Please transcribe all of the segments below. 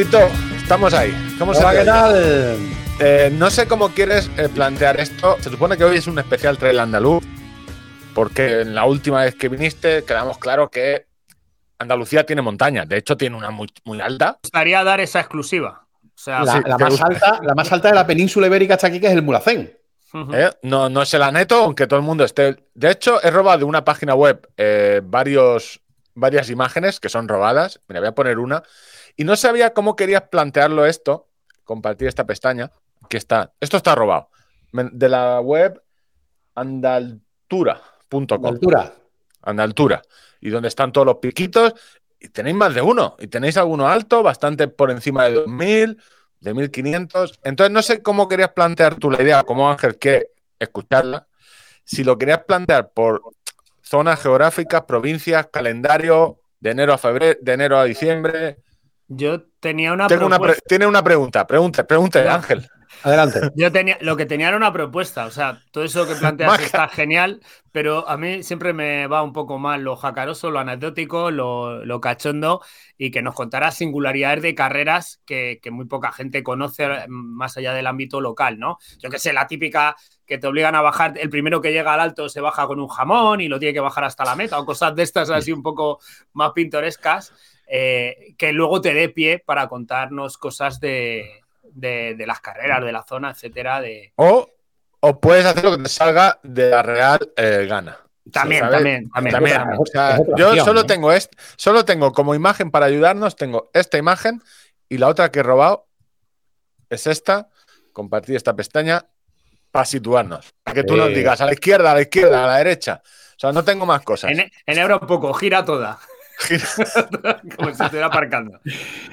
Chito, estamos ahí. ¿Cómo se ¿qué tal? Eh, no sé cómo quieres eh, plantear esto. Se supone que hoy es un especial trail andaluz, porque en la última vez que viniste quedamos claro que Andalucía tiene montañas. De hecho, tiene una muy, muy alta. gustaría dar esa exclusiva. O sea, La, sí, la más gusta. alta, la más alta de la península ibérica está aquí, que es el Mulacén. ¿eh? No, no es el aneto, aunque todo el mundo esté. De hecho, he robado de una página web eh, varios, varias imágenes que son robadas. Mira, voy a poner una. Y no sabía cómo querías plantearlo esto. Compartir esta pestaña. Que está. Esto está robado. De la web andaltura.com. De altura. Andaltura. Y donde están todos los piquitos. Y tenéis más de uno. Y tenéis alguno alto, bastante por encima de 2000, de 1500. Entonces, no sé cómo querías plantear tú la idea, como Ángel, que escucharla. Si lo querías plantear por zonas geográficas, provincias, calendario, de enero a febrero, de enero a diciembre. Yo tenía una Tengo una pre- propuesta. tiene una pregunta. Pregunte, pregunte, Ya. Ángel. Adelante. Yo tenía, lo que tenía era una propuesta, o sea, todo eso que planteas Maja. está genial, pero a mí siempre me va un poco más lo jacaroso, lo anecdótico, lo, lo cachondo y que nos contara singularidades de carreras que, que muy poca gente conoce mm, más allá del ámbito local, ¿no? Yo que sé, la típica que te obligan a bajar, el primero que llega al alto se baja con un jamón y lo tiene que bajar hasta la meta o cosas de estas así un poco más pintorescas, eh, que luego te dé pie para contarnos cosas de, de- de las carreras, de la zona, etcétera, de... O, o puedes hacer lo que te salga de la Real eh, gana. También, ¿sabes? también, también, También, también. o sea, Es otra yo opción, solo ¿eh? tengo est- solo tengo como imagen para ayudarnos, tengo esta imagen y la otra que he robado es esta. Compartir esta pestaña para situarnos. Para que tú nos digas a la izquierda, a la izquierda, a la derecha. O sea, no tengo más cosas. En, en euro poco, gira toda. Como si estuviera aparcando.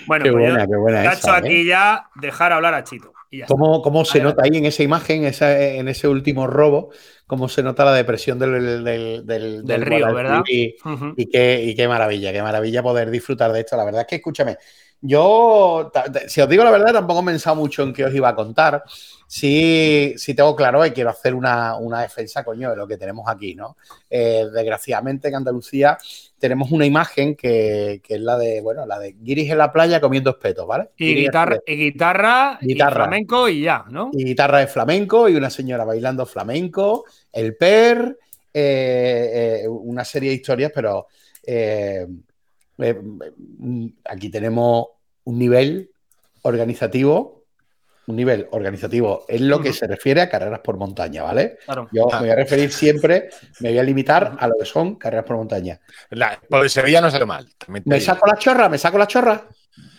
Bueno, Qué pues yo qué buena tacho esa, ¿eh? aquí ya dejar hablar a Chito. Y ya. ¿Cómo, cómo se nota ahí en esa imagen, esa- en ese último robo, cómo se nota la depresión del, del, del, Del río, ¿verdad? Y qué, y qué maravilla, qué maravilla poder disfrutar de esto. La verdad es que, escúchame, yo, si os digo la verdad, tampoco he pensado mucho en qué os iba a contar. Sí, sí tengo claro y quiero hacer una, una defensa, coño, de lo que tenemos aquí, ¿no? Eh, desgraciadamente en Andalucía tenemos una imagen que, que es la de, bueno, la de Guiris en la playa comiendo espetos, ¿vale? Y guitarra, y guitarra, y Guitarra. flamenco y ya, ¿no? y guitarra de flamenco y una señora bailando flamenco, el per, eh, eh, una serie de historias, pero eh, eh, aquí tenemos un nivel organizativo, un nivel organizativo en lo que se refiere a carreras por montaña, ¿vale? Claro. Yo Ah. me voy a referir siempre, me voy a limitar a lo que son carreras por montaña. La, por el Sevilla no salió mal. ¿Me digo. saco la chorra? ¿Me saco la chorra?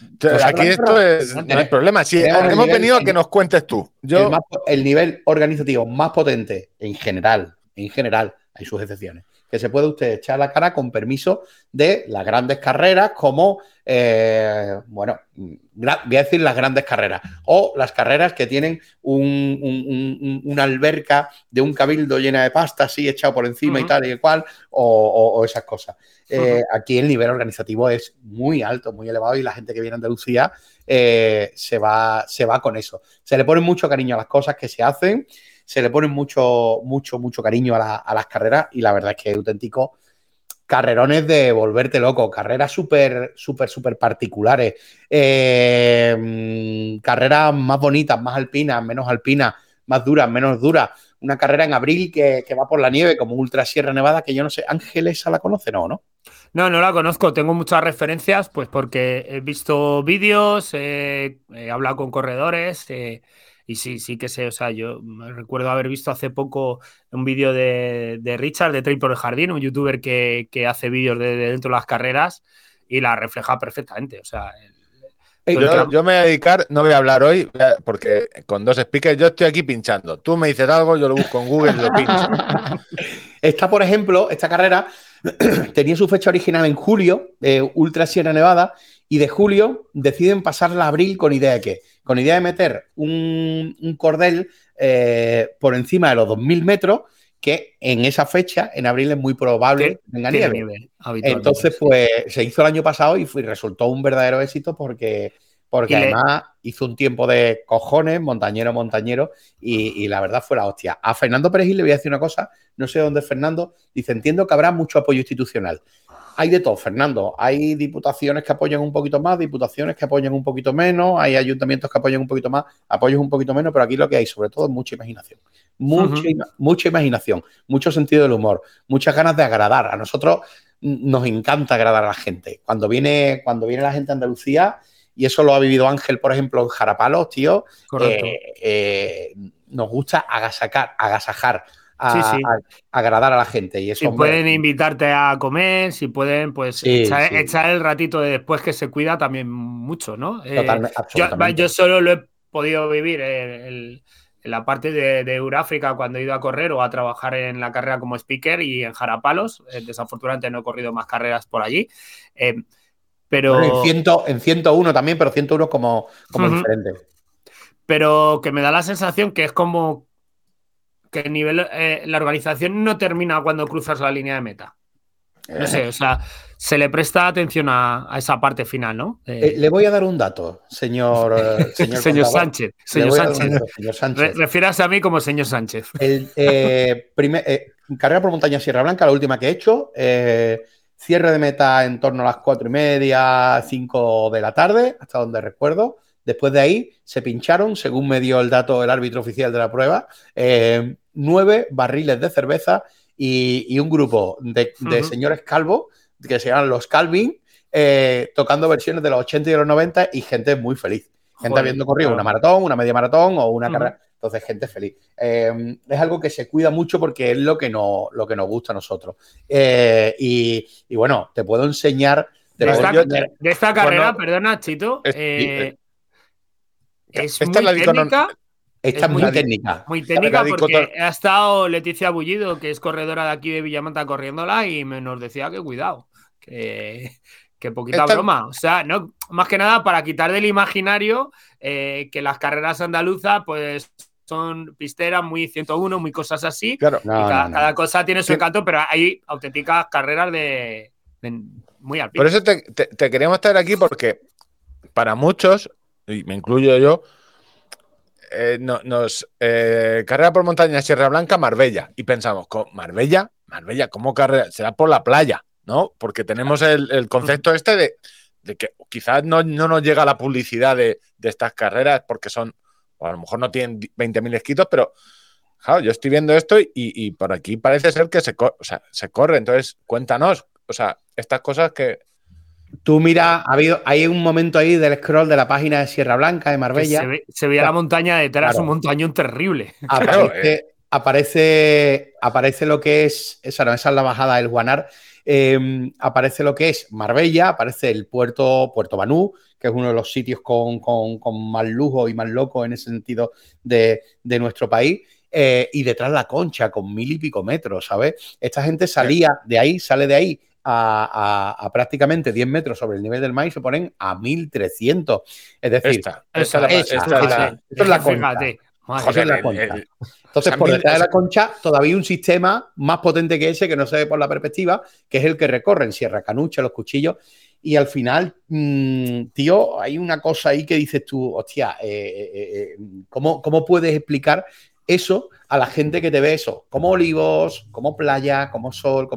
Entonces, aquí esto es, no hay problema. Sí, el hemos nivel- venido a que nos cuentes tú. el, Yo, más- el nivel organizativo más potente en general, en general, hay sus excepciones, que se puede usted echar la cara con permiso de las grandes carreras como, eh, bueno, voy a decir las grandes carreras, o las carreras que tienen un- un- un- un- una alberca de un cabildo llena de pasta así echado por encima y tal y cual, o, o- o esas cosas. Eh, Aquí el nivel organizativo es muy alto, muy elevado y la gente que viene a Andalucía eh, se, va, se va con eso. Se le pone mucho cariño a las cosas que se hacen, se le pone mucho, mucho, mucho cariño a, la- las carreras y la verdad es que es auténtico carrerones de volverte loco, carreras súper, súper, súper particulares, eh, mm, carreras más bonitas, más alpinas, menos alpinas, más duras, menos duras. Una carrera en abril que, va por la nieve, como Ultra Sierra Nevada, que yo no sé, Ángel esa la conoce, ¿no? ¿no? No, no la conozco. Tengo muchas referencias, pues porque he visto vídeos, he hablado con corredores eh, y sí, sí que sé. O sea, yo me recuerdo haber visto hace poco un vídeo de, de Richard de Trail por el Jardín, un youtuber que, que hace vídeos de, de dentro de las carreras y la refleja perfectamente. O sea, el- yo, me voy a dedicar, no voy a hablar hoy, porque con dos speakers yo estoy aquí pinchando. Tú me dices algo, yo lo busco en Google y lo pincho. Esta, por ejemplo, esta carrera tenía su fecha original en julio, eh, Ultra Sierra Nevada, y de julio deciden pasarla a abril con idea de qué? Con idea de meter un, un cordel eh, por encima de los 2.000 metros, que en esa fecha, en abril, es muy probable que tenga nieve. Entonces, pues se hizo el año pasado y fue- resultó un verdadero éxito porque, porque Y le- además hizo un tiempo de cojones, montañero, montañero, y, y la verdad fue la hostia. A Fernando Perejil le voy a decir una cosa, no sé dónde es Fernando, dice, entiendo que habrá mucho apoyo institucional. Hay de todo, Fernando. Hay diputaciones que apoyan un poquito más, diputaciones que apoyan un poquito menos, hay ayuntamientos que apoyan un poquito más, apoyos un poquito menos, pero aquí lo que hay sobre todo es mucha imaginación. Mucha, mucha imaginación, mucho sentido del humor, muchas ganas de agradar. A nosotros nos encanta agradar a la gente. Cuando viene, cuando viene la gente a Andalucía, y eso lo ha vivido Ángel, por ejemplo, en Jarapalos, tío, eh, eh, nos gusta agasacar, agasajar. A, agradar a la gente. Y eso, si pueden invitarte a comer, si pueden, pues echar, el ratito de después que se cuida también mucho, ¿no? Eh, yo, solo lo he podido vivir en, la parte de, de, Euráfrica cuando he ido a correr o a trabajar en la carrera como speaker y en Jarapalos. desafortunadamente no he corrido más carreras por allí. Pero... en, 101 también, pero 101 como, como diferente. Pero que me da la sensación que es como que el nivel, eh, la organización no termina cuando cruzas la línea de meta. No sé, o sea, se le presta atención a, esa parte final, ¿no? Eh, le voy a dar un dato, señor, señor, señor Sánchez. Señor Sánchez. Sánchez. a mí como señor Sánchez. El, primer, carrera por montaña Sierra Blanca, la última que he hecho, Cierre de meta en torno a las cuatro y media, cinco de la tarde, hasta donde recuerdo. Después de ahí se pincharon, según me dio el dato el árbitro oficial de la prueba, eh, nueve barriles de cerveza y, un grupo de, señores calvos, que se llaman los Calvin, eh, tocando versiones de los 80 y de los 90 y gente muy feliz. Gente habiendo corrido una maratón, una media maratón o una carrera. Entonces, gente feliz. Eh, es algo que se cuida mucho porque es lo que, no, lo que nos gusta a nosotros. Eh, y, bueno, te puedo enseñar. de, esta, carrera, perdona, Chito. Es, eh, es muy técnica. Esta es muy, técnica. Muy técnica porque ha estado Leticia Bullido, que es corredora de aquí de Villamanta, corriéndola y me nos decía que cuidado, que, que poquita broma. O sea, no, más que nada para quitar del imaginario que las carreras andaluzas, pues son pisteras muy 101, muy cosas así. Claro, cada, cosa tiene su encanto, pero hay auténticas carreras de, muy al Por eso te, queríamos estar aquí porque para muchos, y me incluyo yo, eh, nos eh, carrera por montaña Sierra Blanca, Marbella. Y pensamos, Marbella, Marbella, ¿cómo carrera? Será por la playa, ¿no? Porque tenemos el, concepto este de, que quizás no, nos llega la publicidad de, de estas carreras porque son o a lo mejor no tienen 20.000 esquitos, pero yo estoy viendo esto y, por aquí parece ser que se, se corre. Entonces, cuéntanos, o sea, estas cosas que... Tú mira, ha habido, hay un momento ahí del scroll de la página de Sierra Blanca, de Marbella. Se, veía la montaña detrás, un montañón terrible. Aparece, eh. aparece, aparece, lo que es, esa, no, esa es la bajada del Guanar, em, aparece lo que es Marbella, aparece el puerto, Puerto Banú, que es uno de los sitios con, más lujo y más loco en ese sentido de, nuestro país. Eh, y detrás la concha con mil y pico metros, ¿sabes? Esta gente salía de ahí, sale de ahí a, prácticamente 10 metros sobre el nivel del mar y se ponen a 1300. Es decir, esta, es la concha. Entonces, por detrás de la concha, todavía un sistema más potente que ese, que no se ve por la perspectiva, que es el que recorre en Sierra Canucha, los cuchillos, y al final, mm, tío, hay una cosa ahí que dices tú, hostia, eh, eh, eh, ¿cómo, puedes explicar eso a la gente que te ve eso? Como olivos, como playa, como sol,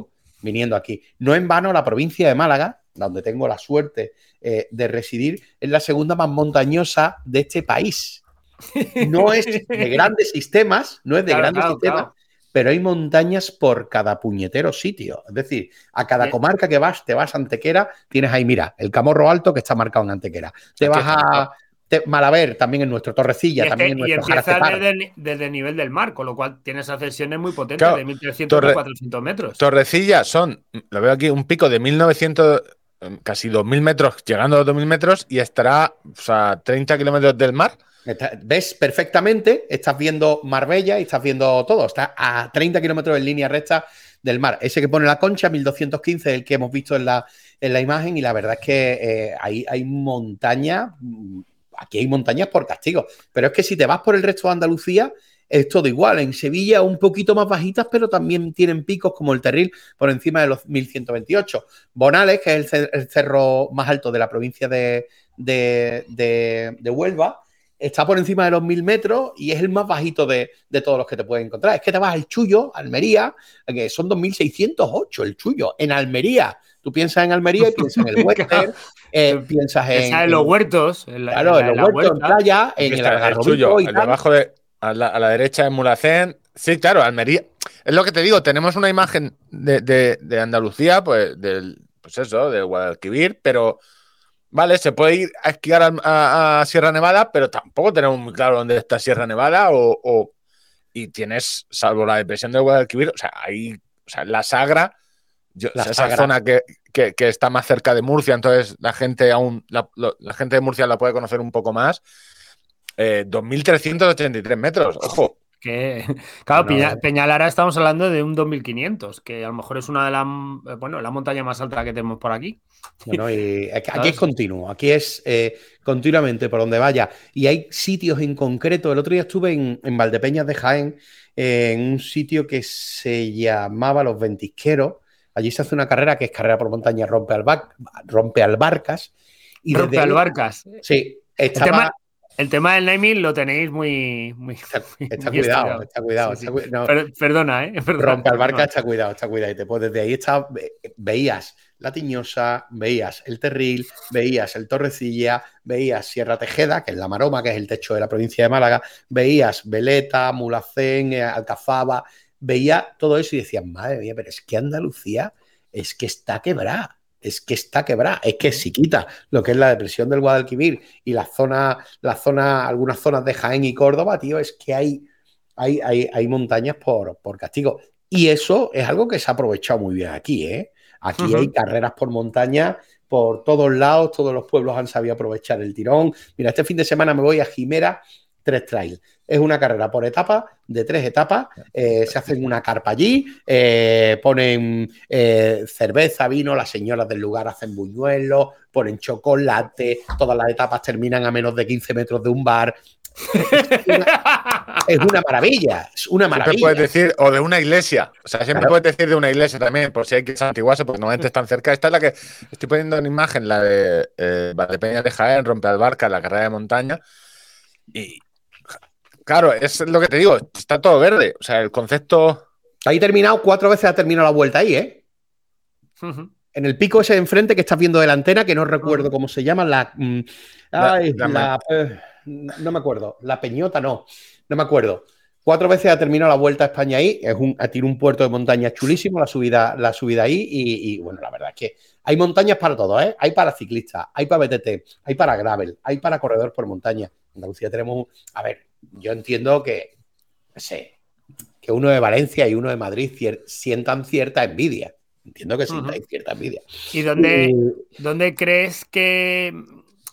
viniendo aquí. No en vano, la provincia de Málaga, donde tengo la suerte de residir, es la segunda más montañosa de este país. No es de grandes sistemas, no es de grandes sistemas, pero hay montañas por cada puñetero sitio. Es decir, a cada comarca que vas, te vas a Antequera, tienes ahí, mira, el Camorro Alto que está marcado en Antequera. Te vas a Malaver, también en nuestro Torrecilla, también en nuestro Y empieza desde, el nivel del mar, con lo cual tienes ascensiones muy potentes de 1.300 a 400 metros. Torrecilla son, lo veo aquí, un pico de 1.900, casi 2.000 metros, llegando a los 2.000 metros y estará a 30 kilómetros del mar ves perfectamente, estás viendo Marbella y estás viendo todo. Está a 30 kilómetros en línea recta del mar. Ese que pone la concha, 1215, el que hemos visto en la, en la imagen, y la verdad es que eh, hay, hay montañas, aquí hay montañas por castigo. Pero es que si te vas por el resto de Andalucía, es todo igual. En Sevilla un poquito más bajitas, pero también tienen picos como el Terril por encima de los 1128. Bonales, que es el, cerro más alto de la provincia de, de, de Huelva, está por encima de los mil metros y es el más bajito de, todos los que te puedes encontrar. Es que te vas al Chullo, Almería, que son 2.608 el Chullo, en Almería, Tú piensas en Almería y piensas en el western, eh, piensas en, en, los huertos. En claro, en, los huertos, en playa, en el Algarrobito y debajo de, a la, a la derecha en Mulacén. Sí, claro, Almería. Es lo que te digo, tenemos una imagen de, de, de Andalucía, pues, del, pues eso, de Guadalquivir, pero Vale, se puede ir a esquiar a, Sierra Nevada, pero tampoco tenemos muy claro dónde está Sierra Nevada o, y tienes, salvo la depresión de Guadalquivir, o sea, ahí, o sea, la Sagra, esa zona que, está más cerca de Murcia, entonces la gente aún, la, gente de Murcia la puede conocer un poco más. 2.383 eh, metros, ojo. Que, claro, Peñalara estamos hablando de un 2500, que a lo mejor es una de las, bueno, la montaña más alta que tenemos por aquí. Bueno, y aquí es continuo, aquí es eh, continuamente por donde vaya. Y hay sitios en concreto. El otro día estuve en, Valdepeñas de Jaén, en un sitio que se llamaba Los Ventisqueros. Allí se hace una carrera que es carrera por montaña rompe, rompe albarcas. Y rompe albarcas. Sí, estaba, el tema del naming lo tenéis muy. muy está, cuidado, está cuidado, perdona, ¿eh? Rompe al barca, está cuidado, está cuidado. Y te desde ahí está, veías la Tiñosa, veías el Terril, veías el Torrecilla, veías Sierra Tejeda, que es la Maroma, que es el techo de la provincia de Málaga, veías Veleta, Mulacén, eh, Alcazaba, veía todo eso y decías, madre mía, pero es que Andalucía es que está quebrada es que está quebrada. Es que si quita lo que es la depresión del Guadalquivir y la zona, la zona, algunas zonas de Jaén y Córdoba, tío, es que hay, hay, hay, montañas por, por, castigo. Y eso es algo que se ha aprovechado muy bien aquí, ¿eh? Aquí hay carreras por montaña por todos lados, todos los pueblos han sabido aprovechar el tirón. Mira, este fin de semana me voy a Jimera tres trails. Es una carrera por etapa, de tres etapas. Eh, se hacen una carpa allí, eh, ponen eh, cerveza, vino, las señoras del lugar hacen buñuelos, ponen chocolate, todas las etapas terminan a menos de 15 metros de un bar. es una maravilla, es una maravilla. Siempre puedes decir, o de una iglesia, o sea, siempre puedes decir de una iglesia también, por si hay que santiguarse, porque normalmente están cerca. Esta es la que estoy poniendo en imagen, la de Valdepeña de Jaén, Rompe Albarca, la carrera de montaña. Y, Claro, es lo que te digo, está todo verde. O sea, el concepto. Ahí terminado, cuatro veces ha terminado la vuelta ahí, ¿eh? En el pico ese de enfrente que estás viendo de la antena, que no recuerdo cómo se llama, la. Mm, ay, la, eh, no me acuerdo. La Peñota, no. No me acuerdo. Cuatro veces ha terminado la vuelta a España ahí. Es un, tiene un puerto de montaña chulísimo, la subida, la subida ahí. Y, y, bueno, la verdad es que hay montañas para todo, ¿eh? Hay para ciclistas, hay para BTT, hay para gravel, hay para corredor por montaña. En Andalucía tenemos. A ver, yo entiendo que, no sé, que uno de Valencia y uno de Madrid sientan cierta envidia. Entiendo que sientan cierta envidia. ¿Y dónde, dónde crees que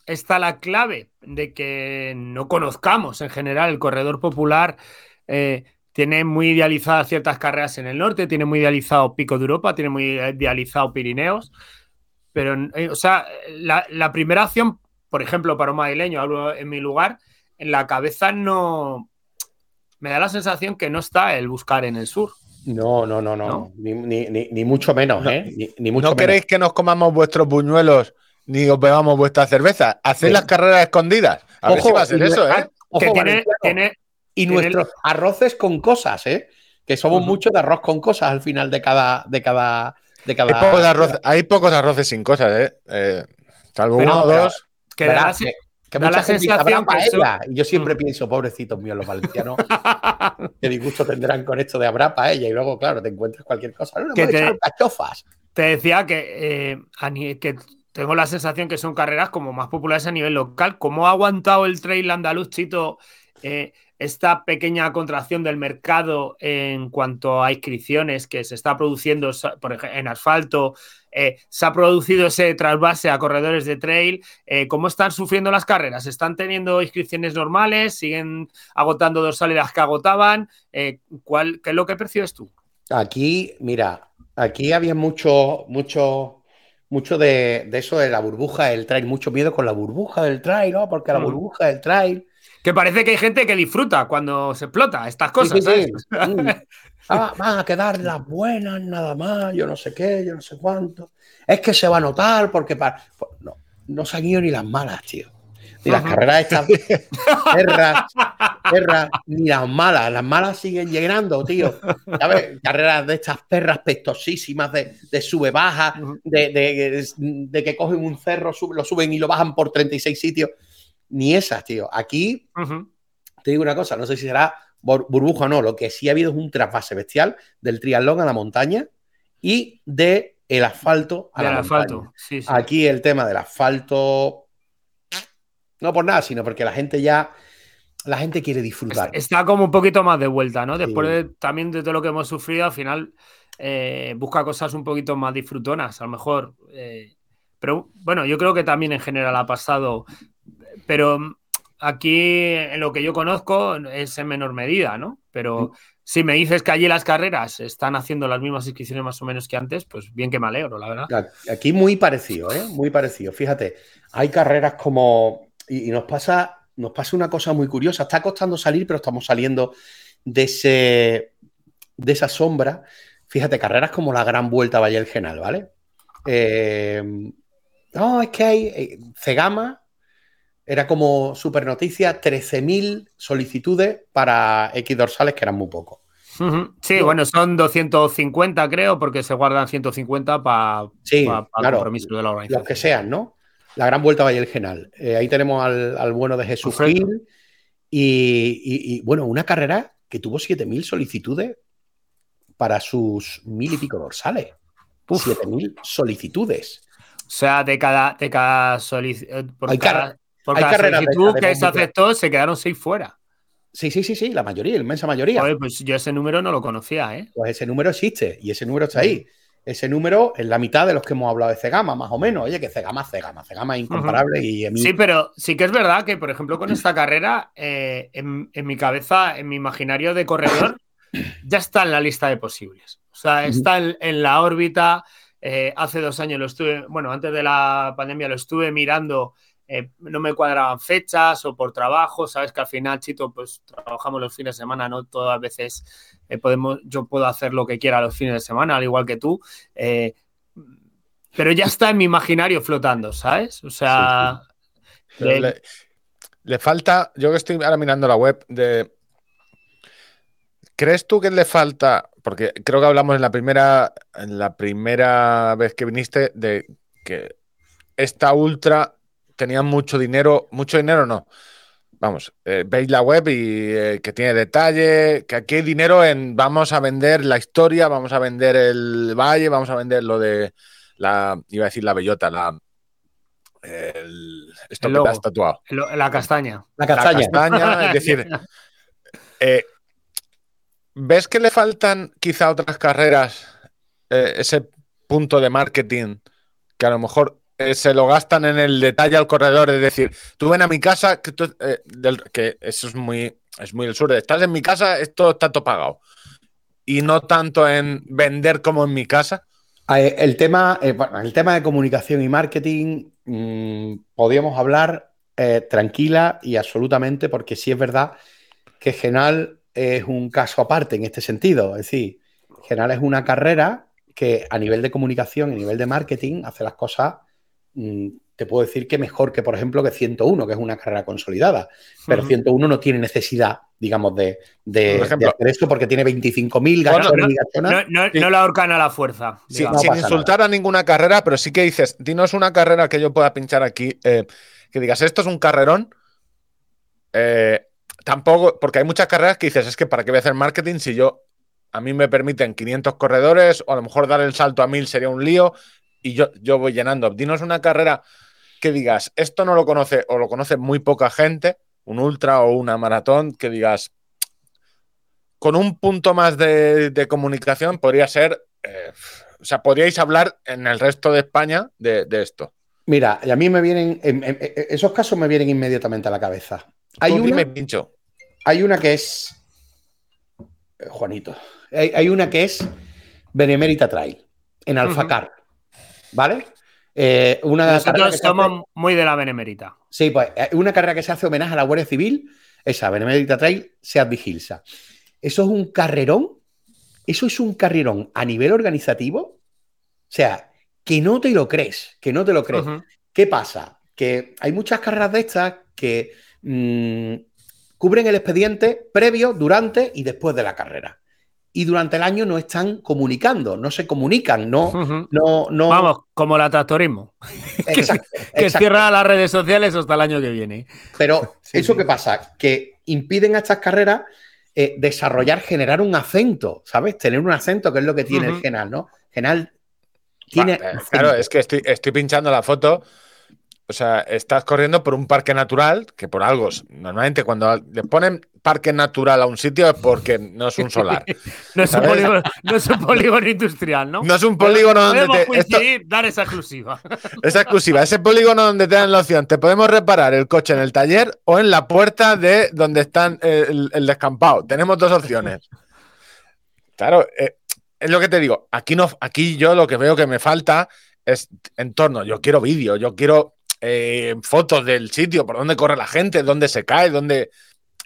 está la clave de que no conozcamos en general el corredor popular? Eh, tiene muy idealizadas ciertas carreras en el norte, tiene muy idealizado Pico de Europa, tiene muy idealizado Pirineos, pero, eh, o sea, la, la, primera opción, por ejemplo, para un madrileño, hablo en mi lugar, en la cabeza no. Me da la sensación que no está el buscar en el sur. No, no, no, no. Ni, mucho menos, ¿eh? Ni, ¿No queréis que nos comamos vuestros buñuelos ni os bebamos vuestra cerveza? Haced las carreras escondidas. A ver si va a ser eso, ¿eh? y nuestros arroces con cosas, ¿eh? Que somos muchos de arroz con cosas al final de cada. De cada, de cada... Hay, pocos arroces sin cosas, ¿eh? eh salvo uno o dos. Que que mucha gente sensación paella. Y yo siempre mm. pienso, pobrecitos míos los valencianos, qué disgusto tendrán con esto de habrá paella. Y luego, claro, te encuentras cualquier cosa. No, que te. Te decía que, eh, que tengo la sensación que son carreras como más populares a nivel local. ¿Cómo ha aguantado el trail andaluz, Chito, eh, esta pequeña contracción del mercado en cuanto a inscripciones que se está produciendo por ejemplo, en asfalto, eh, se ha producido ese trasvase a corredores de trail. Eh, ¿Cómo están sufriendo las carreras? ¿Están teniendo inscripciones normales? ¿Siguen agotando dos salidas que agotaban? Eh, ¿cuál, ¿Qué es lo que percibes tú? Aquí, mira, aquí había mucho, mucho, mucho de, eso de la burbuja del trail, mucho miedo con la burbuja del trail, ¿no? Porque la mm. burbuja del trail. Que parece que hay gente que disfruta cuando se explota estas cosas. Ah, van a quedar las buenas nada más, yo no sé qué, yo no sé cuánto. Es que se va a notar porque para... No, no se han ido ni las malas, tío. Y las carreras estas perras, perras, ni las malas, las malas siguen llegando, tío. ¿Sabes? Carreras de estas perras pestosísimas, de, de sube baja, de, de, de, que cogen un cerro, lo suben y lo bajan por 36 sitios. Ni esas, tío. Aquí, te digo una cosa, no sé si será burbuja o no, lo que sí ha habido es un trasvase bestial del triatlón a la montaña y de el asfalto a la asfalto. Aquí el tema del asfalto, no por nada, sino porque la gente ya, la gente quiere disfrutar. Está como un poquito más de vuelta, ¿no? Después de, también de todo lo que hemos sufrido, al final eh, busca cosas un poquito más disfrutonas, a lo mejor. Eh, pero bueno, yo creo que también en general ha pasado, pero aquí en lo que yo conozco es en menor medida, ¿no? Pero si me dices que allí las carreras están haciendo las mismas inscripciones más o menos que antes, pues bien que me alegro, la verdad. Aquí muy parecido, ¿eh? Muy parecido. Fíjate, hay carreras como. Y, nos, pasa, nos pasa una cosa muy curiosa. Está costando salir, pero estamos saliendo de, ese, de esa sombra. Fíjate, carreras como la Gran Vuelta a Valle del Genal, ¿vale? Eh, no, es que hay eh, Cegama, era como super noticia, 13.000 solicitudes para X dorsales, que eran muy pocos. Sí, bueno, son 250, creo, porque se guardan 150 para sí, compromiso de la organización. Los que sean, ¿no? La gran vuelta Valle del Genal. Eh, ahí tenemos al, bueno de Jesús Gil. Y, bueno, una carrera que tuvo 7.000 solicitudes para sus mil y pico dorsales. 7.000 solicitudes. O sea, de cada, de cada solicitud. Porque Hay carreras que se aceptó, se quedaron seis fuera. Sí, sí, sí, sí, la mayoría, la inmensa mayoría. pues yo ese número no lo conocía, ¿eh? Pues ese número existe y ese número está ahí. Ese número es la mitad de los que hemos hablado de Cegama, más o menos. Oye, que Cegama, Cegama, Cegama es incomparable y Sí, pero sí que es verdad que, por ejemplo, con esta carrera, eh, en, mi cabeza, en mi imaginario de corredor, ya está en la lista de posibles. O sea, está en, la órbita. Eh, hace dos años lo estuve, bueno, antes de la pandemia lo estuve mirando eh, no me cuadraban fechas o por trabajo, sabes que al final, Chito, pues trabajamos los fines de semana, no todas las veces eh, podemos, yo puedo hacer lo que quiera los fines de semana, al igual que tú, eh, pero ya está en mi imaginario flotando, ¿sabes? O sea... Le, falta, yo que estoy ahora mirando la web de... ¿Crees tú que le falta, porque creo que hablamos en la primera, en la primera vez que viniste de que esta ultra tenían mucho dinero, mucho dinero no. Vamos, eh, veis la web y eh, que tiene detalle, que aquí hay dinero en vamos a vender la historia, vamos a vender el valle, vamos a vender lo de la, iba a decir la bellota, la, esto que te has tatuado. la castaña. La castaña. es decir, eh, ¿ves que le faltan quizá otras carreras ese punto de marketing que a lo mejor eh, se lo gastan en el detalle al corredor, es decir, tú ven a mi casa, que, eh, que eso es muy, es muy el sur, estás en mi casa, esto está todo pagado. Y no tanto en vender como en mi casa. Eh, el tema, el tema de comunicación y marketing, mm, podríamos hablar tranquila y absolutamente, porque sí es verdad que Genal es un caso aparte en este sentido. Es decir, Genal es una carrera que a nivel de comunicación a nivel de marketing hace las cosas te puedo decir que mejor que, por ejemplo, que 101, que es una carrera consolidada. Pero 101 no tiene necesidad, digamos, de, de, hacer esto porque tiene 25.000 bueno, no, no, la ahorcan a la fuerza. sin insultar a ninguna carrera, pero sí que dices, dinos una carrera que yo pueda pinchar aquí, eh, que digas, esto es un carrerón. Eh, tampoco, porque hay muchas carreras que dices, es que para qué voy a hacer marketing si yo, a mí me permiten 500 corredores, o a lo mejor dar el salto a 1000 sería un lío, y yo, yo voy llenando. Dinos una carrera que digas, esto no lo conoce o lo conoce muy poca gente, un ultra o una maratón, que digas, con un punto más de, comunicación podría ser, eh, o sea, podríais hablar en el resto de España de, esto. Mira, y a mí me vienen, esos casos me vienen inmediatamente a la cabeza. Hay una, pincho. Hay una que es, eh, Juanito, hay, una que es Benemérita Trail, en Alfacar. ¿Vale? Eh, una Nosotros somos muy de la Benemérita. Sí, pues eh, una carrera que se hace homenaje a la Guardia Civil, esa, Benemérita Trail, Seat Vigilsa. Eso es un carrerón, eso es un carrerón a nivel organizativo, o sea, que no te lo crees, que no te lo crees. ¿Qué pasa? Que hay muchas carreras de estas que mm, cubren el expediente previo, durante y después de la carrera. Y durante el año no están comunicando, no se comunican, no, no, no. Vamos, como la tractorismo. Exacto, Que exacto. cierra las redes sociales hasta el año que viene. Pero Sí, eso sí. qué pasa, que impiden a estas carreras eh, desarrollar, generar un acento, ¿sabes? Tener un acento, que es lo que tiene el Genal, ¿no? Genal tiene. Eh. Claro, es que estoy, estoy pinchando la foto. O sea, estás corriendo por un parque natural, que por algo, normalmente cuando le ponen parque natural a un sitio es porque no es un solar. No es, un polígono, no es un polígono industrial, ¿no? No es un polígono donde te. esto- coincidir, dar esa exclusiva. es exclusiva. Ese polígono donde te dan la opción. Te podemos reparar el coche en el taller o en la puerta de donde están el, el descampado. Tenemos dos opciones. Claro, eh, es lo que te digo. Aquí, no, aquí yo lo que veo que me falta es entorno. Yo quiero vídeo, yo quiero eh, fotos del sitio, por dónde corre la gente, dónde se cae, dónde.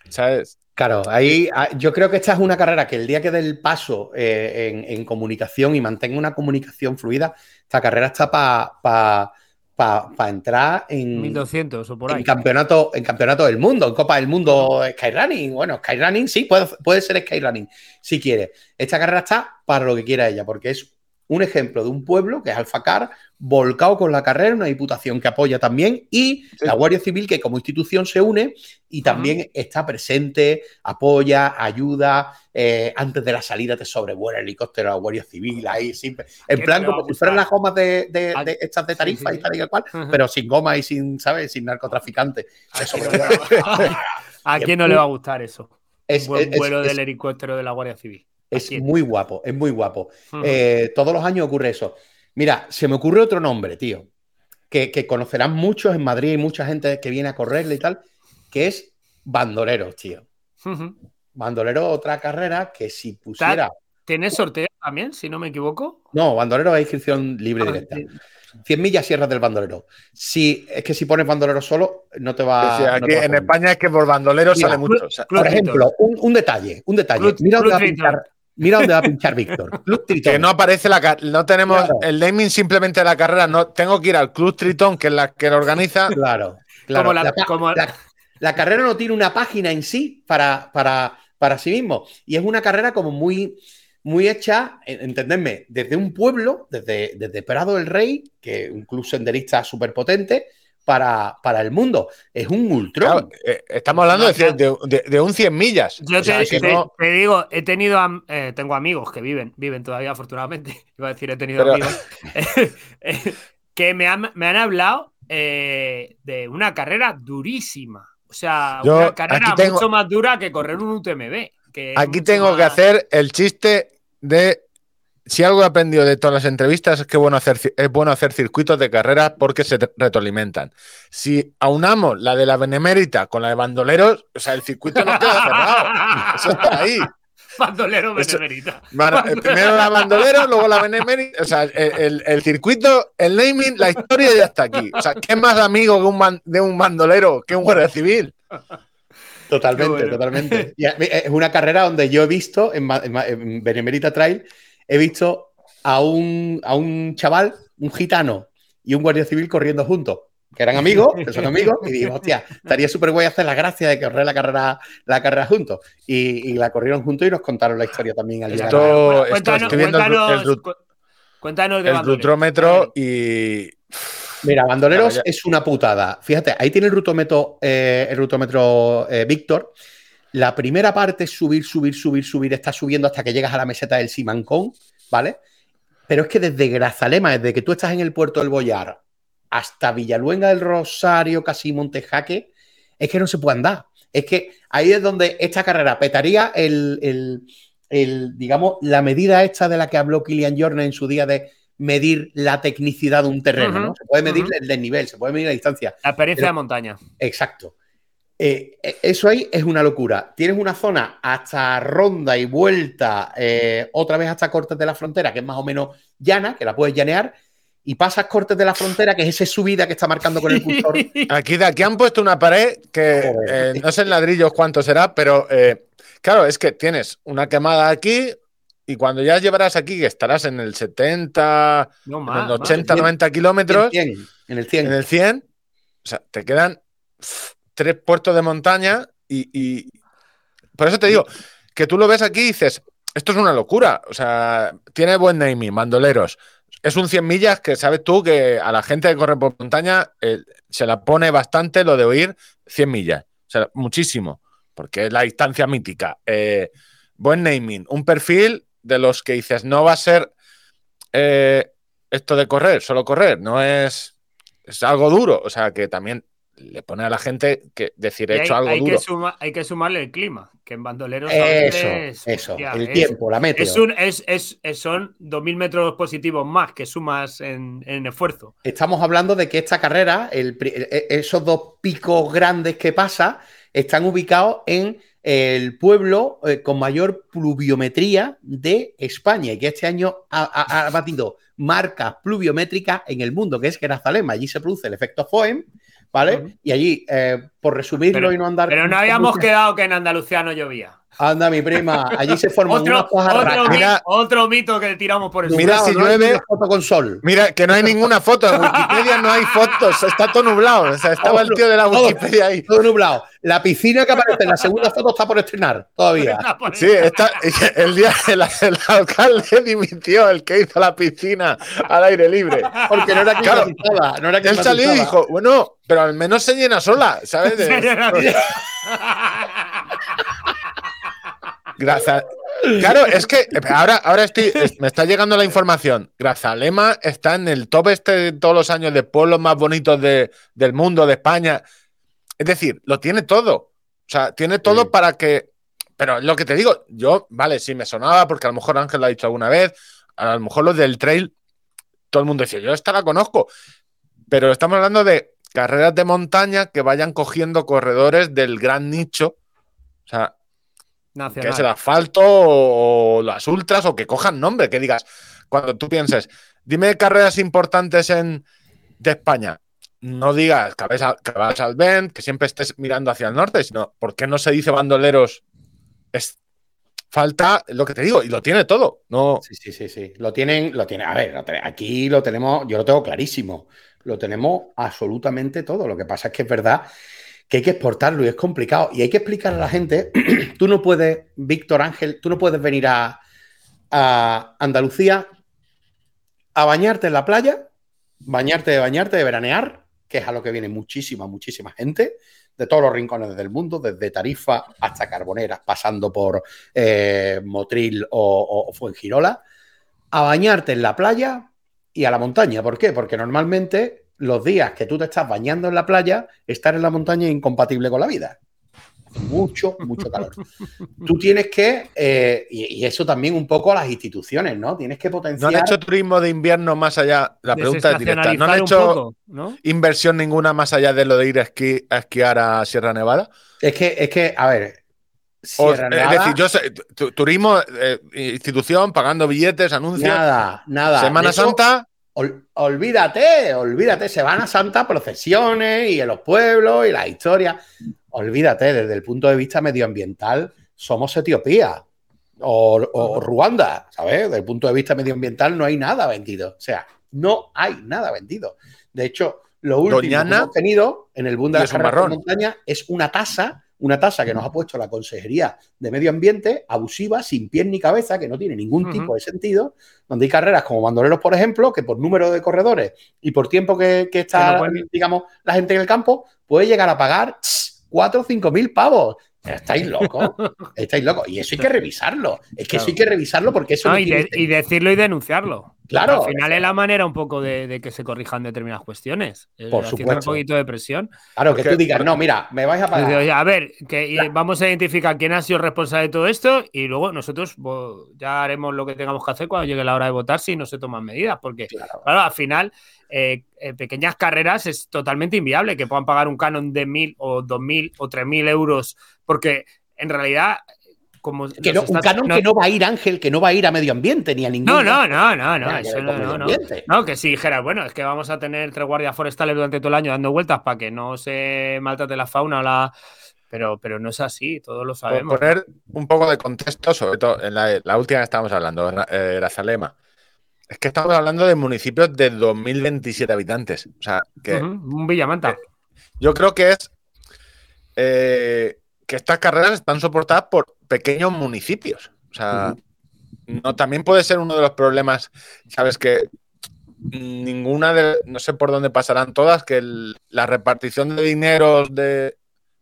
¿Sabes? Claro, ahí ah, yo creo que esta es una carrera que el día que dé el paso eh, en, en comunicación y mantenga una comunicación fluida, esta carrera está para entrar en, 1200 o por en ahí. campeonato, en campeonato del mundo, en Copa del Mundo Skyrunning. Bueno, Skyrunning sí, puede, puede ser Skyrunning si quiere. Esta carrera está para lo que quiera ella, porque es un ejemplo de un pueblo que es Alfacar, volcado con la carrera, una diputación que apoya también, y Sí. la Guardia Civil que como institución se une y también está presente, apoya, ayuda. eh, antes de la salida te sobrevuela el helicóptero a la Guardia Civil, ahí siempre. En ¿Qué plan, como si fueran las gomas de, de- Ah, de estas de sí, tarifa sí, y tal y cual, pero sin goma y sin, ¿sabes? Sin narcotraficantes. ¿A Eso quién me no le va- ¿A quién no le va a gustar eso? es, Un buen es- vuelo es- del helicóptero de la Guardia Civil. ¿A es muy guapo, es muy guapo. Eh, todos los años ocurre eso. Mira, se me ocurre otro nombre, tío, que, que conocerán muchos en Madrid, hay mucha gente que viene a correrle y tal, que es bandoleros, tío. Bandolero, otra carrera que si pusiera. ¿Tienes sorteo también, si no me equivoco? No, bandolero es inscripción libre Ah, directa. sí. 100 millas sierras del bandolero. Si, es que si pones bandolero solo, no te va O sea, no aquí te va a en. España es que por bandolero Mira, sale mucho. o sea, Club Por ejemplo, un, un detalle, un detalle. Club- mira, dónde pinchar, mira dónde va a pinchar Víctor. Club Tritón. que no aparece la car- no tenemos Claro. el naming simplemente de la carrera, no tengo que ir al Club Tritón, que es la que lo organiza. Claro, claro. Como la- La pa- como- la- la carrera no tiene una página en sí para, para, para sí mismo. Y es una carrera como muy, muy hecha, en- entendedme, desde un pueblo, desde, desde Prado del Rey, que es un club senderista súper potente, para, para el mundo. Es un ultrón. Claro, eh, estamos hablando de, de- de- de un 100 millas. Yo O te, sea, te- no- te digo, he tenido, am- eh, tengo amigos que viven, viven todavía afortunadamente, iba a decir he tenido Pero- amigos, eh, que me han, me han hablado eh, de una carrera durísima. O sea, Yo una carrera tengo- mucho más dura que correr un UTMB. que Aquí tengo que hacer el chiste de si algo he aprendido de todas las entrevistas es que bueno hacer, ci- es bueno hacer circuitos de carreras porque se retroalimentan. Si aunamos la de la Benemérita con la de bandoleros, o sea, el circuito no queda cerrado. Eso está ahí. Bandolero benemerita. Bueno, eh, primero la bandolera, luego la benemérita. O sea, el, el- el circuito, el naming, la historia ya está aquí. O sea, ¿qué más amigo que un ban- de un bandolero que un guardia civil? Totalmente, bueno. totalmente. Y es una carrera donde yo he visto, en, en en Benemerita Trail, he visto a un, a un chaval, un gitano y un guardia civil corriendo juntos, que eran amigos, que son amigos, y digo, hostia, estaría súper guay hacer la gracia de correr la carrera, la carrera juntos. Y, y la corrieron juntos y nos contaron la historia también al Esto- cuéntanos, estoy viendo el cuéntanos- cuéntanos de El rutrómetro y. Mira, Bandoleros Claro, es una putada. Fíjate, ahí tiene el rutómetro, eh, el rutómetro eh, Víctor. La primera parte es subir, subir, subir, subir. Está subiendo hasta que llegas a la meseta del Simancón, ¿vale? Pero es que desde Grazalema, desde que tú estás en el puerto del Boyar hasta Villaluenga del Rosario, casi Montejaque, es que no se puede andar. Es que ahí es donde esta carrera petaría el, el- el, digamos, la medida esta de la que habló Kilian Jornet en su día de medir la tecnicidad de un terreno, ¿no? Se puede medir el desnivel, se puede medir la distancia. La experiencia Pero- de montaña. Exacto. Eh, eh, eso ahí es una locura. Tienes una zona hasta ronda y vuelta, eh, otra vez hasta Cortes de la Frontera, que es más o menos llana, que la puedes llanear, y pasas Cortes de la Frontera, que es esa subida que está marcando con el cursor. Aquí de aquí han puesto una pared que eh, no sé en ladrillos cuánto será, pero eh, claro, es que tienes una quemada aquí y cuando ya llevarás aquí, que estarás en el 70, No en más. el 80, más. 90 En kilómetros, 100, en el 100. en el 100, o sea, te quedan tres puertos de montaña y, y por eso te digo que tú lo ves aquí y dices, esto es una locura. O sea, tiene buen naming, bandoleros. Es un 100 millas que sabes tú que a la gente que corre por montaña eh, se la pone bastante lo de oír 100 millas. O sea, muchísimo, porque es la distancia mítica. Eh, buen naming, un perfil de los que dices, no va a ser eh, esto de correr, solo correr, no es, es algo duro. O sea, que también le pone a la gente que decir he hecho algo hay duro. Que suma, hay que sumarle el clima, que en bandoleros eso, eso, el es- tiempo, la meteo. Es un, es, son 2.000 metros positivos más que sumas en, en esfuerzo. Estamos hablando de que esta carrera, el pri- e- esos dos picos grandes que pasa, están ubicados en el pueblo eh, con mayor pluviometría de España y que este año ha, ha- ha batido marcas pluviométricas en el mundo, que es Grazalema. Allí se produce el efecto Foem, ¿vale? Y allí, eh, por resumirlo Pero- y no andar... Pero no habíamos quedado que en Andalucía no llovía. Anda, mi prima, allí se forman Otro, unas otro, Mira- otro mito que tiramos por el Mira, si no llueve- foto con sol. Mira, que no hay ninguna foto. En Wikipedia no hay fotos. Está todo nublado. O sea, estaba el tío de la Todo- Wikipedia ahí. Todo nublado. La piscina que aparece en la segunda foto está por estrenar todavía. Sí, está, el día el, el alcalde dimitió, el que hizo la piscina al aire libre. Porque no era Claro. No era Él salió y dijo, bueno, pero al menos se llena sola, ¿sabes? Gracias. Claro, es que ahora, ahora estoy, es- me está llegando la información. Grazalema está en el top este de todos los años de pueblos más bonitos de- del mundo, de España. Es decir, lo tiene todo. O sea, tiene todo Sí. para que. Pero lo que te digo, yo, vale, sí me sonaba, porque a lo mejor Ángel lo ha dicho alguna vez, a lo mejor los del trail, todo el mundo dice, yo esta la conozco. Pero estamos hablando de carreras de montaña que vayan cogiendo corredores del gran nicho. O sea, que es el asfalto o las ultras o que cojan nombre, que digas, cuando tú pienses, dime carreras importantes en, de España, no digas que vas, a- que vas al Bend, que siempre estés mirando hacia el norte, sino, ¿por qué no se dice bandoleros? Es, falta lo que te digo, y lo tiene todo. No, Sí, sí, sí, sí. Lo tienen, lo tienen. A ver, aquí lo tenemos, yo lo tengo clarísimo. Lo tenemos absolutamente todo. Lo que pasa es que es verdad que hay que exportarlo y es complicado. Y hay que explicar a la gente, tú no puedes, Víctor Ángel, tú no puedes venir a, a Andalucía a bañarte en la playa, bañarte de bañarte, de veranear, que es a lo que viene muchísima, muchísima gente de todos los rincones del mundo, desde Tarifa hasta Carboneras, pasando por eh, Motril o, o- Fuengirola, a bañarte en la playa y a la montaña. ¿Por qué? Porque normalmente los días que tú te estás bañando en la playa, estar en la montaña es incompatible con la vida. Mucho, mucho calor. Tú tienes que, eh, y, y eso también un poco a las instituciones, ¿no? Tienes que no potenciar. han hecho turismo de invierno más allá. La pregunta es directa. ¿No han hecho poco, ¿no? inversión ninguna más allá de lo de ir a, esquí- a esquiar a Sierra Nevada? Es que, es que, a ver. O- es decir, yo sé, tu- turismo, eh, institución, pagando billetes, anuncios. nada, nada. Semana eso, Santa, ol- olvídate, olvídate. Semana Santa, procesiones y en los pueblos y las historias. Olvídate, desde el punto de vista medioambiental, somos Etiopía o, o Ruanda, ¿sabes? Desde el punto de vista medioambiental no hay nada vendido. O sea, no hay nada vendido. De hecho, lo último Doñana, que hemos tenido en el boom de la montaña es una tasa, una tasa que nos ha puesto la Consejería de Medio Ambiente, abusiva, sin pies ni cabeza, que no tiene ningún tipo de sentido, donde hay carreras como bandoleros, por ejemplo, que por número de corredores y por tiempo que, que está, Que no pueden- digamos, la gente en el campo, puede llegar a pagar 4 o 5 mil pavos. Estáis locos, estáis locos. Y eso hay que revisarlo. Es que eso hay que revisarlo porque eso No, no y, tiene de- y decirlo y denunciarlo. Claro. Al final es la manera un poco de, de que se corrijan determinadas cuestiones. Por supuesto. un poquito de presión. Claro, que tú digas, no, mira, me vais a pagar. a ver, que vamos a identificar quién ha sido responsable de todo esto y luego nosotros bo- ya haremos lo que tengamos que hacer cuando llegue la hora de votar si no se toman medidas. Porque, Claro. claro, al final, eh, eh, pequeñas carreras es totalmente inviable que puedan pagar un canon de mil o dos mil o tres mil euros, porque en realidad, como. Que nos no, un canon que no va a ir, Ángel, que no va a ir a medio ambiente ni a ningún. No, no, no, no, no. Eso no, no, no. que si dijeras, bueno, es que vamos a tener tres guardias forestales durante todo el año dando vueltas para que no se maltrate la fauna o la. Pero, pero no es así, todos lo por sabemos. poner un poco de contexto, sobre todo en la, la última que estábamos hablando, eh, Grazalema. Es que estamos hablando de municipios de 2.027 habitantes. O sea, que Un Villamanta. yo creo que es eh, que estas carreras están soportadas por pequeños municipios. O sea, no, también puede ser uno de los problemas, sabes que ninguna de, no sé por dónde pasarán todas, que la repartición de dinero de,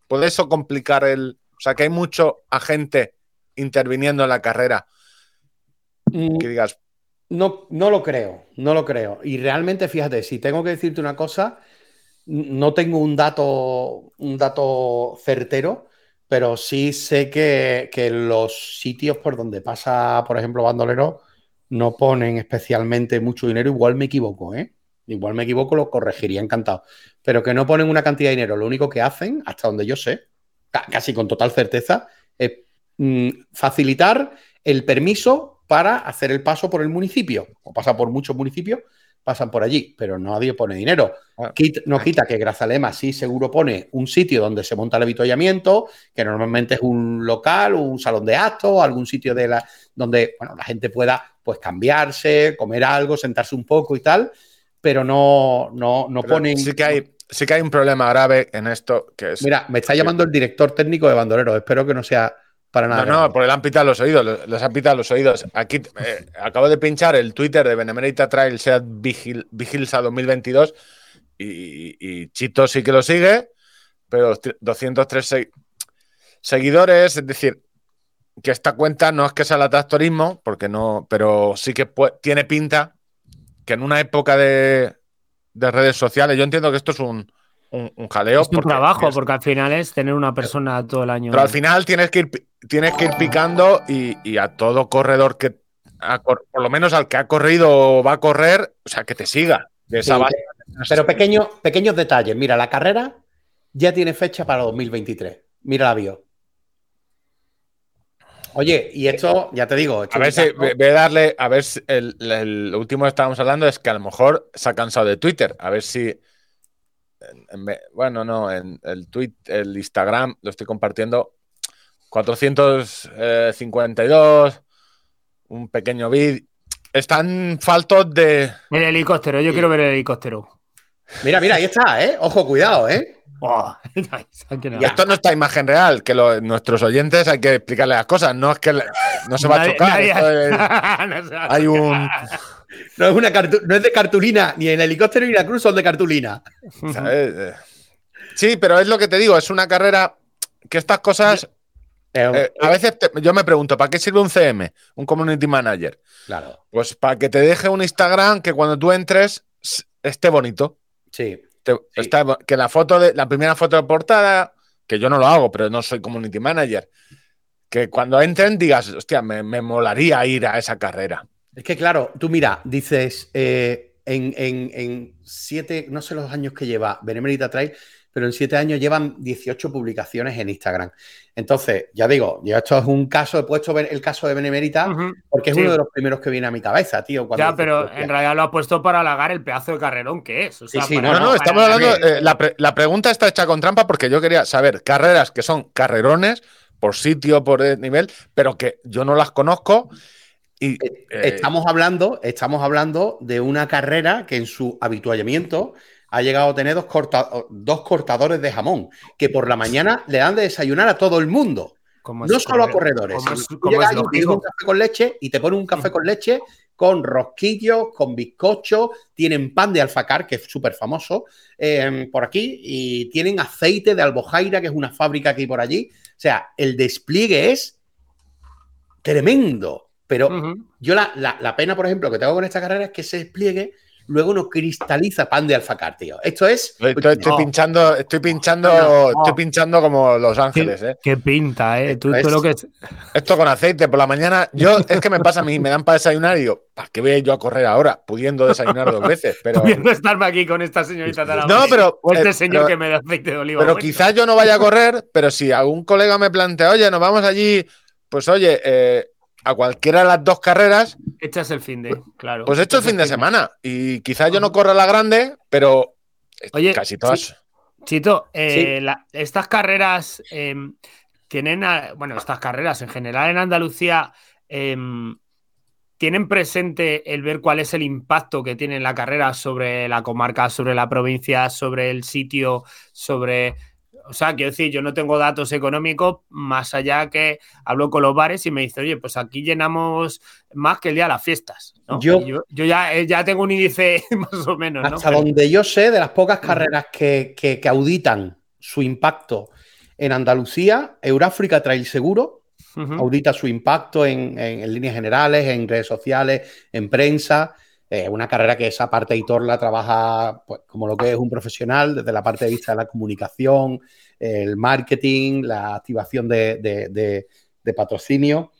puede eso complicar el, o sea, que hay mucho agente interviniendo en la carrera. Mm, que digas. No, no lo creo, no lo creo. Y realmente, fíjate, si tengo que decirte una cosa, no tengo un dato, un dato certero, pero sí sé que, que los sitios por donde pasa, por ejemplo, Bandolero, no ponen especialmente mucho dinero. Igual me equivoco, ¿eh? Igual me equivoco, lo corregiría encantado. Pero que no ponen una cantidad de dinero. Lo único que hacen, hasta donde yo sé, casi con total certeza, es mm, facilitar el permiso para hacer el paso por el municipio. O pasa por muchos municipios pasan por allí, pero nadie pone dinero. Ah. no quita que Grazalema sí seguro pone un sitio donde se monta el avituallamiento, que normalmente es un local, un salón de actos, algún sitio de la, donde bueno, la gente pueda pues cambiarse, comer algo, sentarse un poco y tal, pero no, no, no ponen... Sí que, hay, sí que hay un problema grave en esto, que es... Mira, me está llamando el director técnico de Bandolero, espero que no sea para nada. No, no, por el han pitado los oídos, los, han pitado los oídos. Aquí eh, acabo de pinchar el Twitter de Benemerita Trail Seat Vigil, Vigilsa 2022 y, Chito sí que lo sigue, pero 203 seguidores, es decir, que esta cuenta no es que sea la tractorismo, porque no, pero sí que tiene pinta que en una época de, de redes sociales, yo entiendo que esto es un, un, jaleo. Es un trabajo, porque al final es tener una persona todo el año. Pero al final tienes que ir, tienes que ir picando y, a todo corredor que, por lo menos al que ha corrido o va a correr, o sea, que te siga de esa base. Pero pequeño, pequeños detalles. Mira, la carrera ya tiene fecha para 2023. Mira la bio. Oye, y esto, ya te digo. A ver si voy a darle, a ver si el, último que estábamos hablando es que a lo mejor se ha cansado de Twitter. A ver si bueno, no, en el tweet, el Instagram lo estoy compartiendo. 452, un pequeño vídeo. Están faltos de. El helicóptero, yo quiero ver el helicóptero. Mira, mira, ahí está, ¿eh? Ojo, cuidado, ¿eh? Oh, esto no está imagen real, que nuestros oyentes hay que explicarle las cosas, no es que no se va a chocar. hay un. No es, una no es de cartulina, ni el helicóptero ni la cruz son de cartulina. Eh, sí, pero es lo que te digo, es una carrera que estas cosas. Eh, a veces yo me pregunto, ¿para qué sirve un CM, un Community Manager? Claro. Pues para que te deje un Instagram que cuando tú entres esté bonito. Sí. que la foto de la primera foto de portada, que yo no lo hago, pero no soy Community Manager, que cuando entren digas, hostia, me molaría ir a esa carrera. Es que claro, tú mira, dices, eh, en, siete, no sé los años que lleva Benemerita Trail, pero en siete años llevan 18 publicaciones en Instagram. Entonces, ya digo, ya esto es un caso, he puesto el caso de Benemerita porque es uno de los primeros que viene a mi cabeza, tío. Ya, pero en realidad lo ha puesto para halagar el pedazo de carrerón que es. sí, sí, no, no, estamos hablando, eh, la, la, pregunta está hecha con trampa porque yo quería saber carreras que son carrerones por sitio, por nivel, pero que yo no las conozco eh, eh, estamos, hablando, estamos hablando de una carrera que en su habituallamiento ha llegado a tener dos, dos cortadores de jamón, que por la mañana le dan de desayunar a todo el mundo. No solo a corredores. ¿Cómo es, un café con leche y te ponen un café con leche con rosquillos, con bizcocho, tienen pan de alfacar, que es súper famoso em, por aquí, y tienen aceite de albojaira, que es una fábrica hay por allí. O sea, el despliegue es tremendo. Pero yo la, pena, por ejemplo, que tengo con esta carrera es que ese despliegue luego no cristaliza pan de alfacar, tío. Esto es. Estoy, pinchando, estoy pinchando, estoy pinchando como Los Ángeles, ¿eh? Qué pinta, ¿eh? Esto con aceite por la mañana. Yo, es que me pasa a mí, me dan para desayunar y digo, ¿para qué voy a yo a correr ahora? Pudiendo desayunar dos veces. Pero... Pudiendo estarme aquí con esta señorita de la No, pero. O este eh, señor que me da aceite de oliva. Pero quizás yo no vaya a correr, pero si algún colega me plantea, oye, nos vamos allí, pues oye, eh, a cualquiera de las dos carreras. Echas el fin de, claro. Pues hecho el fin de semana. Y quizás yo no corra la grande, pero Oye, casi todas. Chito, eh, estas carreras em, tienen, bueno, estas carreras en general en Andalucía em, tienen presente el ver cuál es el impacto que tiene la carrera sobre la comarca, sobre la provincia, sobre el sitio, sobre o sea, quiero decir, yo no tengo datos económicos más allá que hablo con los bares y me dice, oye, pues aquí llenamos más que el día de las fiestas. Yo, yo, ya, eh, ya tengo un índice más o menos. Hasta donde yo sé, de las pocas carreras que, que, auditan su impacto en Andalucía, Euráfrica Trail Seguro audita su impacto en, en, líneas generales, en redes sociales, en prensa. Eh, una carrera que esa parte de la trabaja pues, como lo que es un profesional, desde la parte de vista de la comunicación, el marketing, la activación de, patrocinio.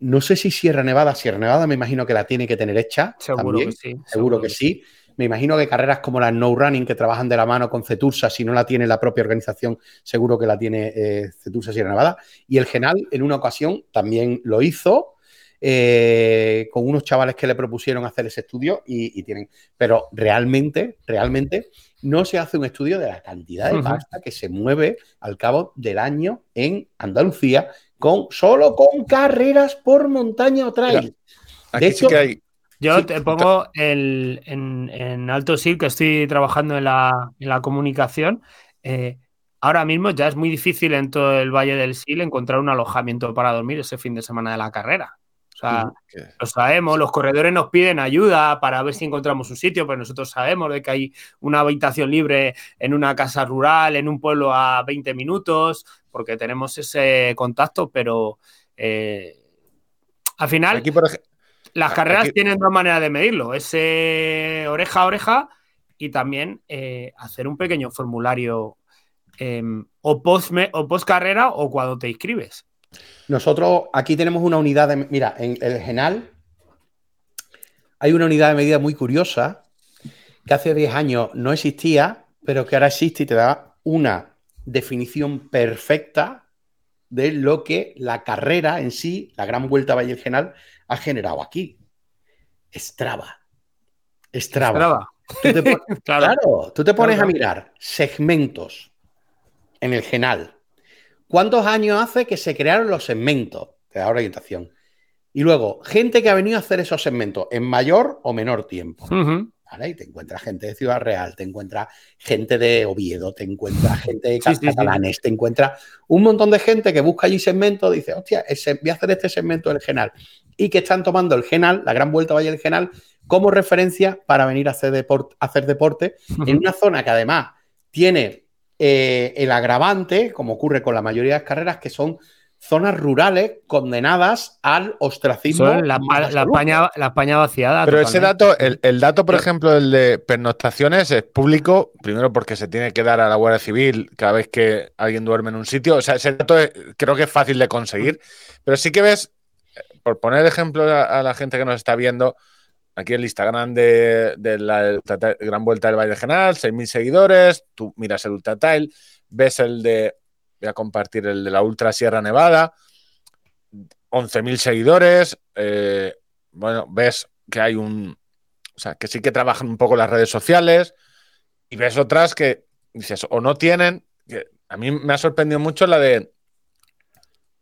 No sé si Sierra Nevada, Sierra Nevada me imagino que la tiene que tener hecha. Seguro que sí. Seguro, que, sí. Me imagino que carreras como las No Running, que trabajan de la mano con Cetursa, si no la tiene la propia organización, seguro que la tiene eh, Cetursa Sierra Nevada. Y el Genal, en una ocasión, también lo hizo. Eh, con unos chavales que le propusieron hacer ese estudio y, tienen. Pero realmente, realmente no se hace un estudio de la cantidad de pasta que se mueve al cabo del año en Andalucía con solo con carreras por montaña o trail. de hecho, Yo te pongo el, en, Alto Sil, que estoy trabajando en la, comunicación. Eh, ahora mismo ya es muy difícil en todo el Valle del Sil encontrar un alojamiento para dormir ese fin de semana de la carrera. O sea, lo sabemos, los corredores nos piden ayuda para ver si encontramos un sitio, pero nosotros sabemos de que hay una habitación libre en una casa rural, en un pueblo a 20 minutos, porque tenemos ese contacto, pero eh, al final las carreras tienen dos maneras de medirlo, ese oreja a oreja y también eh, hacer un pequeño formulario em, o, post o post carrera o cuando te inscribes. Nosotros aquí tenemos una unidad de. Mira, en el Genal hay una unidad de medida muy curiosa que hace 10 años no existía, pero que ahora existe y te da una definición perfecta de lo que la carrera en sí, la gran vuelta a Valle del Genal, ha generado aquí. Strava. Strava. claro. tú te pones a mirar segmentos en el Genal ¿Cuántos años hace que se crearon los segmentos? Te da orientación. Y luego, gente que ha venido a hacer esos segmentos en mayor o menor tiempo. ¿Vale? Y te encuentras gente de Ciudad Real, te encuentras gente de Oviedo, te encuentras gente de Catalanes, te encuentras un montón de gente que busca allí segmentos, dice, hostia, voy a hacer este segmento del Genal. Y que están tomando el Genal, la gran vuelta Valle del Genal, como referencia para venir a hacer, hacer deporte en una zona que además tiene eh, el agravante, como ocurre con la mayoría de las carreras, que son zonas rurales condenadas al ostracismo. La, España, la, España, vaciada. Pero ese dato, el, dato, por ejemplo, el de pernoctaciones es público, primero porque se tiene que dar a la Guardia Civil cada vez que alguien duerme en un sitio. O sea, ese dato creo que es fácil de conseguir. Pero sí que ves, por poner ejemplo a la gente que nos está viendo, aquí el Instagram de, la Gran Vuelta del Valle General, 6.000 seguidores, tú miras el Ultra Trail, ves el de, voy a compartir el de la Ultra Sierra Nevada, 11.000 seguidores, eh, bueno, ves que hay un, o sea, que sí que trabajan un poco las redes sociales y ves otras que dices, o no tienen, a mí me ha sorprendido mucho la de,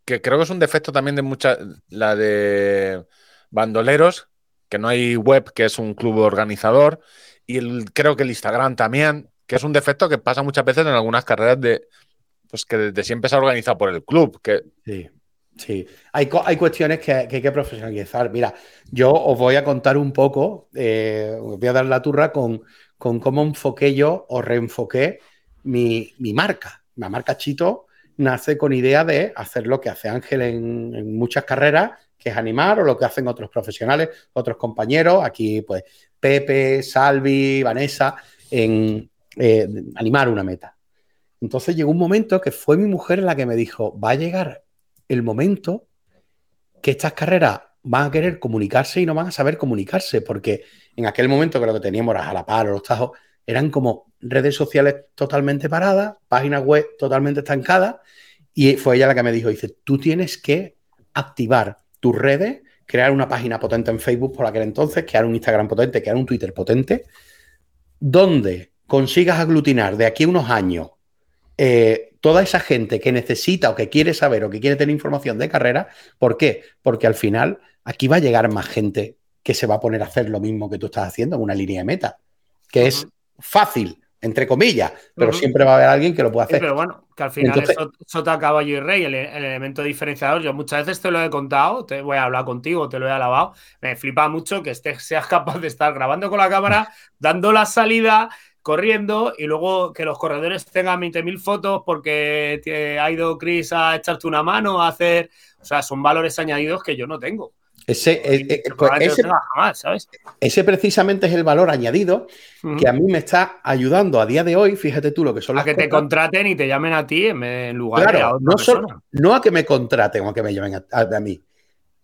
que creo que es un defecto también de muchas, la de bandoleros, que no hay web, que es un club organizador, y el, creo que el Instagram también, que es un defecto que pasa muchas veces en algunas carreras de, pues que desde siempre se ha organizado por el club. Que... Sí, sí. Hay, hay cuestiones que, hay que profesionalizar. Mira, yo os voy a contar un poco, eh, os voy a dar la turra con, con cómo enfoqué yo o reenfoqué mi, marca. La marca Chito nace con idea de hacer lo que hace Ángel en muchas carreras, que es animar, o lo que hacen otros profesionales, otros compañeros, aquí pues Pepe, Salvi, Vanessa, en eh, animar una meta. Entonces llegó un momento que fue mi mujer la que me dijo, va a llegar el momento que estas carreras van a querer comunicarse y no van a saber comunicarse, porque en aquel momento que lo que teníamos la par o los tajos, eran como redes sociales totalmente paradas, páginas web totalmente estancadas, y fue ella la que me dijo, dice, tú tienes que activar tus redes, crear una página potente en Facebook por aquel entonces, crear un Instagram potente, crear un Twitter potente, donde consigas aglutinar de aquí a unos años eh, toda esa gente que necesita o que quiere saber o que quiere tener información de carrera. ¿Por qué? Porque al final aquí va a llegar más gente que se va a poner a hacer lo mismo que tú estás haciendo en una línea de meta, que es fácil entre comillas, pero siempre va a haber alguien que lo pueda hacer. pero bueno, que al final es sota, caballo y rey, el, elemento diferenciador. Yo muchas veces te lo he contado, te voy a hablar contigo, te lo he alabado. Me flipa mucho que estés, seas capaz de estar grabando con la cámara, dando la salida, corriendo y luego que los corredores tengan 20.000 fotos porque ha ido Chris a echarte una mano, a hacer. O sea, son valores añadidos que yo no tengo. Ese, eh, eh, pues ese, precisamente es el valor añadido que a mí me está ayudando a día de hoy, fíjate tú lo que son a que te contraten y te llamen a ti en lugar de a otra no, persona. no a que me contraten o a que me llamen a, mí,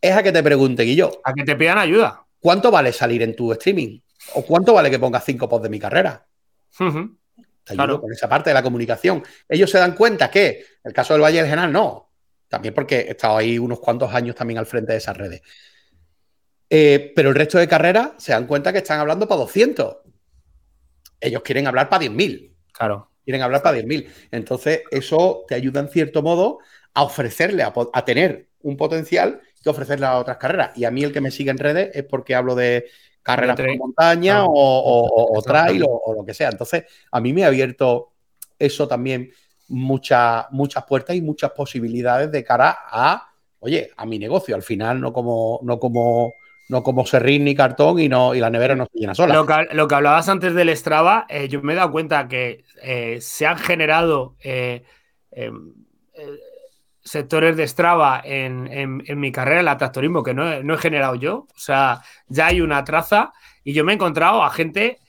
es a que te pregunten y yo. A que te pidan ayuda. ¿Cuánto vale salir en tu streaming? ¿O cuánto vale que pongas cinco posts de mi carrera? Te ayudo con esa parte de la comunicación. Ellos se dan cuenta que el caso del Valle del General no. También porque he estado ahí unos cuantos años también al frente de esas redes. Eh, pero el resto de carreras se dan cuenta que están hablando para 200. Ellos quieren hablar para 10.000. Claro. Quieren hablar para 10.000. Entonces, eso te ayuda en cierto modo a ofrecerle, a, tener un potencial que ofrecerle a otras carreras. Y a mí el que me sigue en redes es porque hablo de carreras por montaña o, trail o, lo que sea. Entonces, a mí me ha abierto eso también muchas, muchas puertas y muchas posibilidades de cara a, oye, a mi negocio. Al final, no como, no como no como serrín ni cartón y, no, y la nevera no se llena sola. Lo que, hablabas antes del Strava, eh, yo me he dado cuenta que eh, se han generado eh, em, sectores de Strava en, mi carrera, el tractorismo, que no he, generado yo. O sea, ya hay una traza y yo me he encontrado a gente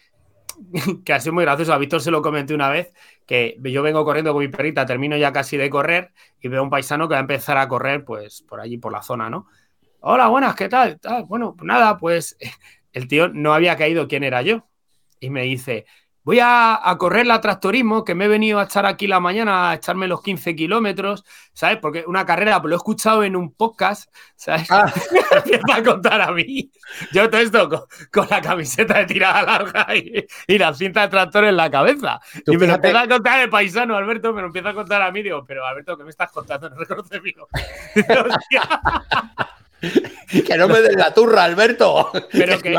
que ha sido muy gracioso. A Víctor se lo comenté una vez, que yo vengo corriendo con mi perrita, termino ya casi de correr y veo un paisano que va a empezar a correr pues por allí, por la zona, ¿no? Hola, buenas, ¿qué tal? Bueno, pues nada, pues el tío no había caído quién era yo. Y me dice, voy a, correr la tractorismo, que me he venido a echar aquí la mañana a echarme los 15 kilómetros, ¿sabes? Porque una carrera, pues lo he escuchado en un podcast, ¿sabes? Ah. me a contar a mí. Yo todo esto con, la camiseta de tirada larga y, la cinta de tractor en la cabeza. Y me lo empieza a contar el paisano, Alberto, me lo empieza a contar a mí. Digo, pero Alberto, ¿qué me estás contando? No reconoce mío. que no me den la turra, Alberto. Pero que,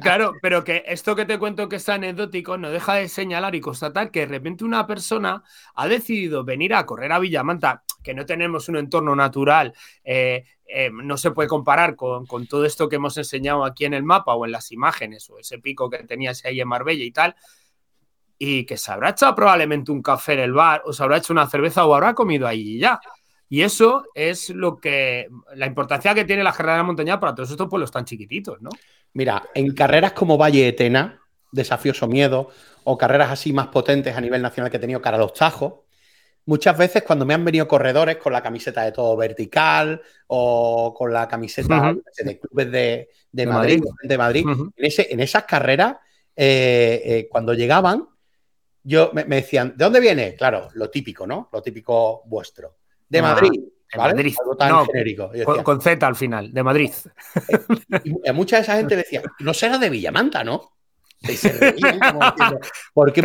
claro. pero que esto que te cuento que es anecdótico no deja de señalar y constatar que de repente una persona ha decidido venir a correr a Villamanta, que no tenemos un entorno natural, eh, eh, no se puede comparar con, todo esto que hemos enseñado aquí en el mapa o en las imágenes o ese pico que tenías ahí en Marbella y tal. Y que se habrá echado probablemente un café en el bar, o se habrá hecho una cerveza o habrá comido ahí ya. Y eso es lo que la importancia que tiene la carrera de montaña para todos estos pueblos tan chiquititos, ¿no? Mira, en carreras como Valle Etena, Desafíos o Miedo, o carreras así más potentes a nivel nacional que he tenido cara a los tajos, muchas veces cuando me han venido corredores con la camiseta de todo vertical o con la camiseta de clubes de, Madrid, de Madrid, en, esas carreras, eh, eh, cuando llegaban, yo me, decían, ¿de dónde viene? Claro, lo típico, ¿no? Lo típico vuestro de Madrid. De Madrid. genérico. con, Z al final, de Madrid. Y, mucha de esa gente decía, no será de Villamanta, ¿no? ¿por, qué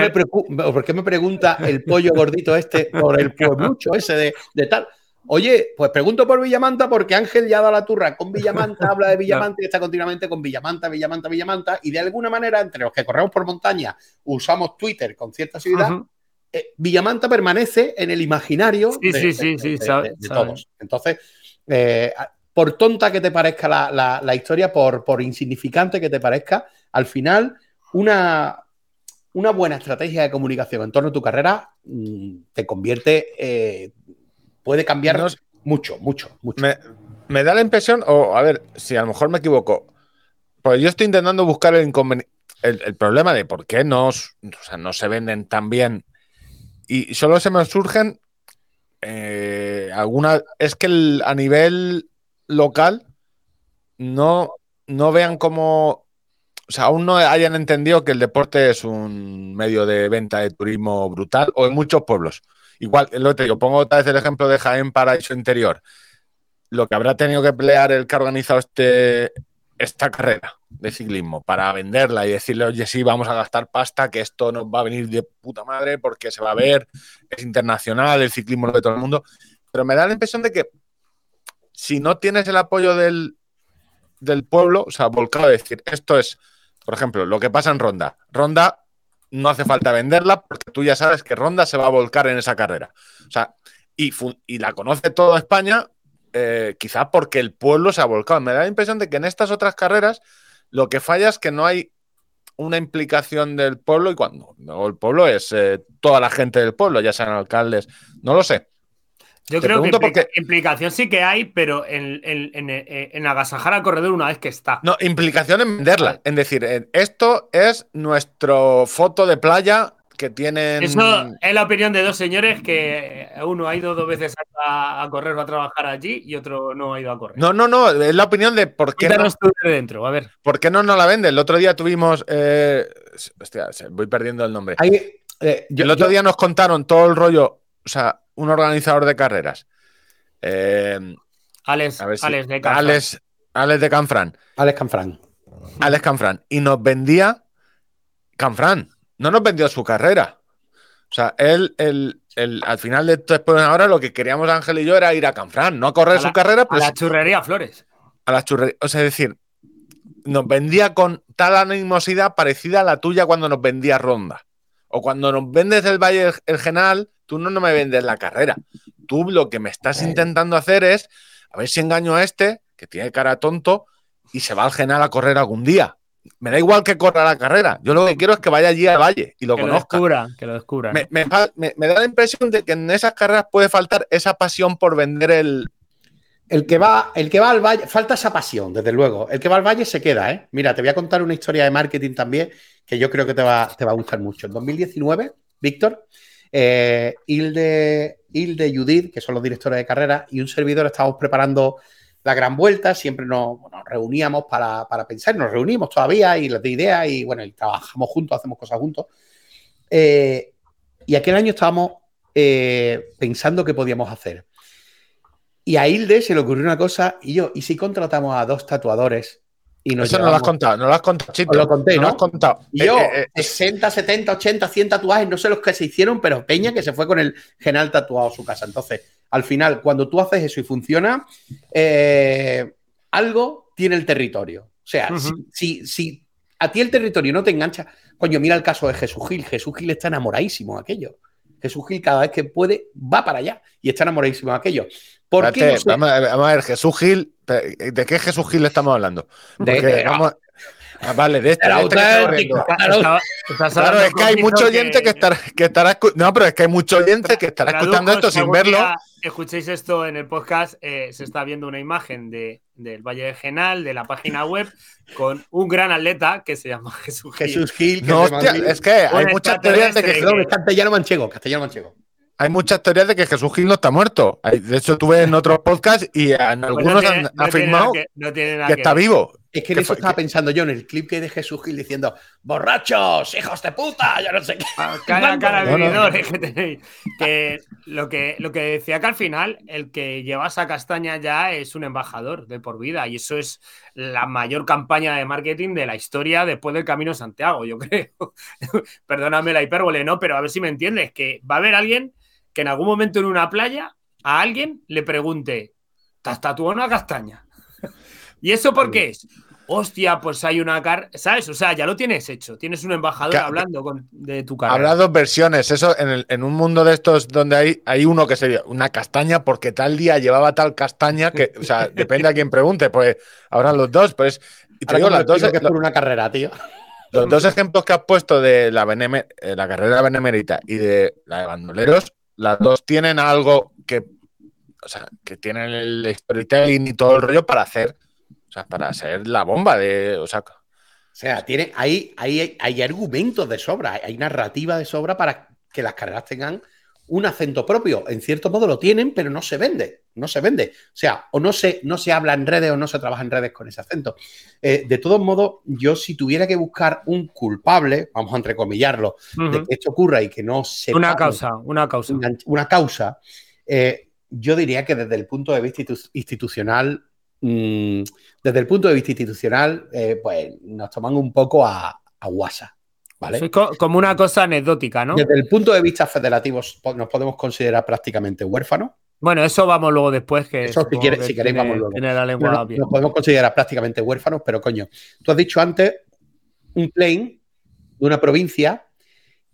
me pregunta el pollo gordito este por el pueblucho ese de, tal? Oye, pues pregunto por Villamanta porque Ángel ya da la turra con Villamanta, habla de Villamanta y está continuamente con Villamanta, Villamanta, Villamanta. Y de alguna manera, entre los que corremos por montaña, usamos Twitter con cierta seguridad, eh, Villamanta permanece en el imaginario de, todos. Entonces, eh, por tonta que te parezca la, historia, por, por, insignificante que te parezca, al final, una, una, buena estrategia de comunicación en torno a tu carrera mm, te convierte, eh, puede cambiar mucho, mucho, mucho. Me, da la impresión, o a ver, si a lo mejor me equivoco, pues yo estoy intentando buscar el, el, problema de por qué no, no se venden tan bien y solo se me surgen eh, algunas. Es que a nivel local no, no vean como. O sea, aún no hayan entendido que el deporte es un medio de venta de turismo brutal, o en muchos pueblos. Igual, lo te digo, pongo otra vez el ejemplo de Jaén Paraíso Interior. Lo que habrá tenido que pelear el que ha organizado este, esta carrera de ciclismo para venderla y decirle, oye, sí, vamos a gastar pasta, que esto nos va a venir de puta madre porque se va a ver, es internacional, el ciclismo lo de todo el mundo. Pero me da la impresión de que si no tienes el apoyo del, del pueblo, o sea, volcado a decir, esto es, por ejemplo, lo que pasa en Ronda. Ronda no hace falta venderla porque tú ya sabes que Ronda se va a volcar en esa carrera. O sea, y, y la conoce toda España, eh, quizá porque el pueblo se ha volcado. Me da la impresión de que en estas otras carreras lo que falla es que no hay una implicación del pueblo y cuando el pueblo es eh, toda la gente del pueblo, ya sean alcaldes, no lo sé. Yo creo que implicación sí que hay, pero en, en, agasajar al corredor una vez que está. No, implicación en venderla. En decir, esto es nuestro foto de playa que tienen. Eso es la opinión de dos señores que uno ha ido dos veces a, correr o a trabajar allí y otro no ha ido a correr. No, no, no. Es la opinión de por qué. no, dentro, a ver. ¿Por qué no nos la venden? El otro día tuvimos. Eh, hostia, voy perdiendo el nombre. Eh, el otro día nos contaron todo el rollo. O sea, un organizador de carreras. Eh, Alex, Alex, de Canfran. Alex, Alex de Canfran. Alex Canfran. Alex Canfran. Y nos vendía Canfran. No nos vendió su carrera. O sea, él, al final de esto ahora lo que queríamos Ángel y yo era ir a Canfran, no a correr su carrera. Pues, a la churrería Flores. A la churrería. O sea, es decir, nos vendía con tal animosidad parecida a la tuya cuando nos vendía Ronda. O cuando nos vendes el Valle el Genal, tú no, no me vendes la carrera. Tú lo que me estás intentando hacer es a ver si engaño a este, que tiene cara tonto, y se va al Genal a correr algún día. Me da igual que corra la carrera. Yo lo que quiero es que vaya allí al valle y lo conozca. que lo descubra. Me, da la impresión de que en esas carreras puede faltar esa pasión por vender el. El que, va, el que va al valle, falta esa pasión, desde luego. El que va al valle se queda, ¿eh? Mira, te voy a contar una historia de marketing también que yo creo que te va, te va a gustar mucho. En 2019, Víctor, eh, Hilde, Hilde Judith, que son los directores de carrera, y un servidor estábamos preparando la gran vuelta, siempre nos, reuníamos para, pensar, nos reunimos todavía y les de ideas y bueno, y trabajamos juntos, hacemos cosas juntos. Eh, y aquel año estábamos eh, pensando qué podíamos hacer. Y a Hilde se le ocurrió una cosa y yo, ¿y si contratamos a dos tatuadores eso no lo has contado, no lo has contado, Chito. Lo conté, ¿no? Lo has contado. Y yo, 60, 70, 80, 100 tatuajes, no sé los que se hicieron, pero Peña que se fue con el general tatuado a su casa. Entonces, al final, cuando tú haces eso y funciona, eh, algo tiene el territorio. O sea, si, si, a ti el territorio no te engancha, coño, mira el caso de Jesús Gil. Jesús Gil está enamoradísimo de aquello. Jesús Gil cada vez que puede va para allá y está enamoradísimo de aquello. ¿Por qué vamos, a ver, Jesús Gil, ¿de qué Jesús Gil estamos hablando? De, ah, vale, de este. este claro, es que hay mucho oyente que, estará, que estará. No, pero es que hay mucho oyente que estará escuchando esto sin verlo. Escuchéis esto en el podcast, eh, se está viendo una imagen de, del Valle de Genal, de la página web, con un gran atleta que se llama Jesús Gil. Jesús Gil. no, hostia, es que hay muchas teorías de que. que... Castellano manchego, castellano manchego hay muchas teorías de que Jesús Gil no está muerto. De hecho, tuve en otros podcasts y en pues algunos han afirmado que, está vivo. Es que en eso estaba pensando yo en el clip que de Jesús Gil diciendo ¡Borrachos! ¡Hijos de puta! Yo no sé qué. Ah, cara, cara no, que tenéis. Que lo, que lo que decía que al final, el que llevas a Castaña ya es un embajador de por vida. Y eso es la mayor campaña de marketing de la historia después del Camino de Santiago, yo creo. Perdóname la hipérbole, ¿no? Pero a ver si me entiendes, que va a haber alguien que en algún momento en una playa a alguien le pregunte, ¿te has tatuado una castaña? ¿Y eso por qué es? Hostia, pues hay una car, ¿sabes? O sea, ya lo tienes hecho. Tienes un embajador hablando de tu carrera. Habrá dos versiones. Eso en, un mundo de estos donde hay, hay uno que sería una castaña porque tal día llevaba tal castaña que, o sea, depende a quien pregunte. Pues habrá los dos. Pues y te digo, las dos. Que es por una carrera, tío. Los dos ejemplos que has puesto de la, eh, la carrera benemérita y de la de bandoleros las dos tienen algo que, o sea, que tienen el storytelling y todo el rollo para hacer, o sea, para ser la bomba de, o sea, o sea, tiene, hay, hay, hay argumentos de sobra, hay narrativa de sobra para que las carreras tengan un acento propio. En cierto modo lo tienen, pero no se vende. No se vende. O sea, o no se, no se habla en redes o no se trabaja en redes con ese acento. Eh, de todos modos, yo si tuviera que buscar un culpable, vamos a entrecomillarlo, de que esto ocurra y que no se... Una causa, una causa. Una, causa. Eh, yo diría que desde el punto de vista institucional, mm, desde el punto de vista institucional, eh, pues nos toman un poco a, a guasa como una cosa anecdótica, ¿no? Desde el punto de vista federativo nos podemos considerar prácticamente huérfanos. Bueno, eso vamos luego después. Que eso si, queréis vamos luego. nos podemos considerar prácticamente huérfanos, pero coño, tú has dicho antes un plane de una provincia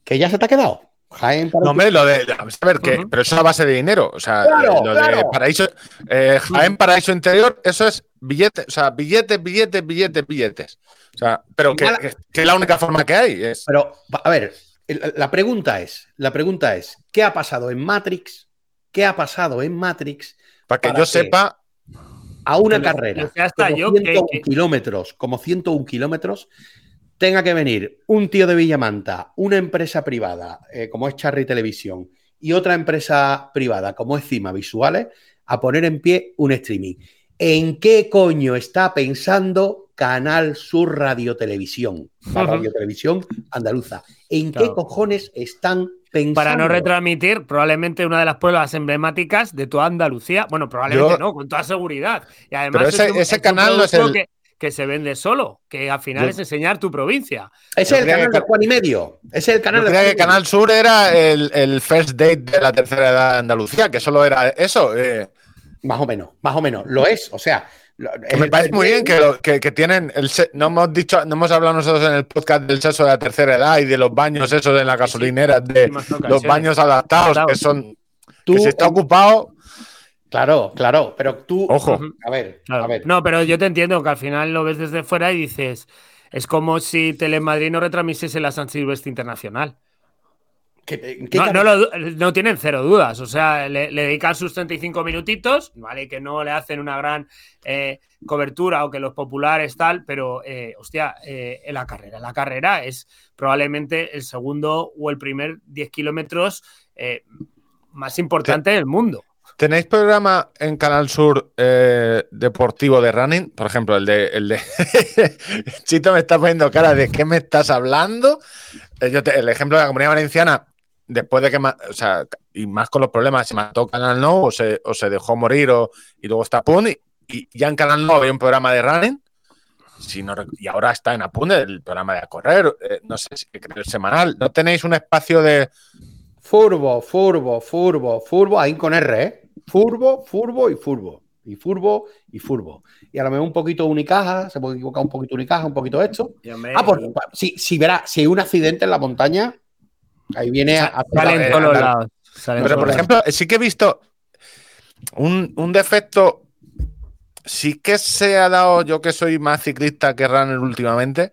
que ya se te ha quedado. Jaén No, hombre, lo de. A ver, que, pero eso es a base de dinero. O sea, lo de paraíso. Eh, Jaén Paraíso Interior, eso es billetes, o sea, billetes, billetes, billetes, billetes. O sea, pero que, que, es la única forma que hay. Es... Pero, a ver, la pregunta es: la pregunta es, ¿qué ha pasado en Matrix? ¿Qué ha pasado en Matrix? Para que yo sepa. A una carrera. Como 101 kilómetros, como 101 kilómetros, tenga que venir un tío de Villamanta, una empresa privada eh, como es Charry Televisión y otra empresa privada como es Cima Visuales a poner en pie un streaming. ¿En qué coño está pensando Canal Sur Radio Televisión? Radio Televisión Andaluza. ¿En qué cojones están pensando? Para no retransmitir probablemente una de las pruebas emblemáticas de toda Andalucía. Bueno, probablemente no, con toda seguridad. Y además ese, canal no es el que se vende solo, que al final es enseñar tu provincia. Ese es el canal de Juan y Medio. Es el canal Yo que Canal Sur era el, first date de la tercera edad de Andalucía, que solo era eso. Eh. Más o menos, más o menos. Lo es, o sea. me parece muy bien que, que, tienen. El, no hemos dicho, no hemos hablado nosotros en el podcast del sexo de la tercera edad y de los baños esos en la gasolinera, de los baños adaptados, que son. Que se está ocupado Claro, claro, pero tú. Ojo. A ver, a ver. No, pero yo te entiendo que al final lo ves desde fuera y dices. Es como si Telemadrid no retransmitiese la San Silvestre Internacional. no, tienen cero dudas. O sea, le, dedican sus 35 minutitos, ¿vale? Que no le hacen una gran eh, cobertura o que los populares tal, pero, eh, hostia, eh, en la carrera. La carrera es probablemente el segundo o el primer 10 kilómetros más importante del mundo. ¿Tenéis programa en Canal Sur eh, deportivo de running? Por ejemplo, el de, el de... Chito me está poniendo cara de ¿qué me estás hablando? Eh, el ejemplo de la comunidad valenciana, después de que, o sea, y más con los problemas, se mató Canal No o se, o se dejó morir o, y luego está Apun y, ya en Canal No había un programa de running si no, y ahora está en Apun el programa de correr, eh, no sé si el semanal. ¿No tenéis un espacio de... Furbo, furbo, furbo, furbo, ahí con R, ¿eh? Furbo, furbo y furbo. Y furbo y furbo. Y a lo mejor un poquito unicaja, se puede equivocar un poquito unicaja, un poquito esto. Ah, pues si, si verá, si hay un accidente en la montaña, ahí viene a. Salen todos los lados. Pero, por ejemplo, sí que he visto un, un, defecto. Sí que se ha dado, yo que soy más ciclista que runner últimamente,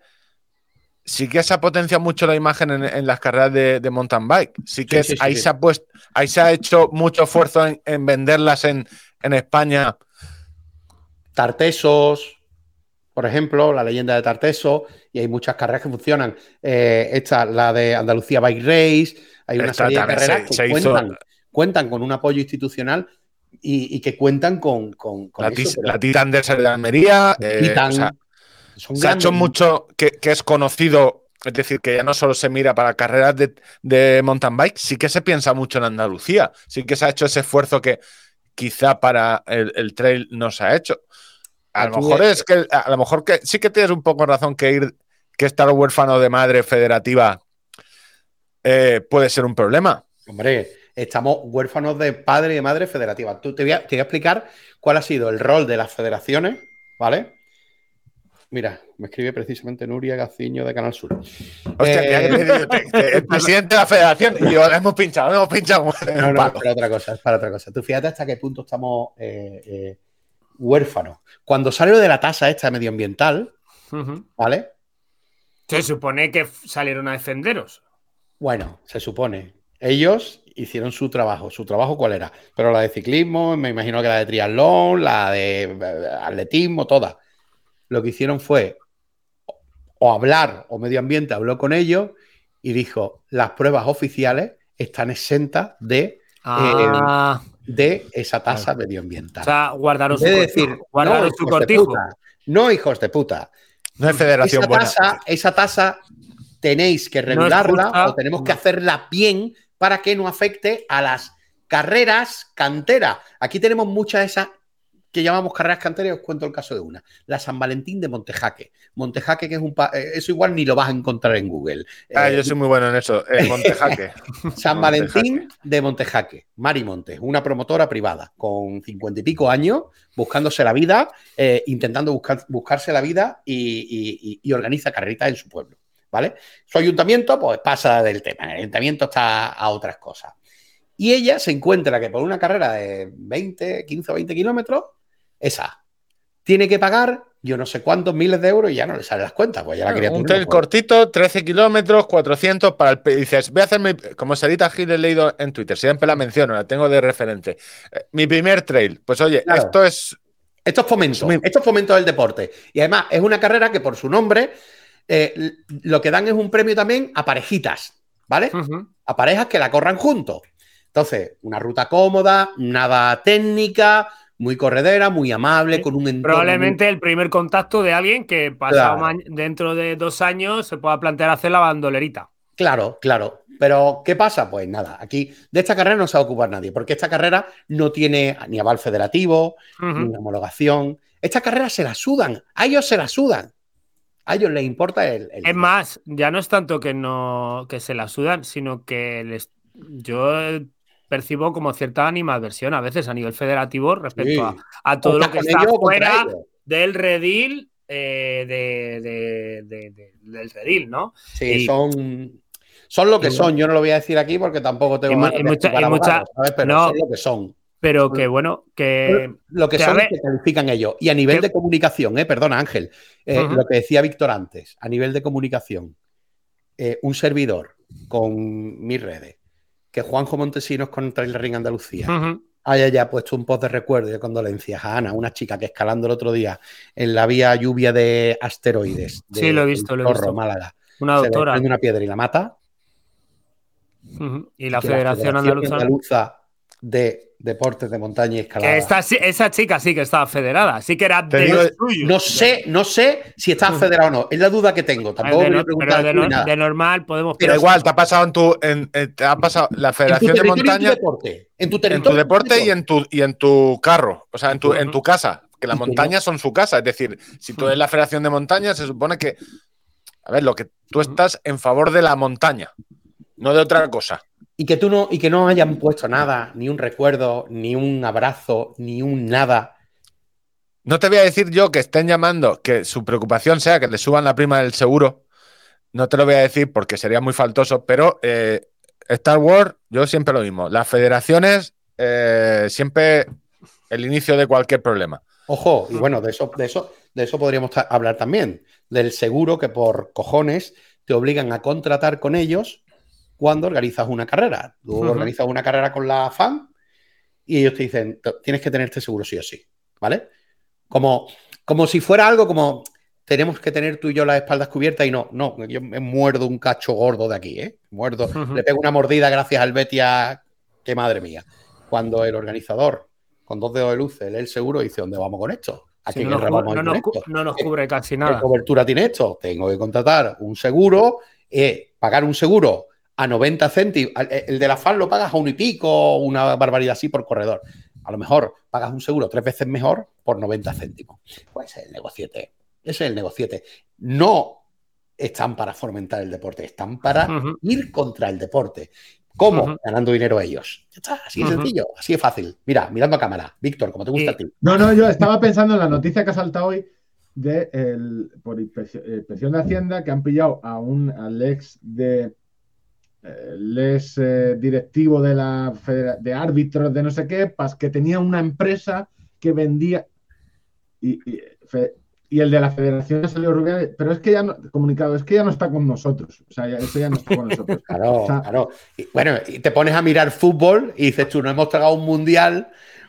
sí que se ha potenciado mucho la imagen en, las carreras de, mountain bike. Sí que ahí, Se ha puesto, ahí se ha hecho mucho esfuerzo en, venderlas en, España. Tartesos, por ejemplo, la leyenda de Tarteso, y hay muchas carreras que funcionan. Eh, esta, la de Andalucía Bike Race, hay una serie de carreras que cuentan, con un apoyo institucional y, que cuentan con, la, Titan de Almería. Eh, se ha hecho mucho que, es conocido, es decir, que ya no solo se mira para carreras de, mountain bike, sí que se piensa mucho en Andalucía, sí que se ha hecho ese esfuerzo que quizá para el, trail no se ha hecho. A lo mejor es que a lo mejor que sí que tienes un poco razón que ir que estar huérfano de madre federativa eh, puede ser un problema. Hombre, estamos huérfanos de padre y de madre federativa. Tú te voy, a, te voy a explicar cuál ha sido el rol de las federaciones, ¿vale? Mira, me escribe precisamente Nuria Gaciño de Canal Sur. Hostia, eh, el presidente de la federación y yo hemos pinchado, hemos pinchado. No, no, es para otra cosa, es para otra cosa. Tú fíjate hasta qué punto estamos eh, eh, huérfanos. Cuando salió de la tasa esta medioambiental, ¿vale? Se supone que salieron a defenderos. Bueno, se supone. Ellos hicieron su trabajo. ¿Su trabajo cuál era? Pero la de ciclismo, me imagino que la de triatlón, la de atletismo, todas lo que hicieron fue o hablar, o medio ambiente habló con ellos y dijo, las pruebas oficiales están exentas de, ah. eh, de esa tasa medioambiental. O sea, guardaron su, decir, no, su cortijo. no, hijos de puta. No es federación esa Tasa, esa tasa tenéis que regularla o tenemos que hacerla bien para que no afecte a las carreras canteras. Aquí tenemos muchas de esas que llamamos carreras canteras, os cuento el caso de una. La San Valentín de Montejaque. Montejaque, que es un... Eh, eso igual ni lo vas a encontrar en Google. Ah, yo eh, soy muy bueno en eso. Eh, Montejaque. San Valentín de Montejaque. Mari Montes, una promotora privada con cincuenta y pico años, buscándose la vida, intentando buscar, buscarse la vida y, organiza carreritas en su pueblo. ¿vale? Su ayuntamiento, pues pasa del tema. El ayuntamiento está a otras cosas. Y ella se encuentra que por una carrera de 20, 15 o 20 kilómetros, esa tiene que pagar yo no sé cuántos miles de euros y ya no le salen las cuentas. Pues ya la quería Un trail cortito, 13 kilómetros, 400 para el. Dices, voy a hacerme. Como Sarita Gil he leído en Twitter, siempre la menciono, la tengo de referente. Eh, mi primer trail. Pues oye, esto es. Esto es fomento. Esto es fomento del deporte. Y además es una carrera que por su nombre eh, lo que dan es un premio también a parejitas, ¿vale? A parejas que la corran juntos. Entonces, una ruta cómoda, nada técnica, muy corredera, muy amable, con un entorno. Probablemente el primer contacto de alguien que pasado dentro de dos años se pueda plantear hacer la bandolerita. Claro, claro. Pero, ¿qué pasa? Pues nada, aquí de esta carrera no se va a ocupar nadie, porque esta carrera no tiene ni aval federativo, ni homologación. Esta carrera se la sudan, a ellos se la sudan. A ellos les importa el, Es más, ya no es tanto que no que se la sudan, sino que les, yo percibo como cierta animadversión a veces a nivel federativo respecto a, todo lo que está fuera del redil eh, del redil, ¿no? Sí, son, son lo que son. Yo no lo voy a decir aquí porque tampoco tengo más mucha, Pero son lo que son. Pero que bueno, que. Lo que, son es que califican ellos. Y a nivel de comunicación, eh, perdona Ángel, eh, lo que decía Víctor antes, a nivel de comunicación, eh, un servidor con mis redes que Juanjo Montesinos con Trail Ring Andalucía haya ya puesto un post de recuerdo y de condolencias a Ana, una chica que escalando el otro día en la vía lluvia de asteroides. De, sí, lo he visto, lo he visto. Málaga. Una doctora. Se una piedra y la mata. Y la Federación, Andaluza de deportes de montaña y escalada. esa chica sí que estaba federada, sí que era de No sé, no sé si está federada o no, es la duda que tengo. Tampoco de, de, normal podemos. Pero igual, te ha pasado en tu, te ha pasado la Federación de Montaña. En tu, en tu deporte y en tu, y en tu carro, o sea, en tu, en tu casa, que las montañas son su casa. Es decir, si tú eres la Federación de Montaña, se supone que, a ver, lo que tú estás en favor de la montaña, no de otra cosa. Y que tú no, y que no hayan puesto nada, ni un recuerdo, ni un abrazo, ni un nada. No te voy a decir yo que estén llamando, que su preocupación sea que le suban la prima del seguro. No te lo voy a decir porque sería muy faltoso, pero eh, Star Wars, yo siempre lo mismo. Las federaciones, eh, siempre el inicio de cualquier problema. Ojo, y bueno, de eso, de eso, de eso podríamos hablar también. Del seguro que por cojones te obligan a contratar con ellos cuando organizas una carrera. Tú organizas una carrera con la FAN y ellos te dicen, tienes que tenerte seguro sí o sí, ¿vale? Como, como si fuera algo como, tenemos que tener tú y yo las espaldas cubiertas y no, no, yo me muerdo un cacho gordo de aquí, ¿eh? Muerdo, le pego una mordida gracias al Betia, que madre mía. Cuando el organizador, con dos dedos de luz, lee el seguro y dice, ¿dónde vamos con esto? Aquí no, nos, cubre casi nada. ¿Qué cobertura tiene esto? Tengo que contratar un seguro, eh, pagar un seguro a 90 céntimos. El de la FAN lo pagas a un y pico, una barbaridad así por corredor. A lo mejor pagas un seguro tres veces mejor por 90 céntimos. Pues ese es el negociete. Ese es el negociete. No están para fomentar el deporte, están para ir contra el deporte. ¿Cómo? Ganando dinero ellos. así de sencillo, así de fácil. Mira, mirando a cámara. Víctor, como te gusta a ti. No, no, yo estaba pensando en la noticia que ha saltado hoy de el, por inspección de Hacienda que han pillado a un al ex de él es eh, directivo de la de árbitros de no sé qué, que tenía una empresa que vendía y, el de la federación salió Rubiales, pero es que ya no, comunicado, es que ya no está con nosotros. O sea, eso ya no está con nosotros. claro, claro. bueno, y te pones a mirar fútbol y dices tú, no hemos tragado un mundial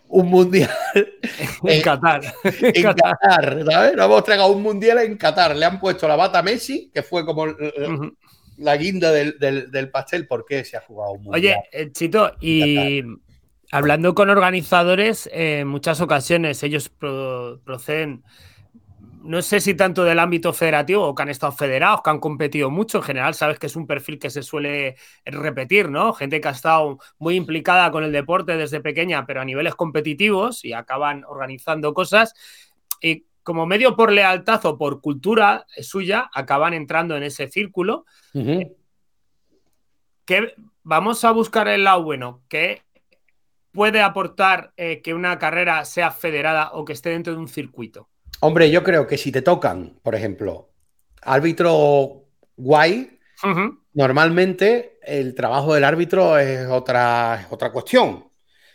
un mundial en Qatar. En Qatar, ¿sabes? No hemos tragado un mundial en Qatar. Le han puesto la bata a Messi, que fue como la guinda del, pastel, ¿por qué se ha jugado un Oye, eh, Chito, y hablando con organizadores, en muchas ocasiones ellos proceden, no sé si tanto del ámbito federativo o que han estado federados, que han competido mucho. En general, sabes que es un perfil que se suele repetir, ¿no? Gente que ha estado muy implicada con el deporte desde pequeña, pero a niveles competitivos y acaban organizando cosas. Y como medio por lealtad o por cultura suya, acaban entrando en ese círculo. que vamos a buscar el lado bueno, ¿qué puede aportar eh, que una carrera sea federada o que esté dentro de un circuito? Hombre, yo creo que si te tocan, por ejemplo, árbitro guay, normalmente el trabajo del árbitro es otra, otra cuestión.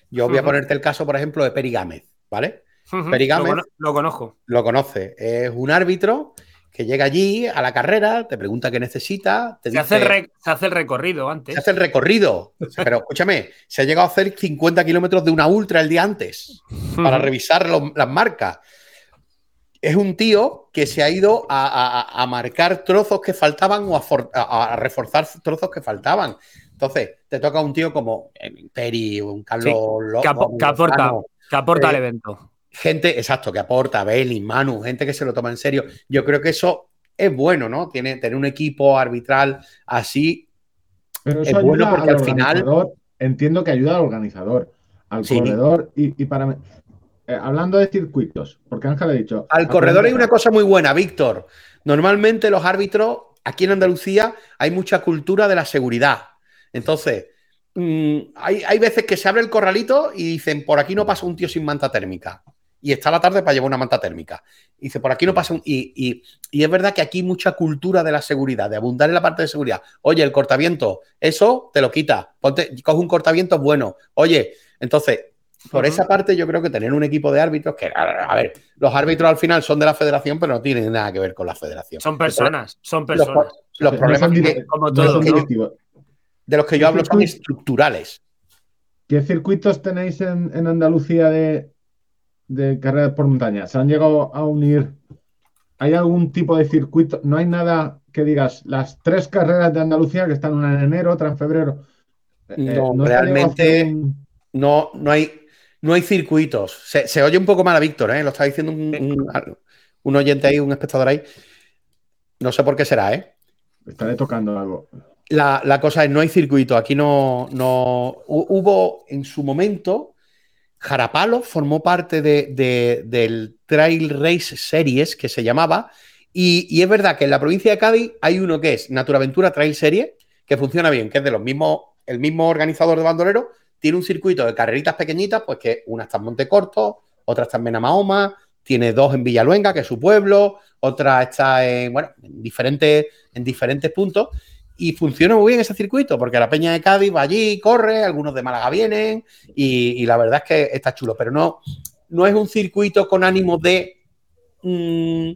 Yo voy a ponerte el caso, por ejemplo, de Peri Gámez, ¿vale? Peri Lo, Gámez. cono- lo conozco. Lo conoce. Es un árbitro que llega allí a la carrera, te pregunta qué necesita, te Se hace, el dice- re- se hace el recorrido antes. se hace el recorrido. Pero escúchame, se ha llegado a hacer 50 kilómetros de una ultra el día antes para revisar las marcas. Es un tío que se ha ido a, a- a- a marcar trozos que faltaban o a, for- a- a reforzar trozos que faltaban. Entonces, te toca un tío como eh, Peri, un Carlos Lo- que apo- que aporta. Que aporta Eh, al evento. Gente, exacto, que aporta, Belly, Manu, gente que se lo toma en serio. Yo creo que eso es bueno, ¿no? Tiene, tener un equipo arbitral así. Pero Es eso bueno ayuda porque al al final-. Entiendo que ayuda al organizador, al Sí. corredor y, y para. eh, hablando de circuitos, porque Ángel ha dicho. Al corredor hay una cosa muy buena, Víctor. Normalmente los árbitros, aquí en Andalucía, hay mucha cultura de la seguridad. Entonces, mm, hay, hay veces que se abre el corralito y dicen, por aquí no pasa un tío sin manta térmica. Y está la tarde para llevar una manta térmica. Y dice, por aquí no pasa un... Y, y- y es verdad que aquí hay mucha cultura de la seguridad, de abundar en la parte de seguridad. Oye, el cortaviento, eso te lo quita. Ponte, coge un cortaviento bueno. Oye, entonces, por esa parte yo creo que tener un equipo de árbitros, que a a ver, los árbitros al final son de la federación, pero no tienen nada que ver con la federación. Son personas, son Los, personas. los problemas que- como no todo, son ¿no? directivos. de los que yo hablo son estructurales. ¿Qué circuitos tenéis en, en Andalucía de, de carreras por montaña? ¿Se han llegado a unir? ¿Hay algún tipo de circuito? ¿No hay nada que digas las tres carreras de Andalucía que están una en enero, otra en febrero? Eh, No, llegado a realmente- un- No, no, hay, no hay circuitos. Se, se oye un poco mal a Víctor, ¿eh? lo está diciendo un, un- un oyente ahí, un espectador ahí. No sé por qué será, ¿eh? Estaré tocando algo. La, la cosa es, no hay circuito. Aquí no, no hu- hubo en su momento. Jarapalo formó parte de, de- del Trail Race Series que se llamaba. Y, es verdad que en la provincia de Cádiz hay uno que es Naturaventura Trail Series, que funciona bien, que es de los mismos, el mismo organizador de bandolero. Tiene un circuito de carreritas pequeñitas, pues que una está en Montecorto, otra está en Benamahoma, tiene dos en Villaluenga, que es su pueblo, otra está en, bueno, en diferentes, en diferentes puntos. Y funciona muy bien ese circuito, porque la Peña de Cádiz va allí, corre, algunos de Málaga vienen, y, y la verdad es que está chulo, pero no, no es un circuito con ánimo de, mm,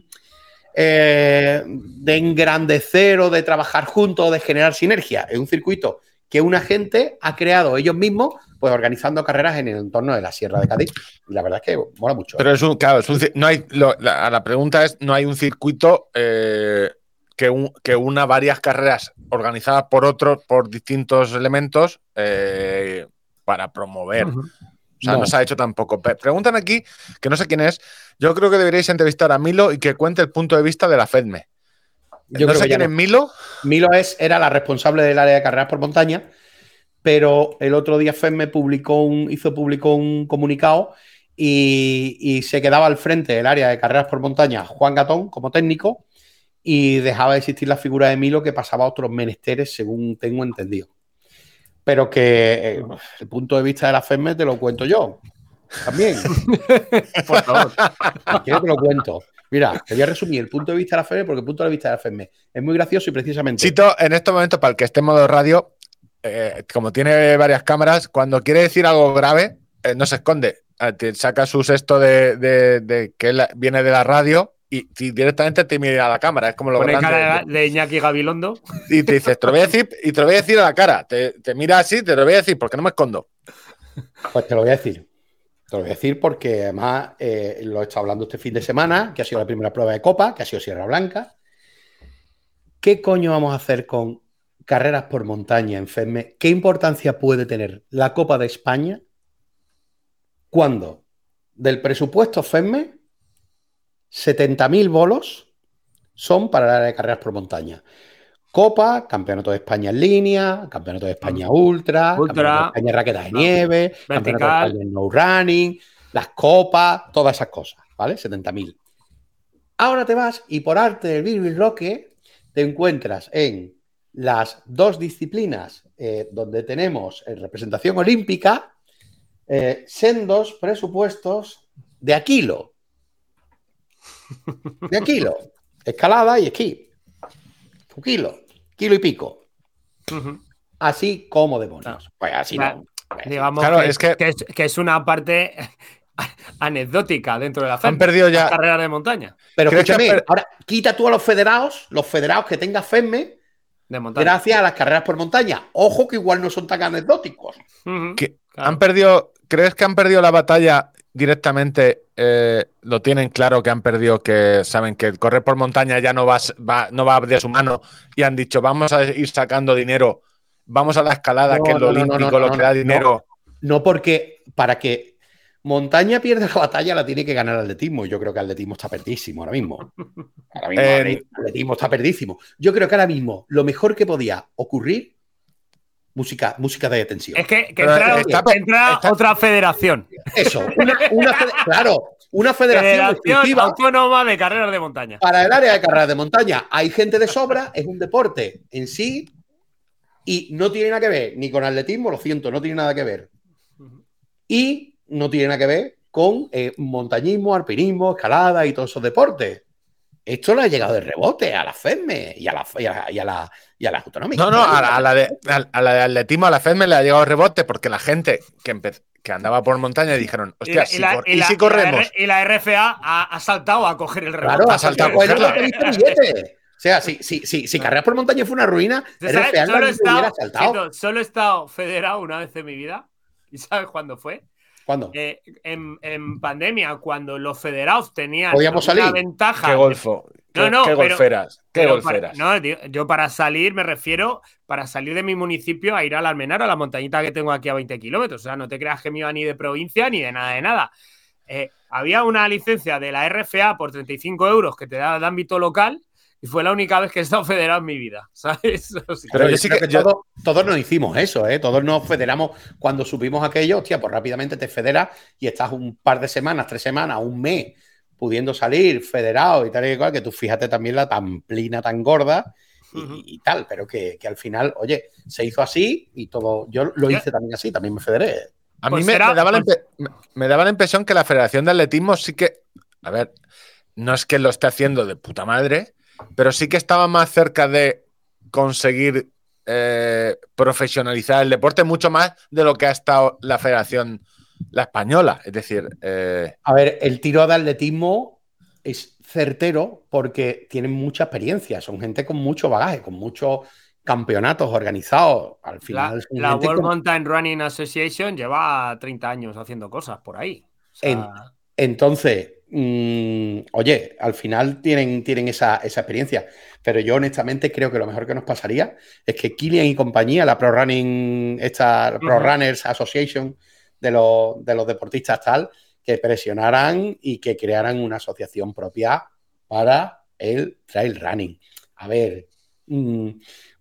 eh, de engrandecer o de trabajar juntos o de generar sinergia. Es un circuito que una gente ha creado ellos mismos, pues organizando carreras en el entorno de la Sierra de Cádiz. Y la verdad es que mola mucho. Pero es un, claro, es un no hay, lo- la, la pregunta es, no hay un circuito eh, que, un- que una varias carreras organizadas por otros, por distintos elementos eh, para promover. O sea, no. No. se ha hecho tampoco. Preguntan aquí, que no sé quién es, yo creo que deberíais entrevistar a Milo y que cuente el punto de vista de la FEDME. Yo no creo sé que quién no. es Milo, Milo es, era la responsable del área de carreras por montaña, pero el otro día FEMME publicó un, hizo publicó un comunicado y, y se quedaba al frente del área de carreras por montaña Juan Gatón como técnico y dejaba de existir la figura de Milo que pasaba a otros menesteres, según tengo entendido. Pero que eh, el punto de vista de la FEMME te lo cuento yo. También. Por favor. Quiero que lo cuento. Mira, te voy a resumir el punto de vista de la FEMME porque el punto de vista de la FEMME es muy gracioso y precisamente. Chito, en estos momentos, para el que esté en modo radio, eh, como tiene varias cámaras, cuando quiere decir algo grave, eh, no se esconde. Te saca su sexto de, de- de que viene de la radio y, y directamente te mira a la cámara. Es como lo Pone grande. cara de Iñaki Gabilondo. Y te dices, te lo voy a decir, y te lo voy a decir a la cara. Te, te mira así, te lo voy a decir, porque no me escondo. Pues te lo voy a decir. Te lo voy a decir porque además eh, lo he estado hablando este fin de semana, que ha sido la primera prueba de Copa, que ha sido Sierra Blanca. ¿Qué coño vamos a hacer con carreras por montaña en FEMME? ¿Qué importancia puede tener la Copa de España cuando del presupuesto FEMME 70.000 bolos son para el área de carreras por montaña? Copa, Campeonato de España en línea, Campeonato de España Ultra, Ultra. Campeonato de España Raquetas de Nieve, Campeonato de. España en No Running, las copas, todas esas cosas, ¿vale? 70.000. Ahora te vas y por arte del Bill Roque te encuentras en las dos disciplinas eh, donde tenemos eh, representación olímpica, eh, sendos presupuestos de Aquilo. De Aquilo. Escalada y esquí. su kilo, kilo y pico. Así como demonios. Pues así Claro. no. Pues, Digamos Claro, que, es que- que es, que es una parte anecdótica dentro de la Han FEM. perdido ya. Carreras de montaña. Pero ¿Crees que escúchame, per- ahora quita tú a los federados, los federados que tenga FEME, De montaña. gracias a las carreras por montaña. Ojo que igual no son tan anecdóticos. Que Claro. han perdido. ¿Crees que han perdido la batalla directamente? Eh, lo tienen claro que han perdido, que saben que el correr por montaña ya no va, va- no va de su mano y han dicho vamos a ir sacando dinero, vamos a la escalada, No, que es lo no, olímpico, lo que da dinero. No porque para que Montaña pierda la batalla la tiene que ganar atletismo. Yo creo que atletismo está perdísimo ahora mismo. Ahora mismo Eh, atletismo está perdísimo. Yo creo que ahora mismo lo mejor que podía ocurrir, música, música de tensión. Es que, entra, está- que entra está- otra federación. Eso, una, una fede- claro, una federación, Autónoma de Carreras de Montaña. para el área de carreras de montaña. Hay gente de sobra, es un deporte en sí y no tiene nada que ver ni con atletismo, lo siento, no tiene nada que ver. Y no tiene nada que ver con eh, montañismo, alpinismo, escalada y todos esos deportes. Esto le ha llegado de rebote a la FEDME y a la, y a la, y a la, y a las autonómicas. No, no, a la, a la de, a, a la de atletismo, a la FEDME le ha llegado rebote porque la gente que, empe- que andaba por montaña dijeron, Y hostia, la, si y la- cor- y ¿y la- si y la corremos? Y la RFA ha, ha saltado a coger el rebote. Claro, ha saltado a cogerla. O sea, si, si, si, si carreras por montaña fue una ruina, ¿Sabes? RFA Solo, he no hubiera estado, saltado. Solo he estado federado una vez en mi vida. ¿Y sabes cuándo fue? ¿Cuándo? Eh, en, en pandemia, cuando los federados tenían Podíamos una salir. ventaja. Qué golfo, qué, No, no, qué pero- golferas, qué Pero golferas. para- no, tío, yo para salir me refiero para salir de mi municipio a ir al Almenaro, a la montañita que tengo aquí a 20 kilómetros. O sea, no te creas que me iba ni de provincia ni de nada de nada. Eh, había una licencia de la RFA por 35 euros que te da de ámbito local y fue la única vez que he estado federado en mi vida. ¿Sabes? O sea, Pero yo sí que- que, yo- todos, todos nos hicimos eso, ¿eh? Todos nos federamos cuando supimos aquello, hostia, pues rápidamente te federas y estás un par de semanas, tres semanas, un mes, pudiendo salir federado y tal y cual, que tú fíjate también la tamplina tan gorda y, tal, pero que, que al final, oye, se hizo así y todo, yo lo hice también así, también me federé. A Pues mí me, será- me daba pues- me daba la impresión que la Federación de Atletismo sí que, a ver, no es que lo esté haciendo de puta madre, pero sí que estaba más cerca de conseguir eh, profesionalizar el deporte mucho más de lo que ha estado la Federación, la española. Es decir, eh, A ver, el tiro de atletismo es certero porque tienen mucha experiencia, son gente con mucho bagaje, con muchos campeonatos organizados. Al la, final, la World con- Mountain Running Association lleva 30 años haciendo cosas por ahí. O sea, En- Entonces, mm, oye, al final tienen, tienen esa, esa experiencia, pero yo honestamente creo que lo mejor que nos pasaría es que Kilian y compañía, la Pro Running, esta Pro. Runners Association de los, de los deportistas tal, que presionaran y que crearan una asociación propia para el trail running. A ver, mm,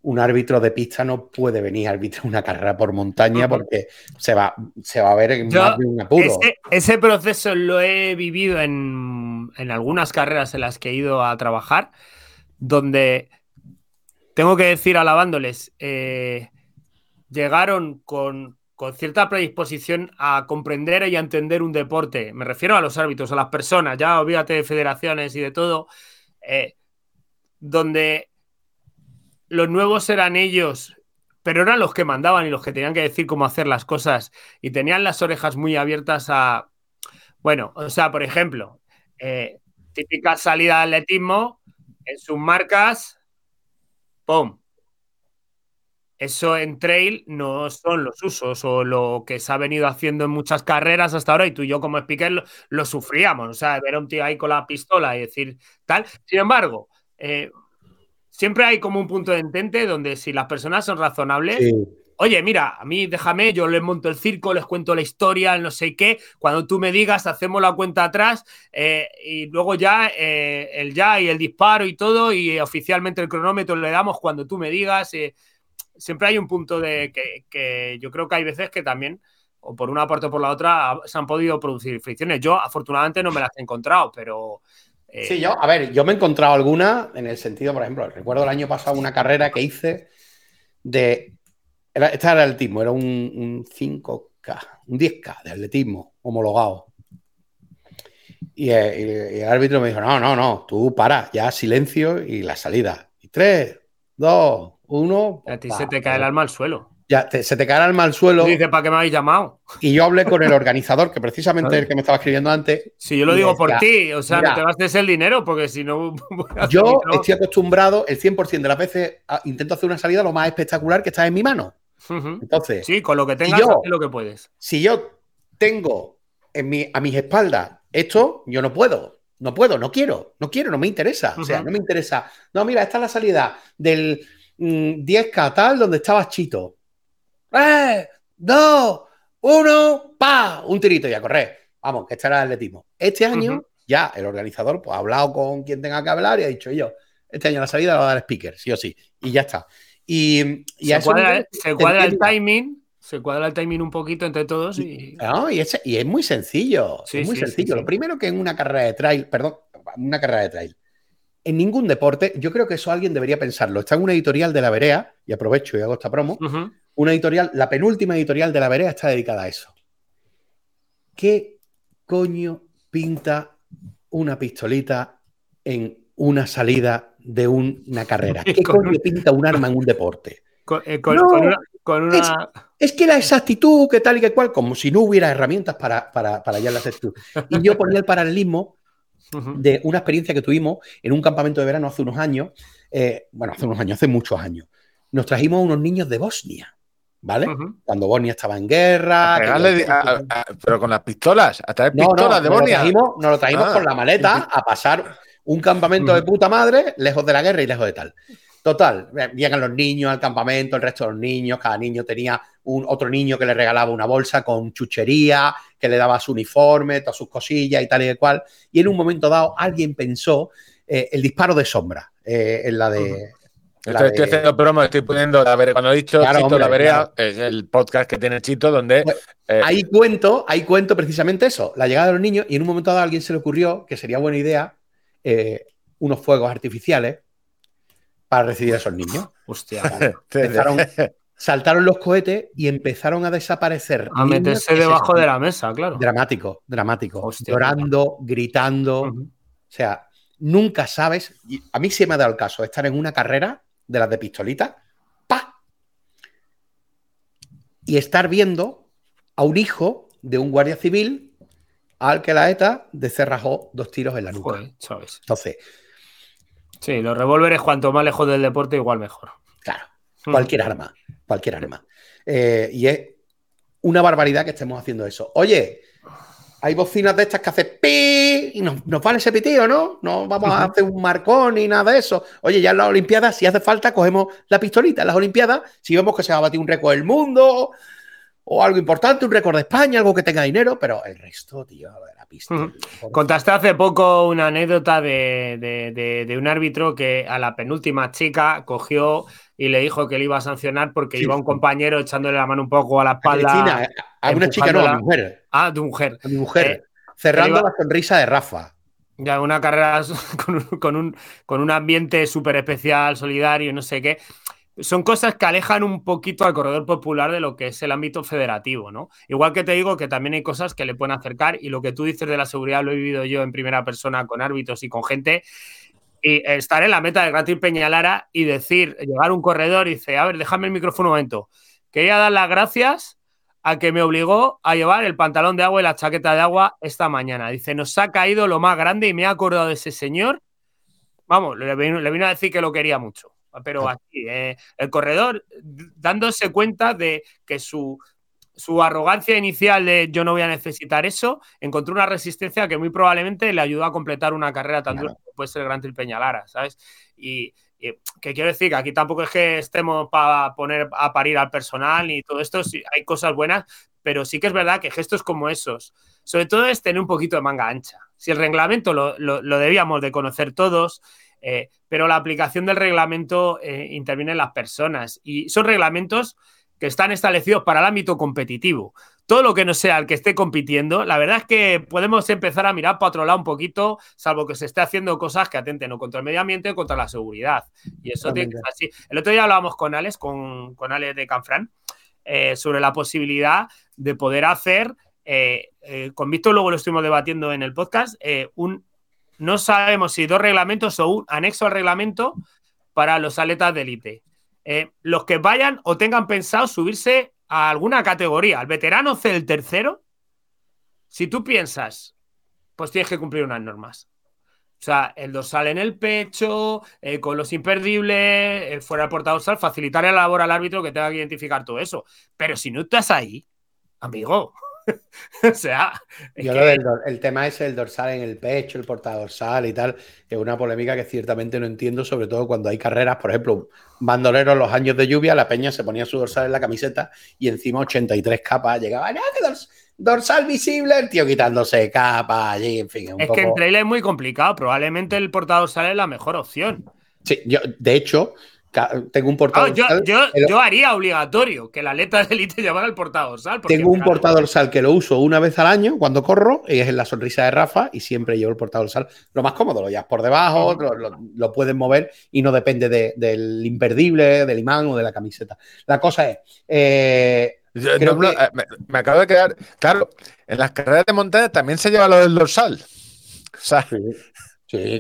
un árbitro de pista no puede venir a arbitrar una carrera por montaña porque se va, se va a ver en más de un apuro. Ese, ese proceso lo he vivido en, en algunas carreras en las que he ido a trabajar, donde tengo que decir, alabándoles, eh, llegaron con, con cierta predisposición a comprender y a entender un deporte. Me refiero a los árbitros, a las personas, ya olvídate de federaciones y de todo, eh, donde los nuevos eran ellos pero eran los que mandaban y los que tenían que decir cómo hacer las cosas y tenían las orejas muy abiertas a, bueno, o sea, por ejemplo, eh, típica salida de atletismo, en sus marcas, ¡pum! Eso en trail no son los usos o lo que se ha venido haciendo en muchas carreras hasta ahora y tú y yo como speaker lo, lo sufríamos, o sea, ver a un tío ahí con la pistola y decir tal. Sin embargo, eh, siempre hay como un punto de entente donde si las personas son razonables, Sí. oye, mira, a mí déjame, yo les monto el circo, les cuento la historia, el no sé qué, cuando tú me digas, hacemos la cuenta atrás eh, y luego ya eh, el ya y el disparo y todo y oficialmente el cronómetro le damos cuando tú me digas. eh, siempre hay un punto de que, que yo creo que hay veces que también, o por una parte o por la otra, se han podido producir fricciones. Yo afortunadamente no me las he encontrado, pero... eh, Sí, yo, a ver, yo me he encontrado alguna en el sentido, por ejemplo, recuerdo el año pasado una carrera que hice de. Era, esta era atletismo, era un, un 5K, un 10K de atletismo homologado. Y, eh, y el árbitro me dijo: No, no, no, tú para, ya silencio y la salida. Y tres, dos, uno. A ti se te cae el alma al suelo. Ya, te- se te caerá el mal suelo. Tú dices, ¿para qué me habéis llamado? Y yo hablé con el organizador, que precisamente el que me estaba escribiendo antes. Si yo lo digo decía, por ti, o sea, mira, no te gastes el dinero, porque si no. Yo no. estoy acostumbrado el 100% de las veces a- intento hacer una salida lo más espectacular que está en mi mano. Entonces, Sí, con lo que tengas, yo- haz lo que puedes. si yo tengo en mi, a mis espaldas esto, yo no puedo. No puedo, no quiero, no quiero, no me interesa. O sea, no me interesa. No, mira, esta es la salida del mm, 10K tal donde estaba Chito. ¡Eh! ¡Dos! ¡Uno! ¡Pa! Un tirito y a correr. Vamos, que este era el atletismo. Este año, ya el organizador pues, ha hablado con quien tenga que hablar y ha dicho yo, este año la salida la va a dar speaker, sí o sí. Y ya está. Y, y Se cuadra, se el timing, se cuadra el timing un poquito entre todos y. No, y, es, y es muy sencillo. Sí, es muy sí, sencillo. sí. Lo primero que en una carrera de trail, perdón, una carrera de trail. En ningún deporte, yo creo que eso alguien debería pensarlo. Está en una editorial de la Berea, y aprovecho y hago esta promo. Una editorial, la penúltima editorial de la Berea está dedicada a eso. ¿Qué coño pinta una pistolita en una salida de un- una carrera? ¿Qué coño un- pinta un arma en un deporte? Con, eh, con- No, con una. con una- Es que la exactitud, que tal y que cual, como si no hubiera herramientas para, para, para hallar la exactitud. Y yo ponía el paralelismo de una experiencia que tuvimos en un campamento de verano hace unos años, eh, bueno, hace unos años, hace muchos años. Nos trajimos a unos niños de Bosnia, ¿vale? Cuando Bosnia estaba en guerra. que Pegarle yo- a- a- a- pero con las pistolas, a traer no, no, pistolas de nos lo Bosnia. trajimos, nos lo trajimos Ah. con la maleta a pasar un campamento de puta madre, lejos de la guerra y lejos de tal. Total, eh, llegan los niños al campamento, el resto de los niños, cada niño tenía un otro niño que le regalaba una bolsa con chuchería, que le daba su uniforme, todas sus cosillas y tal y cual. Y en un momento dado alguien pensó eh, el disparo de sombra eh, en la de... estoy de- haciendo promo, estoy poniendo la vereda. Cuando he dicho Claro, Chito hombre, la vereda, claro. es el podcast que tiene Chito, donde Pues, eh, Ahí cuento, ahí cuento precisamente eso, la llegada de los niños, y en un momento dado a alguien se le ocurrió que sería buena idea eh, unos fuegos artificiales para recibir a esos niños. Hostia. Empezaron, saltaron los cohetes y empezaron a desaparecer. A meterse que se debajo de la mesa, claro. Dramático, dramático. Hostia, llorando, gritando. O sea, nunca sabes. A mí sí me ha dado el caso estar en una carrera de las de pistolita, ¡pa! Y estar viendo a un hijo de un guardia civil al que la ETA descerrajó dos tiros en la nuca. Joder, ¿sabes? Entonces, Sí, los revólveres, cuanto más lejos del deporte, igual mejor. claro, cualquier arma, cualquier arma. Eh, y es una barbaridad que estemos haciendo eso. Oye, hay bocinas de estas que hacen pi y nos, nos vale ese pitío, ¿no? No vamos a hacer un marcón ni nada de eso. Oye, ya en las Olimpiadas, si hace falta, cogemos la pistolita en las Olimpiadas. Si vemos que se va a batir un récord del mundo o algo importante, un récord de España, algo que tenga dinero, pero el resto, tío, la pistola. por Contaste hace poco una anécdota de, de- de- de un árbitro que a la penúltima chica cogió y le dijo que le iba a sancionar porque Sí. iba un compañero echándole la mano un poco a la A espalda. Cristina, eh, a una chica no, a mi mujer. Ah, tu mujer. A mi mujer. Eh, cerrando iba- la sonrisa de Rafa. Ya, una carrera con un, con un, con un ambiente súper especial, solidario, no sé qué. Son cosas que alejan un poquito al corredor popular de lo que es el ámbito federativo, ¿no? Igual que te digo que también hay cosas que le pueden acercar y lo que tú dices de la seguridad lo he vivido yo en primera persona con árbitros y con gente. Y estar en la meta del Gran Prix Peñalara y decir, llegar un corredor y dice, a ver, déjame el micrófono un momento. Quería dar las gracias a que me obligó a llevar el pantalón de agua y la chaqueta de agua esta mañana. Dice, nos ha caído lo más grande y me he acordado de ese señor. Vamos, le le vino a decir que lo quería mucho. Pero así, eh, el corredor dándose cuenta de que su, su arrogancia inicial de yo no voy a necesitar eso, encontró una resistencia que muy probablemente le ayudó a completar una carrera tan Claro. dura como puede ser el Gran Prix Peñalara, ¿sabes? Y, y que quiero decir que aquí tampoco es que estemos para poner a parir al personal y todo esto, sí, hay cosas buenas, pero sí que es verdad que gestos como esos, sobre todo es tener un poquito de manga ancha. Si el reglamento lo, lo- lo debíamos de conocer todos, eh, pero la aplicación del reglamento eh, interviene en las personas y son reglamentos que están establecidos para el ámbito competitivo. Todo lo que no sea el que esté compitiendo, la verdad es que podemos empezar a mirar para otro lado un poquito, salvo que se esté haciendo cosas que atenten o contra el medio ambiente o contra la seguridad. Y eso tiene que ser así. El otro día hablábamos con Alex, con, con Alex de Canfrán, eh, sobre la posibilidad de poder hacer, eh, eh, con Víctor luego lo estuvimos debatiendo en el podcast, eh, un, no sabemos si dos reglamentos o un anexo al reglamento para los atletas de élite. Eh, los que vayan o tengan pensado subirse a alguna categoría, al veterano C el tercero, si tú piensas, pues tienes que cumplir unas normas. O sea, el dorsal en el pecho, eh, con los imperdibles, eh, fuera del porta dorsal, facilitar la labor al árbitro que tenga que identificar todo eso. Pero si no estás ahí, amigo, o sea. Yo lo del, el tema es el dorsal en el pecho, el portadorsal y tal, es una polémica que ciertamente no entiendo, sobre todo cuando hay carreras, por ejemplo, bandoleros los años de lluvia, la peña se ponía su dorsal en la camiseta y encima 83 capas llegaba, ¡no, que dorsal! dorsal visible, el tío quitándose capa allí, en fin. es que en trailer es muy complicado, probablemente el portador sale la mejor opción. Sí, yo, de hecho, tengo un portador ah, yo, haría obligatorio que la letra de élite llevara el portador sal. Tengo un portador sal que lo uso una vez al año cuando corro y es en la sonrisa de Rafa y siempre llevo el portador sal. Lo más cómodo, lo llevas por debajo, lo, puedes mover y no depende del imperdible, del imán o de la camiseta. La cosa es, eh, eh, me, acabo de quedar. Claro, en las carreras de montaña también se lleva lo del dorsal. sí,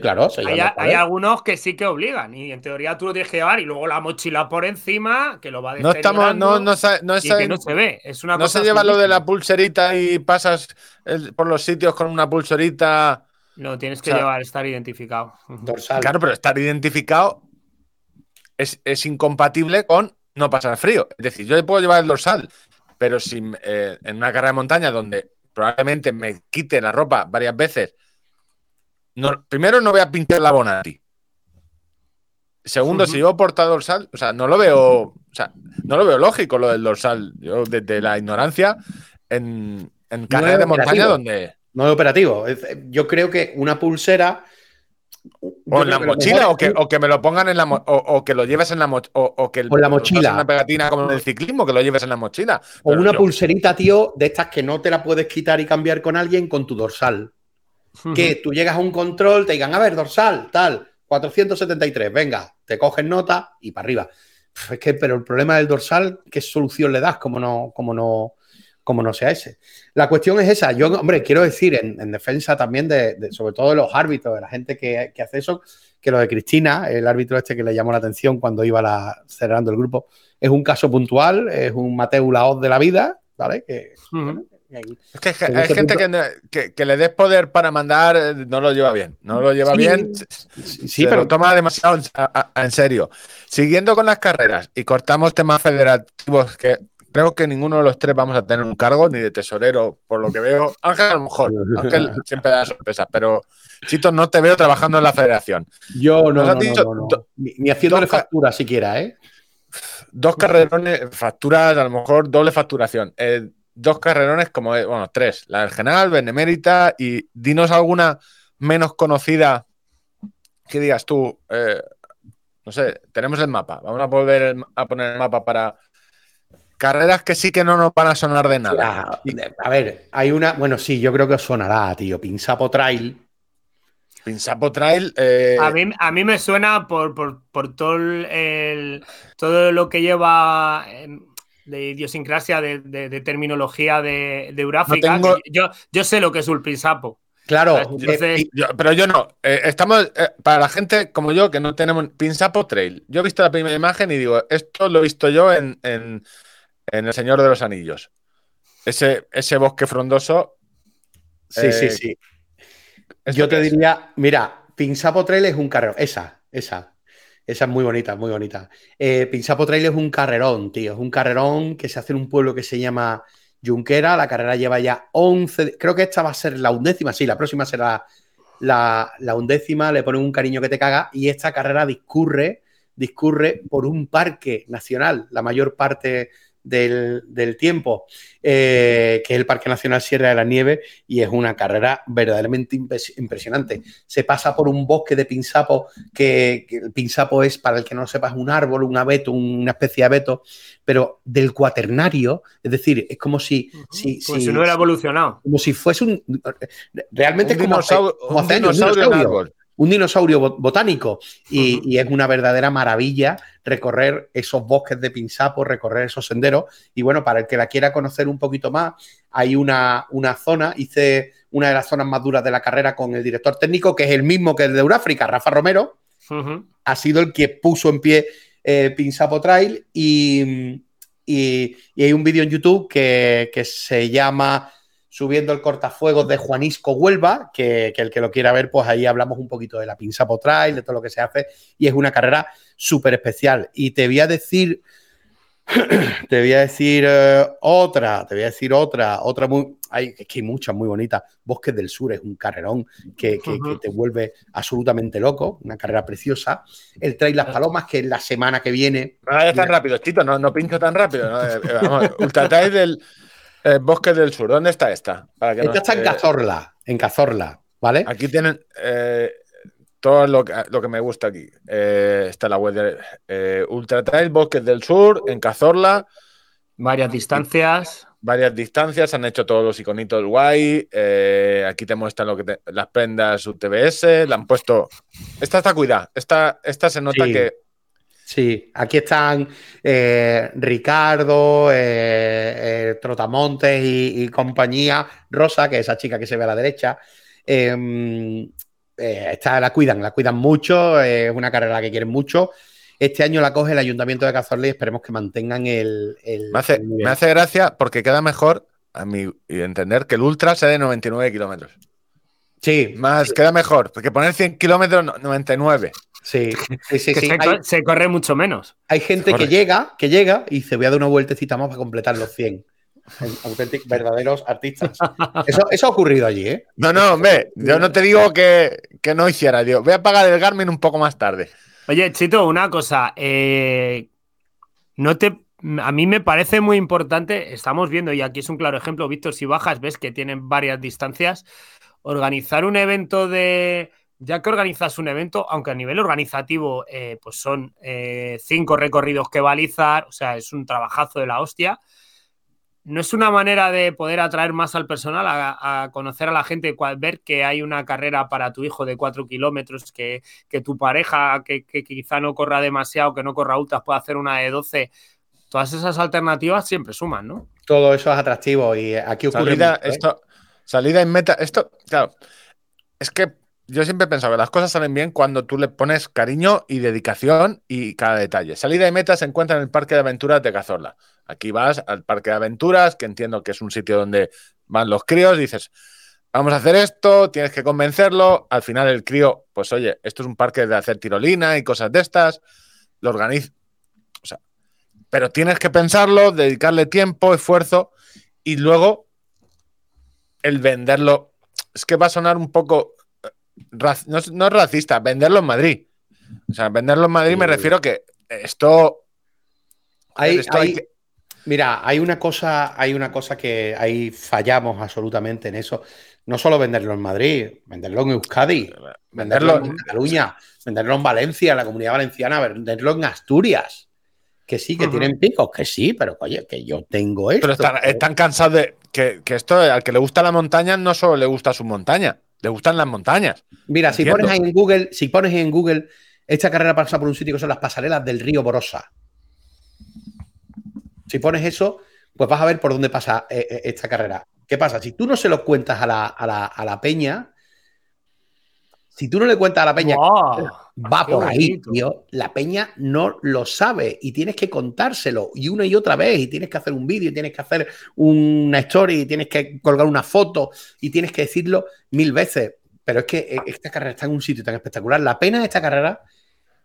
claro. hay, algunos que sí que obligan y en teoría tú lo tienes que llevar y luego la mochila por encima que lo va a No estamos, no, no, no, se ve. Es una no se lleva lo de la pulserita y pasas por los sitios con una pulserita. No, tienes que llevar, estar identificado. Dorsal. Claro, pero estar identificado es, es incompatible con no pasar frío. Es decir, yo le puedo llevar el dorsal, pero si eh, en una carrera de montaña donde probablemente me quite la ropa varias veces, primero no voy a pintar la Bonati. Segundo, si yo porta dorsal, o sea, no lo veo, o sea, no lo veo lógico lo del dorsal. Yo desde la ignorancia en, en carreras de montaña donde. No es operativo. Yo creo que una pulsera o en la mochila, o, que, me lo pongan en la o, que lo lleves en la mochila, o, que la mochila. Una pegatina como en el ciclismo, que lo lleves en la mochila. O una pulserita, tío, de estas que no te la puedes quitar y cambiar con alguien con tu dorsal. Que tú llegas a un control, te digan, a ver, dorsal, tal, 473, venga, te cogen nota y para arriba. Es que, pero el problema del dorsal, ¿qué solución le das? Como no, como no, como no sea ese. La cuestión es esa. Yo, hombre, quiero decir en, defensa también de, sobre todo de los árbitros, de la gente que, hace eso, que lo de Cristina, el árbitro este que le llamó la atención cuando iba la, cerrando el grupo, es un caso puntual, es un Mateo Laoz de la vida, ¿vale? Es que hay gente que, le des poder para mandar, eh, no lo lleva bien. No lo lleva bien. Sí, pero toma demasiado en serio. Siguiendo con las carreras y cortamos temas federativos que Creo que ninguno de los tres vamos a tener un cargo, ni de tesorero, por lo que veo. Ángel, a lo mejor. Ángel siempre da sorpresas, pero Chito, no te veo trabajando en la federación. Yo no, no, no, Ni, haciéndole factura siquiera, ¿eh? Dos carrerones, facturas, a lo mejor doble facturación. Eh, dos carrerones como, bueno, tres. La del General, Benemérita y dinos alguna menos conocida que digas tú, eh, no sé, tenemos el mapa. Vamos a volver a poner el mapa para Carreras que sí que no nos van a sonar de nada. a ver, hay una. Bueno, sí, yo creo que os sonará, tío. Pinsapo Trail. Pinsapo Trail. Eh, a, mí, a mí me suena por, todo, el, todo lo que lleva em, de idiosincrasia, de, terminología de, de Euráfrica. Yo, yo sé lo que es un Pinsapo. Claro, eh, pero yo no. Eh, estamos, para la gente como yo que no tenemos Pinsapo Trail. Yo he visto la primera imagen y digo, esto lo he visto yo en, en El Señor de los Anillos. Ese, ese bosque frondoso. Sí, sí, eh, sí. Yo te diría, mira, Pinsapo Trail es un carrerón. Esa, esa. Esa es muy bonita, muy bonita. Eh, Pinsapo Trail es un carrerón, tío. Es un carrerón que se hace en un pueblo que se llama Junquera. La carrera lleva ya 11. Creo que esta va a ser la undécima. Sí, la próxima será la, la undécima. Le ponen un cariño que te caga. Y esta carrera discurre, discurre por un parque nacional. La mayor parte del, tiempo, eh, que es el Parque Nacional Sierra de la Nieve, y es una carrera verdaderamente impresionante. Se pasa por un bosque de pinsapo, que, el pinsapo es, para el que no lo sepa, un árbol, un abeto, una especie de abeto, pero del cuaternario, es decir, es como si... si, como si, no hubiera evolucionado. Como si fuese un... Realmente un como, un dinosaurio, un dinosaurio botánico y, es una verdadera maravilla recorrer esos bosques de pinsapo, recorrer esos senderos. Y bueno, para el que la quiera conocer un poquito más, hay una, una zona, hice una de las zonas más duras de la carrera con el director técnico, que es el mismo que el de Euráfrica, Rafa Romero, ha sido el que puso en pie eh, Pinsapo Trail y, y, hay un vídeo en YouTube que, se llama Subiendo el cortafuegos de Juanisco Huelva, que, el que lo quiera ver, pues ahí hablamos un poquito de la Pinsapo Trail, de todo lo que se hace y es una carrera súper especial. Y te voy a decir te voy a decir eh, otra, te voy a decir otra, otra muy, hay, es que hay muchas muy bonitas. Bosques del Sur es un carrerón que, te vuelve absolutamente loco, una carrera preciosa. El Trail Las Palomas, que es la semana que viene. No vayas tan rápido, Chito, no, no pincho tan rápido. ¿no? Eh, vamos, Ultra Trail del eh, Bosques del Sur, ¿dónde está esta? esta está en Cazorla, en Cazorla, ¿vale? Aquí tienen todo lo que, lo que me gusta aquí. Eh, está la web de eh, Ultra Trail, Bosques del Sur, en Cazorla. Varias distancias. Varias distancias, han hecho todos los iconitos guay. Eh, aquí te muestran lo que las prendas UTBS, la han puesto. Esta está cuidada, esta, esta se nota que. Sí, aquí están Ricardo, Trotamontes y, compañía, Rosa, que es esa chica que se ve a la derecha. Em, eh, esta la cuidan, la cuidan mucho, es una carrera que quieren mucho. Este año la coge el Ayuntamiento de Cazorla y esperemos que mantengan el. me, hace, gracia porque queda mejor, a mi entender, que el Ultra sea de 99 kilómetros. Sí. Más, queda mejor, porque poner 100 kilómetros, 99. Sí, sí, sí. Se, corre mucho menos. Hay gente que llega, que llega y se voy a dar una vueltecita más para completar los 100 auténticos, verdaderos artistas. Eso, ha ocurrido allí, ¿eh? No, no, hombre, yo no te digo que, no hiciera, digo, voy a pagar el Garmin un poco más tarde. Oye, Chito, una cosa, eh, no te, a mí me parece muy importante, estamos viendo, y aquí es un claro ejemplo, Víctor, si bajas, ves que tienen varias distancias, organizar un evento de, ya que organizas un evento, aunque a nivel organizativo, eh, pues son eh, cinco recorridos que balizar, o sea, es un trabajazo de la hostia no es una manera de poder atraer más al personal a, conocer a la gente, ver que hay una carrera para tu hijo de cuatro kilómetros, que, tu pareja que, quizá no corra demasiado, que no corra ultras, pueda hacer una de 12. Todas esas alternativas siempre suman, ¿no? Todo eso es atractivo y aquí ocurre. Salida, ¿eh? esto, salida en meta. Esto, claro, es que yo siempre he pensado que las cosas salen bien cuando tú le pones cariño y dedicación y cada detalle. Salida de meta se encuentra en el Parque de Aventuras de Cazorla. Aquí vas al Parque de Aventuras, que entiendo que es un sitio donde van los críos, dices, vamos a hacer esto, tienes que convencerlo. Al final el crío, pues oye, esto es un parque de hacer tirolina y cosas de estas, lo organiza. O sea, pero tienes que pensarlo, dedicarle tiempo, esfuerzo y luego el venderlo. Es que va a sonar un poco no, es racista, venderlo en Madrid. O sea, venderlo en Madrid me refiero que esto. Hay, Mira, hay una cosa, hay una cosa que ahí fallamos absolutamente en eso. No solo venderlo en Madrid, venderlo en Euskadi, venderlo en Cataluña, venderlo en Valencia, en la comunidad valenciana, venderlo en Asturias. Que sí, que tienen picos, que sí, pero oye, que yo tengo esto. Pero están, cansados de que, que, esto, al que le gusta la montaña, no solo le gusta su montaña. Le gustan las montañas. Mira, si pones en Google, si pones en Google, esta carrera pasa por un sitio que son las pasarelas del río Borosa. Si pones eso, pues vas a ver por dónde pasa eh, eh, esta carrera. ¿Qué pasa? Si tú no se lo cuentas a la, peña, si tú no le cuentas a la peña, va por ahí, tío, la peña no lo sabe y tienes que contárselo y una y otra vez y tienes que hacer un vídeo, y tienes que hacer una story, y tienes que colgar una foto y tienes que decirlo mil veces. Pero es que eh, esta carrera está en un sitio tan espectacular. La pena de esta carrera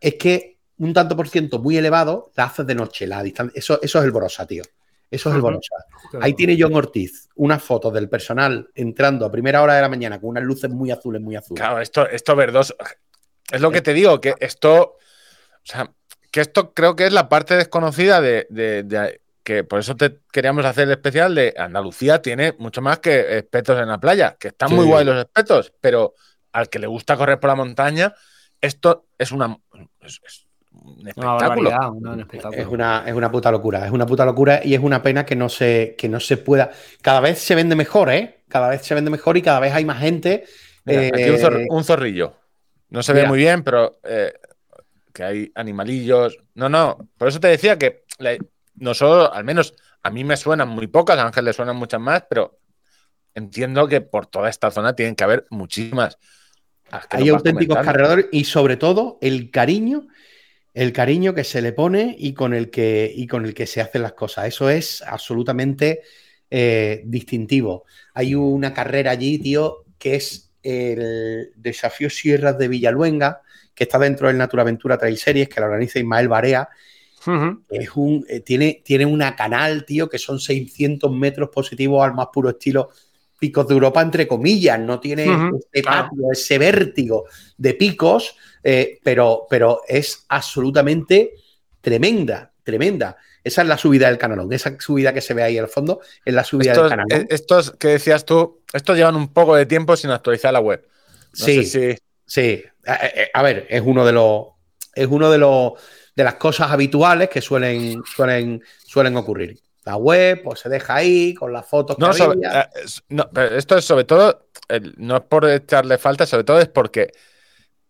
es que un tanto por ciento muy elevado la haces de noche, la distancia. Eso, eso es el Borosa, tío. Eso es el Borosa. Ahí tiene John Ortiz una foto del personal entrando a primera hora de la mañana con unas luces muy azules, muy azules. Claro, esto, esto verdoso. Es lo que te digo, que esto. O sea, que esto creo que es la parte desconocida de, que por eso te queríamos hacer el especial de Andalucía tiene mucho más que espetos en la playa, que están muy guay los espetos, pero al que le gusta correr por la montaña, esto es una un espectáculo. Es, una, es una puta locura, es una puta locura y es una pena que no se, que no se pueda. Cada vez se vende mejor, ¿eh? Cada vez se vende mejor y cada vez hay más gente. aquí un, zorrillo. No se ve muy bien, pero eh, que hay animalillos. No, no. Por eso te decía que no solo, al menos a mí me suenan muy pocas, a Ángel le suenan muchas más, pero entiendo que por toda esta zona tienen que haber muchísimas. hay auténticos carreradores y sobre todo el cariño, el cariño que se le pone y con el que, y con el que se hacen las cosas. Eso es absolutamente eh, distintivo. Hay una carrera allí, tío, que es el Desafío Sierras de Villaluenga, que está dentro del Naturaventura Trail Series, que la organiza Ismael Barea. Es un, eh, tiene, tiene una canal, tío, que son 600 metros positivos al más puro estilo Picos de Europa, entre comillas. No tiene ese claro. patio, ese vértigo de picos, eh, pero, pero es absolutamente tremenda, tremenda. Esa es la subida del canalón. Esa subida que se ve ahí al fondo es la subida Estos, del canalón. eh, estos que decías tú, estos llevan un poco de tiempo sin actualizar la web. No sí, si- sí. A, a- a ver, es uno de los. Es uno de los de las cosas habituales que suelen, suelen, suelen ocurrir. La web, pues se deja ahí con las fotos que No, sobre- había. eh, no, pero esto es sobre todo, no es por echarle falta, sobre todo es porque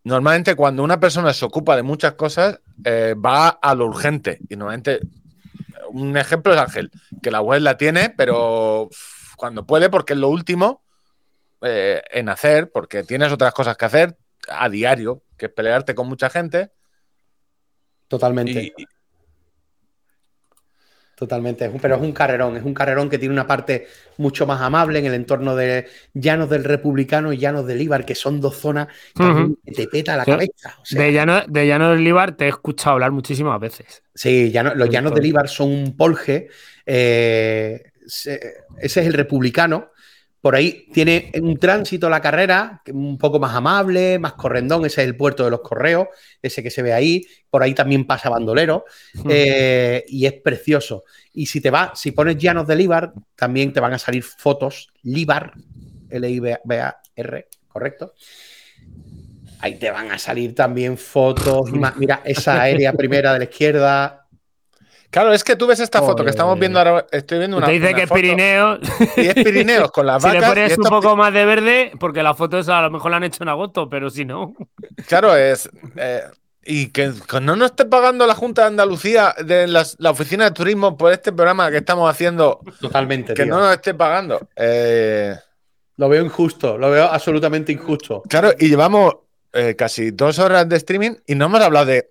normalmente cuando una persona se ocupa de muchas cosas, eh, va a lo urgente. Y normalmente, un ejemplo es Ángel, que la web la tiene, pero cuando puede, porque es lo último eh, en hacer, porque tienes otras cosas que hacer a diario, que es pelearte con mucha gente. Totalmente. Y- Totalmente, pero es un carrerón, es un carrerón que tiene una parte mucho más amable en el entorno de Llanos del Republicano y Llanos del Ibar, que son dos zonas también Ujú. que te peta la Sí. cabeza. O sea, De Llano, de del Líbar te he escuchado hablar muchísimas veces. sí, llano- los Llanos del Ibar son un polje, eh, se- ese es el Republicano. Por ahí tiene un tránsito la carrera un poco más amable, más correndón, ese es el puerto de los correos, ese que se ve ahí. Por ahí también pasa Bandolero. Eh, y es precioso. Y si te vas, si pones Llanos de Líbar, también te van a salir fotos Líbar, L-I-B-A-R, ¿correcto? Ahí te van a salir también fotos. Mira, esa aérea primera de la izquierda. Claro, es que tú ves esta foto que estamos viendo ahora, estoy viendo una, te dice una que es foto Pirineo. y es Pirineos con las si vacas. le y pones esto un poco más de verde, porque las fotos a lo mejor la han hecho en agosto, pero si no. Claro, es. eh, y que, que no nos esté pagando la Junta de Andalucía de las- la oficina de turismo por este programa que estamos haciendo, Totalmente, que tío. no nos esté pagando. Eh, Lo veo injusto, lo veo absolutamente injusto. claro, y llevamos eh, casi dos horas de streaming y no hemos hablado de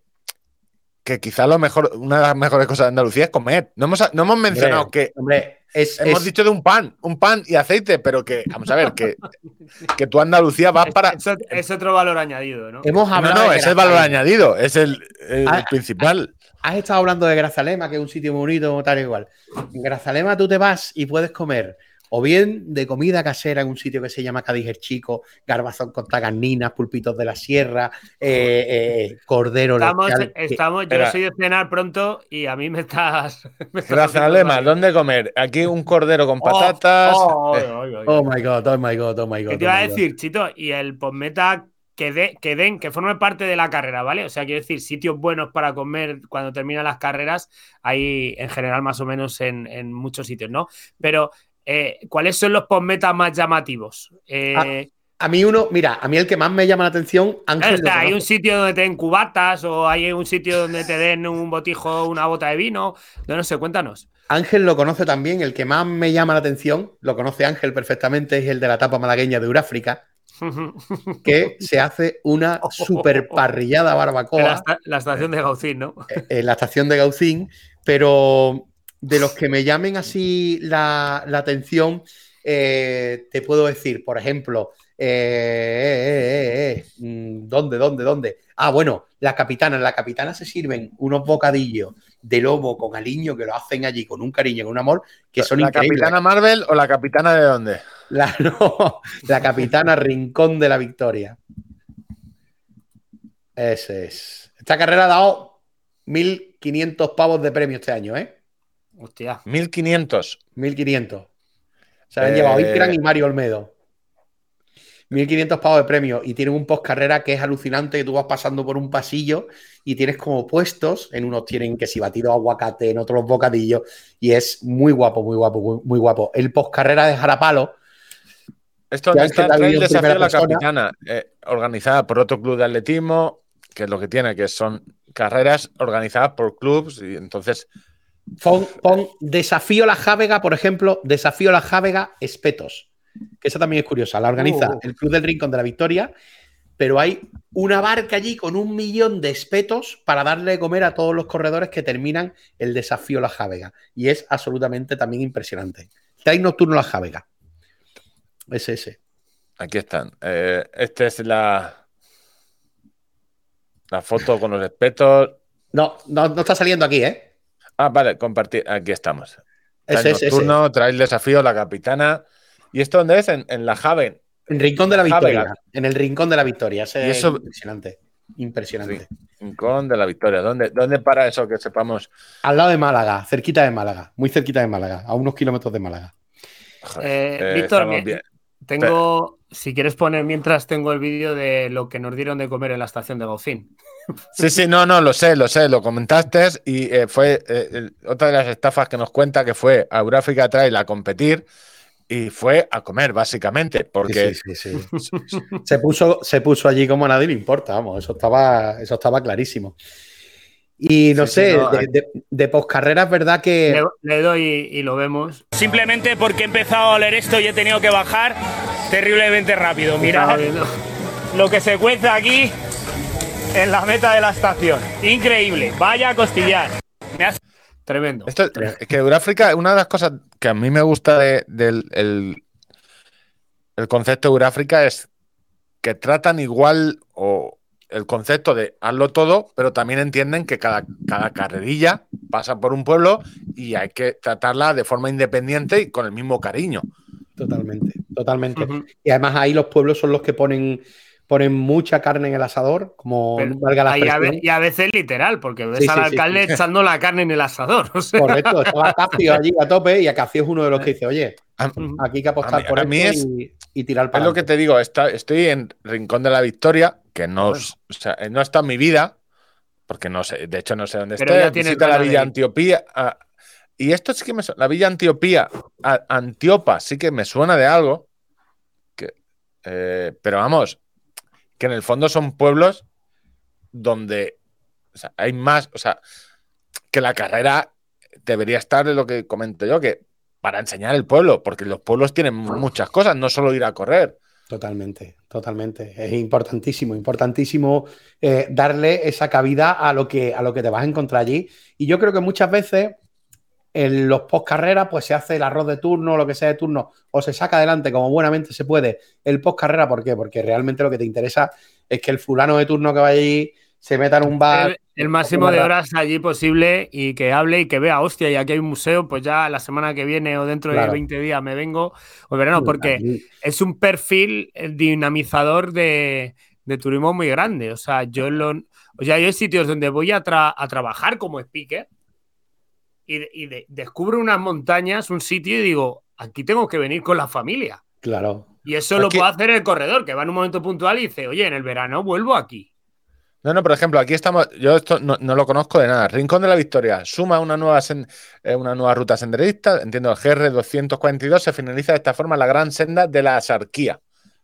que quizás lo mejor, una de las mejores cosas de Andalucía es comer. No hemos, no hemos mencionado Hombre, que Hombre, es, hemos es- dicho de un pan, un pan y aceite, pero que, vamos a ver, que, que tú Andalucía vas para. Es, ot- es otro valor añadido, ¿no? hemos No, hablado no, de es el valor añadido, es el, el Ah, principal. Has estado hablando de Grazalema, que es un sitio muy bonito, tal y igual. En Grazalema tú te vas y puedes comer o bien de comida casera en un sitio que se llama Cádiz el Chico, garbazón con tagarninas, pulpitos de la sierra, eh, eh, cordero Estamos, lechal, que- estamos, yo soy de cenar pronto y a mí me estás. me estás Gracias, Alema. ¿Dónde comer? Aquí un cordero con Oh, patatas. oh, eh, oh, oh, oh. Oh my god, oh my god, oh my god. ¿Qué te oh iba a decir, Chito? Y el postmeta que, de- que den, que forme parte de la carrera, ¿vale? O sea, quiero decir, sitios buenos para comer cuando terminan las carreras, hay en general más o menos en, en muchos sitios, ¿no? Pero, eh, ¿cuáles son los postmetas más llamativos? Eh, A mí uno, mira, a mí el que más me llama la atención, Ángel. o sea, lo hay un sitio donde te den cubatas o hay un sitio donde te den un botijo, una bota de vino. No, no sé, cuéntanos. Ángel lo conoce también, el que más me llama la atención, lo conoce Ángel perfectamente, es el de la tapa malagueña de Uráfrica, que se hace una super parrillada la, barbacoa. la estación de Gaucín, ¿no? en la estación de Gaucín, pero de los que me llamen así la, la atención, eh, te puedo decir, por ejemplo, eh, eh, mm, ¿dónde, dónde, dónde? Ah, bueno, la capitana. En la capitana se sirven unos bocadillos de lobo con aliño que lo hacen allí con un cariño, con un amor, que son ¿La increíbles. capitana Marvel o la capitana de dónde? La, no, la capitana Rincón de la Victoria. Ese es. Esta carrera ha dado 1.500 pavos de premio este año, ¿eh? Hostia. 1500. 1.500. Se han Eh, llevado Ikran y Mario Olmedo. 1.500 pavos de premio y tienen un post carrera que es alucinante, que tú vas pasando por un pasillo y tienes como puestos, en unos tienen que si batido aguacate, en otros bocadillos, y es muy guapo, muy guapo, muy, muy guapo. El post carrera de Jarapalo, Esto trae el en desafío de la persona. capitana, eh, organizada por otro club de atletismo, que es lo que tiene, que son carreras organizadas por clubs, y entonces Pon, pon Desafío La Jávega, por ejemplo, Desafío La Jávega Espetos, que esa también es curiosa. La organiza Uh. el Club del Rincón de la Victoria, pero hay una barca allí con un millón de espetos para darle de comer a todos los corredores que terminan el desafío La Javega. Y es absolutamente también impresionante. Trail nocturno La Javega. Es ese. Aquí están. Eh, esta es la, la foto con los espetos. No, no, no está saliendo aquí, ¿eh? Ah, vale, compartir. Aquí estamos. Ese Trail es ese. nocturno, trail desafío, la capitana. ¿Y esto dónde es? En, en la Javen. En Rincón de la. Victoria. En el Rincón de la Victoria. Ese Y es eso- impresionante. Impresionante. Rincón de la Victoria. ¿Dónde, ¿Dónde para eso que sepamos? Al lado de Málaga, cerquita de Málaga, muy cerquita de Málaga, a unos kilómetros de Málaga. Joder, Eh, eh, Víctor, bien. Tengo, si quieres poner mientras tengo el vídeo de lo que nos dieron de comer en la estación de Gaucín. Sí, sí, no, no, lo sé, lo sé, lo comentaste y eh, fue eh, otra de las estafas que nos cuenta que fue a Euráfrica Trail a competir y fue a comer, básicamente, porque Sí, sí, sí, sí. se, puso, se puso allí como a nadie le importa, vamos, eso estaba, eso estaba clarísimo. Y no Sí, sé, sí, no, de, de, de poscarrera es verdad que Le, le doy y lo vemos. Simplemente porque he empezado a oler esto y he tenido que bajar terriblemente rápido. Mirad lo que se cueza aquí en la meta de la estación. Increíble. Vaya a costillar. Me hace Tremendo. esto, es que Euráfrica, una de las cosas que a mí me gusta de- del el, el concepto de Euráfrica es que tratan igual o el concepto de hazlo todo, pero también entienden que cada, cada carrerilla pasa por un pueblo y hay que tratarla de forma independiente y con el mismo cariño. totalmente, totalmente. Y además ahí los pueblos son los que ponen, ponen mucha carne en el asador, como Pero valga la a expresión. y a veces literal, porque ves Sí, al sí, alcalde sí. echando la carne en el asador. o sea. Correcto, estaba Cacio allí a tope y Acacio es uno de los que dice, oye, A- aquí hay que apostar A mí- por a mí esto y, y tirar Es para lo que te digo, está- estoy en Rincón de la Victoria, que no, o sea, no está en mi vida, porque no sé, de hecho no sé dónde está. ya la de Villa. Antiopía. ah, y esto sí que me suena, la Villa Antiopía, a- Antiopa, sí que me suena de algo. que, eh, pero vamos, que en el fondo son pueblos donde o sea, hay más, o sea, que la carrera debería estar en lo que comento yo, que para enseñar el pueblo, porque los pueblos tienen muchas cosas, no solo ir a correr. Totalmente, totalmente. Es importantísimo, importantísimo eh, darle esa cabida a lo, que, a lo que te vas a encontrar allí. Y yo creo que muchas veces en los post carrera, pues se hace el arroz de turno, lo que sea de turno, o se saca adelante como buenamente se puede el post carrera. ¿Por qué? Porque realmente lo que te interesa es que el fulano de turno que vaya allí se meta en un bar. El, el máximo de horas allí posible y que hable y que vea, hostia, y aquí hay un museo, pues ya la semana que viene o dentro Claro. de 20 días me vengo o verano, porque es un perfil eh, dinamizador de, de turismo muy grande. O sea, yo lo, o sea, yo hay sitios donde voy a, tra- a trabajar como speaker y, de- y de- descubro unas montañas, un sitio y digo, aquí tengo que venir con la familia. Claro. Y eso lo puede hacer el corredor, que va en un momento puntual y dice, oye, en el verano vuelvo aquí. No, no, por ejemplo, aquí estamos, yo esto no, lo conozco de nada. Rincón de la Victoria suma una nueva, eh, una nueva ruta senderista, entiendo, el GR 242 se finaliza de esta forma la gran senda de la Sarquía.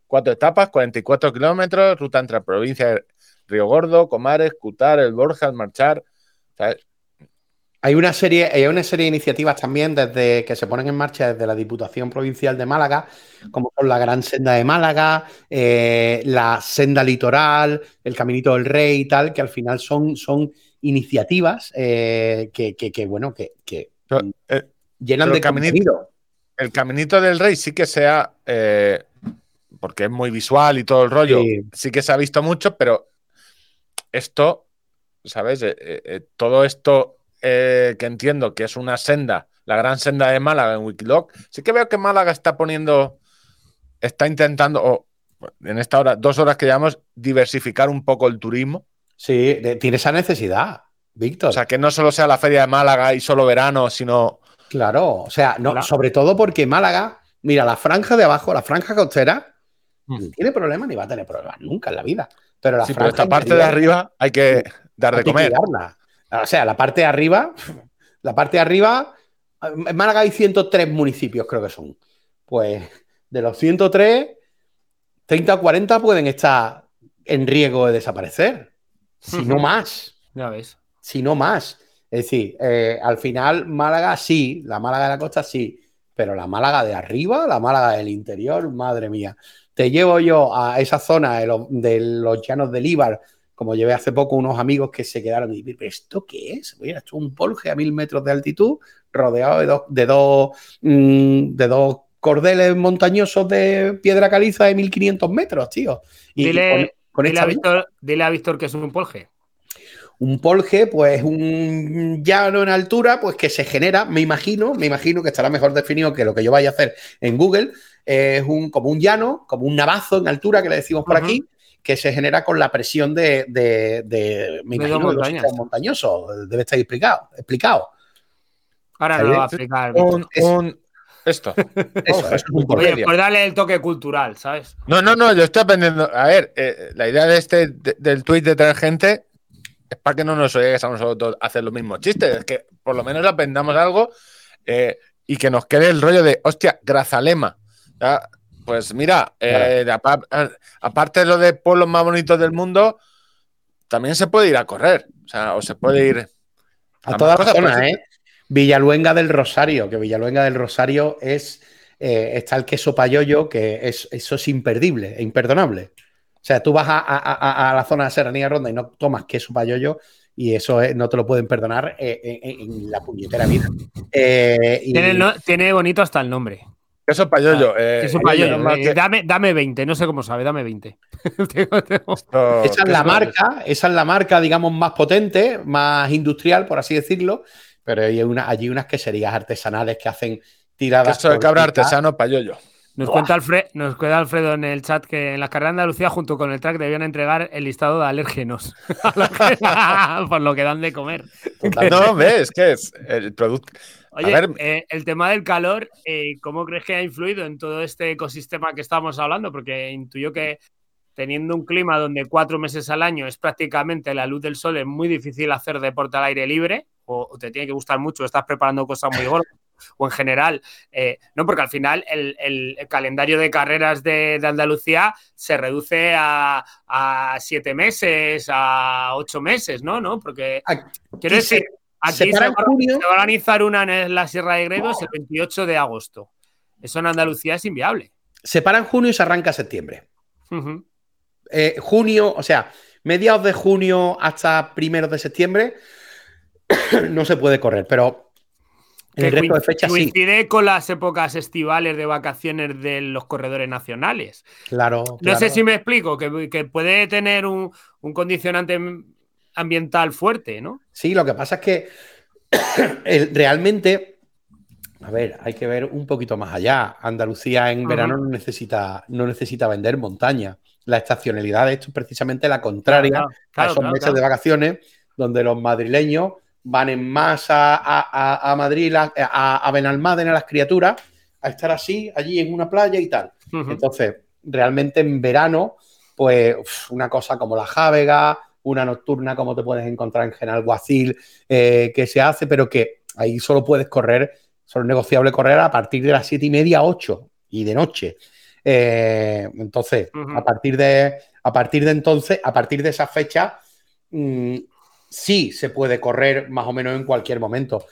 Cuatro etapas, 44 kilómetros, ruta entre provincias Río Gordo, Comares, Cutar, El Borja, Marchar. ¿sabes? Hay una serie, hay una serie de iniciativas también desde que se ponen en marcha desde la Diputación Provincial de Málaga, como son la Gran Senda de Málaga, eh, la Senda Litoral, el Caminito del Rey y tal, que al final son, son iniciativas eh, que, que- que, bueno, que, que Pero, eh, llenan de Caminito- contenido. el Caminito del Rey sí que sea, porque es muy visual y todo el rollo, Sí. sí que se ha visto mucho, pero esto, ¿sabes? Todo esto eh, que entiendo que es una senda, la gran senda de Málaga en Wikiloc, sí que veo que Málaga está poniendo, está intentando, o en esta hora, dos horas que llevamos, diversificar un poco el turismo. Sí, de- tiene esa necesidad, Víctor. O sea, que no solo sea la feria de Málaga y solo verano, sino... Claro, o sea, no, Claro. sobre todo porque Málaga, mira, la franja de abajo, la franja costera, Mm. no tiene problemas ni va a tener problemas nunca en la vida. Pero la Sí, pero franja esta parte de arriba hay que dar de hay que comer. cuidarla. O sea, la parte de arriba, la parte de arriba, en Málaga hay 103 municipios, creo que son. Pues de los 103, 30 o 40 pueden estar en riesgo de desaparecer. Si no más. Ya ves. Si no más. Es decir, eh, al final Málaga sí, la Málaga de la costa sí, pero la Málaga de arriba, la Málaga del interior, madre mía. Te llevo yo a esa zona de los, de los llanos del Ibar, como llevé hace poco unos amigos que se quedaron y ¿pero esto qué es? Mira, esto es un polje a mil metros de altitud, rodeado de dos, de dos, mm, de dos cordeles montañosos de piedra caliza de 1500 metros, tío. Y Dile, con dile esta a Víctor, dile a Víctor que es un polje. un polje, pues un llano en altura, pues que se genera, me imagino, me imagino que estará mejor definido que lo que yo vaya a hacer en Google, es un, como un llano, como un navazo en altura que le decimos por aquí, que se genera con la presión de, de, de- me imagino, los montañosos. Debe estar explicado. explicado. Ahora no lo va a explicar. Un, un- esto. Eso, es un. Oye, pues dale el toque cultural, ¿sabes? No, no, no, yo estoy aprendiendo. A ver, eh, la idea de este, de- del tweet de traer gente es para que no nos oigáis a nosotros hacer los mismos chistes. Es que por lo menos aprendamos algo eh, y que nos quede el rollo de, hostia, Grazalema. Ya, Pues mira, eh, a- aparte de lo de pueblos más bonitos del mundo, también se puede ir a correr. O sea, o se puede ir A más todas las zonas, pues, ¿eh? Villaluenga del Rosario, que Villaluenga del Rosario es. eh, está el queso payoyo, que es, eso es imperdible e imperdonable. O sea, tú vas a, a- a- a la zona de Serranía Ronda y no tomas queso payoyo y eso es- no te lo pueden perdonar eh, en, en la puñetera vida. Eh, y- Tiene, el no- tiene bonito hasta el nombre. Eso para yo, eh, Eso yo para yo. menos mal que- dame, dame 20, no sé cómo sabe, dame 20. Tengo- tengo- esto- Esa es la eso- marca, esa es la marca, digamos, más potente, más industrial, por así decirlo. Pero hay una, allí unas queserías artesanales que hacen tiradas. Queso de cabra artesano para yo. Nos cuenta, Alfred, nos cuenta Alfredo en el chat que en la carrera de Andalucía, junto con el track, debían entregar el listado de alérgenos. Por lo que dan de comer. No, ves, que es el producto. Oye, ver. eh, el tema del calor, eh, ¿cómo crees que ha influido en todo este ecosistema que estamos hablando? Porque intuyo que teniendo un clima donde cuatro meses al año es prácticamente la luz del sol, es muy difícil hacer deporte al aire libre, o, te tiene que gustar mucho, estás preparando cosas muy gordas, o en general, eh, no, porque al final el, calendario de carreras de, de Andalucía se reduce a, a siete meses, a ocho meses, ¿no? ¿No? Porque quiero se- decir, aquí se va, se a organizar una en la Sierra de Gredos el 28 de agosto. Eso en Andalucía es inviable. Se para en junio y se arranca en septiembre. Eh, junio, o sea, mediados de junio hasta primeros de septiembre no se puede correr, pero en el resto de fechas sí. coincide con las épocas estivales de vacaciones de los corredores nacionales. Claro. No claro. sé si me explico, que, que puede tener un, un condicionante ambiental fuerte, ¿no? Sí, lo que pasa es que realmente, a ver, hay que ver un poquito más allá. Andalucía en Ajá. verano no necesita, no necesita vender montaña. La estacionalidad de esto es precisamente la contraria Claro, a esos claro, meses de vacaciones donde los madrileños van en masa a, a- a Madrid, a, a Benalmádena, las criaturas, a estar así, allí en una playa y tal. Entonces, realmente en verano, pues una cosa como la Jávega, una nocturna como te puedes encontrar en General Guacil, eh, que se hace, pero que ahí solo puedes correr, solo es negociable correr a partir de las siete y media, 8 y de noche. Eh, entonces, a partir de a partir de entonces, a partir de esa fecha, mm, sí se puede correr más o menos en cualquier momento.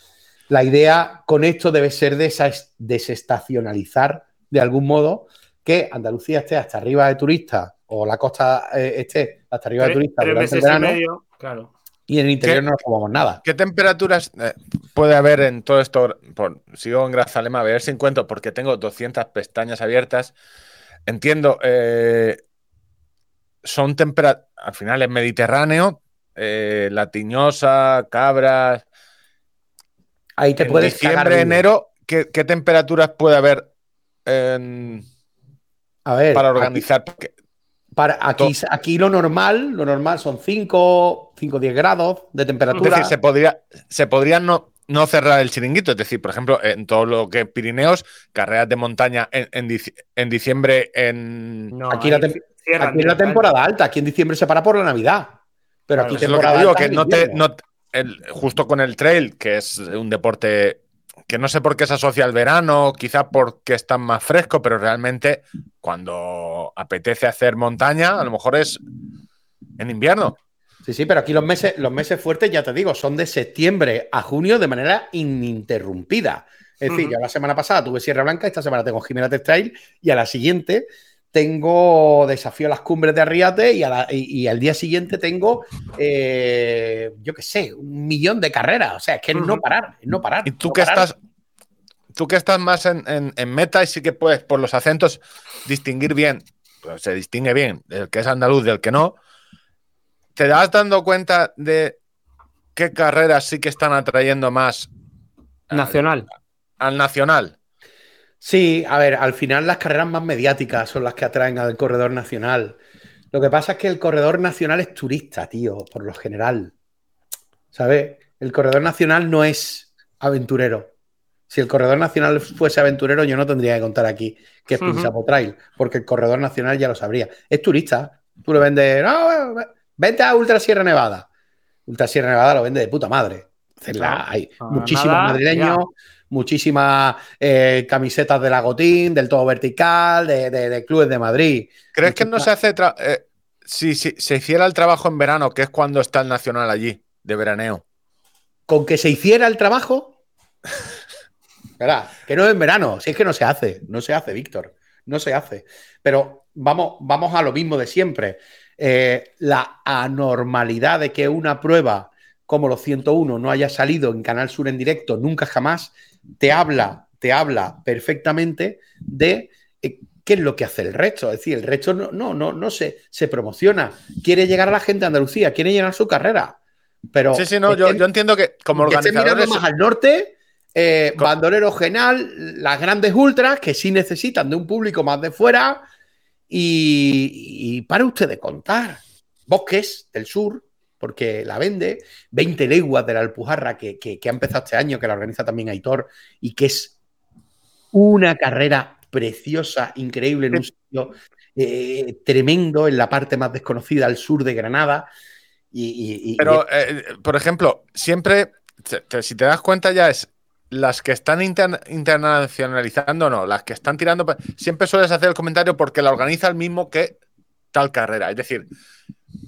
La idea con esto debe ser desestacionalizar de algún modo que Andalucía esté hasta arriba de turistas o la costa eh, esté hasta arriba de turistas tres durante el meses y verano medio, claro. y en el interior no nos jugamos nada. ¿Qué temperaturas eh, puede haber en todo esto? Por- sigo en Grazalema a ver si encuentro, porque tengo 200 pestañas abiertas. Entiendo, eh, son temperaturas, al final es Mediterráneo, eh, La Tiñosa, Cabras. Ahí te en puedes diciembre, enero, ¿qué, qué temperaturas puede haber en- A ver, para aquí- organizar? Porque- para, aquí, aquí lo normal, lo normal son 5, 5 10 grados de es temperatura. decir, se podría, se podría no, no cerrar el chiringuito. Es decir, por ejemplo, en todo lo que es Pirineos, carreras de montaña en, en dic- en diciembre en. No, Aquí la ahí tem- cierran Aquí es la temporada alta, aquí en diciembre se para por la Navidad. Pero Claro, aquí Es lo que digo, alta que no te. no- el- justo con el trail, que es un deporte que no sé por qué se asocia al verano, quizá porque es tan más fresco, pero realmente cuando apetece hacer montaña, a lo mejor es en invierno. Sí, sí, pero aquí los meses, los meses fuertes, ya te digo, son de septiembre a junio de manera ininterrumpida. Es decir, yo la semana pasada tuve Sierra Blanca, esta semana tengo Jimena Trail y a la siguiente tengo Desafío a las Cumbres de Arriate y, a la- y- y al día siguiente tengo, eh, yo qué sé, un millón de carreras. O sea, es que es no parar, es no parar. Y tú no que parar. estás, tú que estás más en, en- en meta y sí que puedes por los acentos distinguir bien, pues se distingue bien el que es andaluz del que no. ¿Te das dando cuenta de qué carreras sí que están atrayendo más al- Nacional. al nacional? Sí, a ver, al final las carreras más mediáticas son las que atraen al corredor nacional. Lo que pasa es que el corredor nacional es turista, tío, por lo general. ¿Sabes? El corredor nacional no es aventurero. Si el corredor nacional fuese aventurero, yo no tendría que contar aquí que es Ujú. Pinsapo Trail, porque el corredor nacional ya lo sabría. Es turista. Tú le vendes, no, vente a Ultra Sierra Nevada. Ultra Sierra Nevada lo vende de puta madre. Entonces, hay Ah, muchísimos nada, madrileños, muchísimas eh, camisetas de Lagotín, del todo vertical, de, de- de clubes de Madrid. ¿Crees que no se hace eh, si, si se hiciera el trabajo en verano, que es cuando está el nacional allí, de veraneo? Con que se hiciera el trabajo. Verá, que no en verano, si es que no se hace, no se hace, Víctor, no se hace. Pero vamos, vamos a lo mismo de siempre. Eh, la anormalidad de que una prueba como los 101 no haya salido en Canal Sur en directo nunca jamás, te habla, te habla perfectamente de eh, qué es lo que hace el resto. Es decir, el resto no, no, no, no se, se promociona. Quiere llegar a la gente de Andalucía, quiere llenar su carrera. Pero Sí, sí, no, yo, que- yo entiendo que como que esté mirando organizadores. más al norte, eh, Bandolero Genal, las grandes ultras que sí necesitan de un público más de fuera. Y, y para usted de contar, Bosques del Sur, porque la vende, 20 leguas de la Alpujarra que, que- que ha empezado este año, que la organiza también Aitor, y que es una carrera preciosa, increíble, en un sitio eh, tremendo, en la parte más desconocida al sur de Granada. Y, y- y- Pero, eh, por ejemplo, siempre, te- te- si te das cuenta, ya es las que están inter- internacionalizando, no, las que están tirando, siempre sueles hacer el comentario porque la organiza el mismo que tal carrera. Es decir,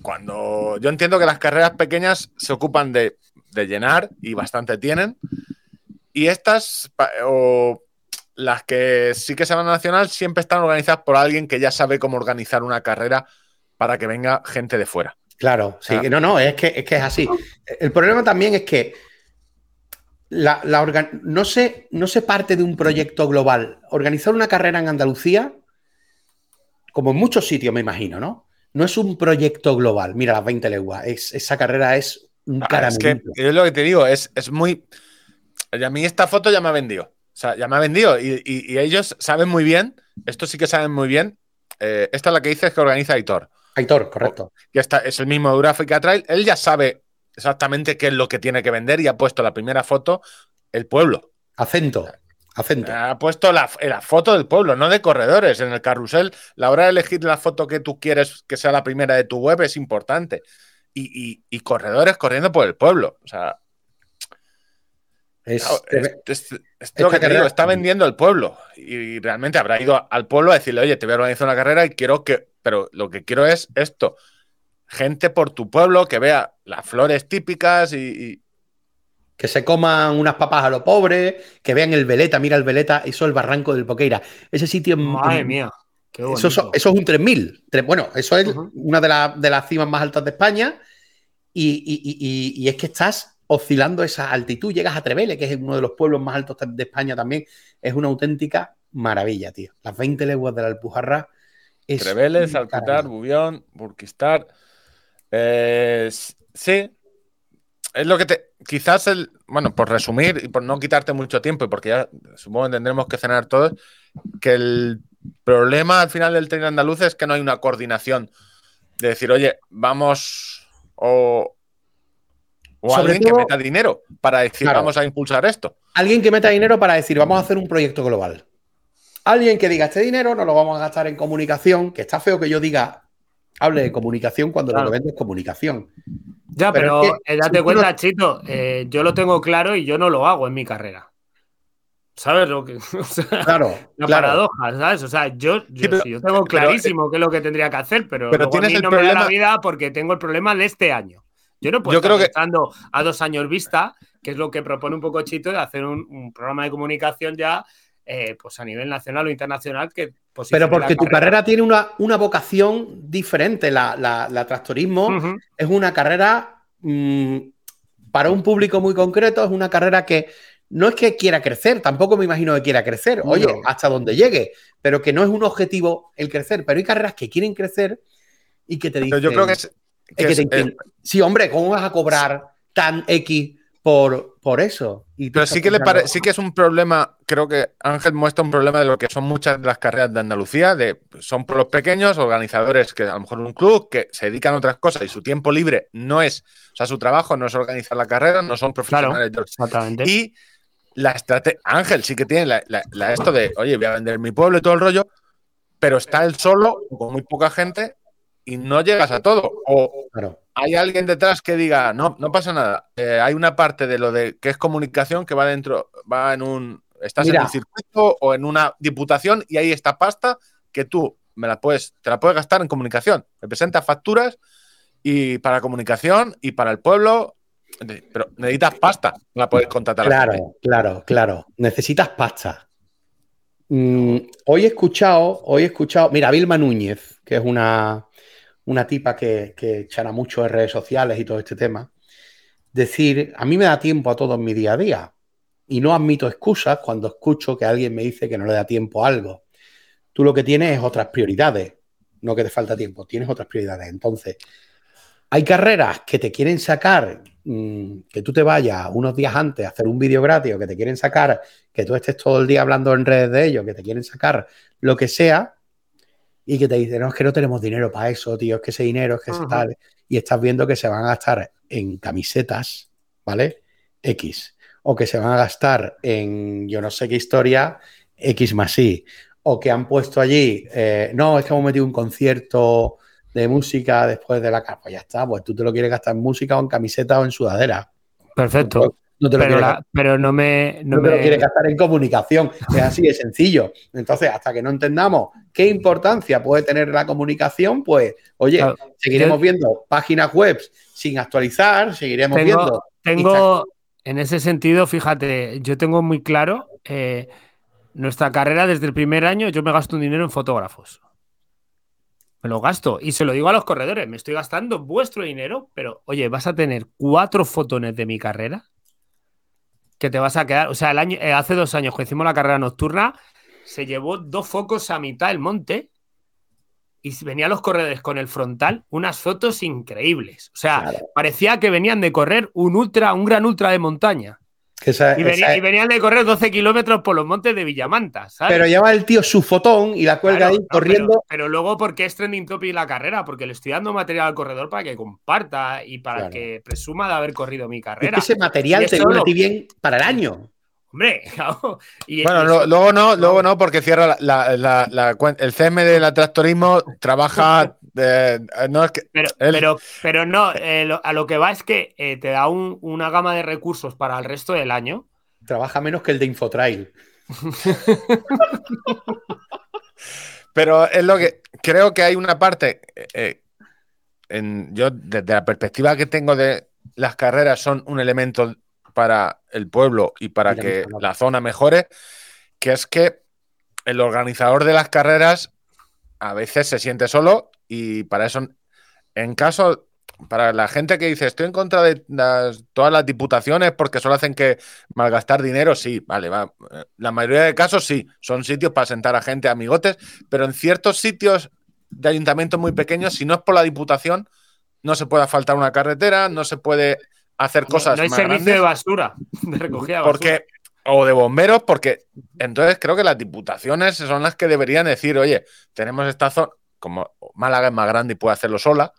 cuando yo entiendo que las carreras pequeñas se ocupan de, de llenar y bastante tienen, y estas, o las que sí que se van a nacional, siempre están organizadas por alguien que ya sabe cómo organizar una carrera para que venga gente de fuera. Claro, sí, Ah. no, no, es que, es que es así. El problema también es que la, la orga- no, se, no se parte de un proyecto global. Organizar una carrera en Andalucía, como en muchos sitios, me imagino, ¿no? No es un proyecto global. Mira, las 20 leguas. Es, esa carrera es un Ah, es que yo lo que te digo es, es muy. y A mí esta foto ya me ha vendido. O sea, ya me ha vendido. Y, y- y ellos saben muy bien, esto sí que saben muy bien. eh, esta es la que dices que organiza Aitor. Aitor, correcto. Que esta es el mismo de Euráfrica Trail. Él ya sabe exactamente qué es lo que tiene que vender y ha puesto la primera foto el pueblo. Acento. Acento. Ha puesto la, la foto del pueblo, no de corredores. En el carrusel, la hora de elegir la foto que tú quieres que sea la primera de tu web es importante. Y, y- y corredores corriendo por el pueblo. O sea, Es, Claro, es, es- es esta lo que te carrera- digo, está vendiendo el pueblo. Y realmente habrá ido al pueblo a decirle, oye, te voy a organizar una carrera y quiero que. Pero lo que quiero es esto. Gente por tu pueblo que vea las flores típicas y. que se coman unas papas a lo pobre, que vean el Veleta, mira el Veleta, eso es el barranco del Poqueira. Ese sitio en- Madre en- mía. Qué Eso, eso es un 3000. Tre- Bueno, eso es una de, la- de las cimas más altas de España. Y, y- y- y- y es que estás oscilando esa altitud. Llegas a Trevele, que es uno de los pueblos más altos de España también. Es una auténtica maravilla, tío. Las 20 leguas de la Alpujarra. Es Alcutar, caramelo. Bubión, Burquistar. Eh, sí. Es lo que te. Quizás el. Bueno, por resumir y por no quitarte mucho tiempo, y porque ya supongo que tendremos que cenar todos, que el problema al final del tren andaluz es que no hay una coordinación de decir, oye, vamos. O, o Sobre alguien que meta dinero para decir, Claro. vamos a impulsar esto. Alguien que meta dinero para decir, vamos a hacer un proyecto global. Alguien que diga, este dinero no lo vamos a gastar en comunicación, que está feo que yo diga, hable de comunicación cuando Claro. lo que vendo es comunicación. Ya, Pero pero, es que eh, si date cuenta, no- Chito, eh, yo lo tengo claro y yo no lo hago en mi carrera. ¿Sabes lo que.? O sea, Claro, la claro. paradoja, ¿sabes? O sea, yo, yo, pero- sí, yo tengo pero, clarísimo qué es lo que tendría que hacer, pero, pero luego a tienes mí el no me da la problema- vida porque tengo el problema de este año. Yo no puedo Yo estar creo que- a dos años vista, que es lo que propone un poco Chito, de hacer un, un programa de comunicación ya eh, pues a nivel nacional o internacional que Pero porque tu carrera tiene una, una vocación diferente. La, la- la tractorismo es una carrera mm, para un público muy concreto, es una carrera que no es que quiera crecer, tampoco me imagino que quiera crecer, oye, No. hasta donde llegue, pero que no es un objetivo el crecer. Pero hay carreras que quieren crecer y que te dicen. Pero yo creo que es. es que es- te dicen, sí, hombre, ¿cómo vas a cobrar tan X por, por eso? Y Pero sí que le pare- sí que es un problema, creo que Ángel muestra un problema de lo que son muchas de las carreras de Andalucía, de son pueblos pequeños, organizadores que a lo mejor un club que se dedican a otras cosas y su tiempo libre no es, o sea, su trabajo no es organizar la carrera, no son profesionales. del- Exactamente. Y la estrategia, Ángel sí que tiene la, la- la esto de, oye, voy a vender mi pueblo y todo el rollo, pero está él solo, con muy poca gente, y no llegas a todo. O Claro. Hay alguien detrás que diga, no, no pasa nada. Eh, hay una parte de lo de que es comunicación que va dentro, va en un, estás Mira. en un circuito o en una diputación y hay esta pasta que tú me la puedes, te la puedes gastar en comunicación. Me presentas facturas y para comunicación y para el pueblo, pero necesitas pasta, la puedes contratar. a la gente. Claro, claro, claro. Necesitas pasta. Mm, hoy he escuchado, hoy he escuchado, mira, Vilma Núñez, que es una, una tipa que, que echará mucho en redes sociales y todo este tema, decir, a mí me da tiempo a todo en mi día a día y no admito excusas cuando escucho que alguien me dice que no le da tiempo a algo. Tú lo que tienes es otras prioridades, no que te falta tiempo, tienes otras prioridades. Entonces, hay carreras que te quieren sacar, mm, que tú te vayas unos días antes a hacer un vídeo gratis o que te quieren sacar, que tú estés todo el día hablando en redes de ellos, que te quieren sacar lo que sea y que te dicen, no, es que no tenemos dinero para eso, tío, es que ese dinero, es que ese Ujú. tal. Y estás viendo que se van a gastar en camisetas, ¿vale? X. O que se van a gastar en yo no sé qué historia, X más Y. O que han puesto allí, eh, no, es que hemos metido un concierto de música después de la capa. Pues ya está, pues tú te lo quieres gastar en música o en camiseta o en sudadera. Perfecto. No te lo Pero, quieres, la- pero no me. No no te lo me- quieres gastar en comunicación. Es así de sencillo. Entonces, hasta que no entendamos qué importancia puede tener la comunicación, pues, oye, Claro, seguiremos yo- viendo páginas web sin actualizar, seguiremos Tengo- viendo. Tengo, en ese sentido, fíjate, yo tengo muy claro eh, nuestra carrera desde el primer año. Yo me gasto un dinero en fotógrafos. Me lo gasto y se lo digo a los corredores. Me estoy gastando vuestro dinero, pero oye, vas a tener cuatro fotones de mi carrera que te vas a quedar. O sea, el año, eh, hace dos años que hicimos la carrera nocturna, se llevó dos focos a mitad del monte y venían los corredores con el frontal, unas fotos increíbles. O sea, Claro. parecía que venían de correr un ultra, un gran ultra de montaña. Que esa- Y, venía- esa- y venían de correr 12 kilómetros por los montes de Villamanta, ¿sabes? pero lleva el tío su fotón y la cuelga Claro, ahí no, corriendo. Pero, pero luego, porque es trending topic la carrera? Porque le estoy dando material al corredor para que comparta y para Claro. que presuma de haber corrido mi Es carrera. que ese material Y te viene a ti bien para el año. Hombre, claro. Y- Bueno, y lo- eso- luego no, luego no, porque cierra la, la- la- el CM de la tractorismo trabaja. eh, no es que. Pero, Él- pero, pero no, eh, lo- a lo que va es que eh, te da un- una gama de recursos para el resto del año. Trabaja menos que el de Infotrail. Pero es lo que. Creo que hay una parte. eh, eh, en, yo, desde la perspectiva que tengo de las carreras, son un elemento para el pueblo y para Mira, que la zona mejore, que es que el organizador de las carreras a veces se siente solo y para eso, en caso, para la gente que dice estoy en contra de las- todas las diputaciones porque solo hacen que malgastar dinero, sí, vale, va. La mayoría de casos sí, son sitios para sentar a gente, amigotes, pero en ciertos sitios de ayuntamientos muy pequeños, si no es por la diputación, no se puede asfaltar una carretera, no se puede hacer cosas no hay más servicio grandes de basura, de recogida de basura. porque o de bomberos, porque entonces creo que las diputaciones son las que deberían decir, oye, tenemos esta zona, como Málaga es más grande y puede hacerlo sola,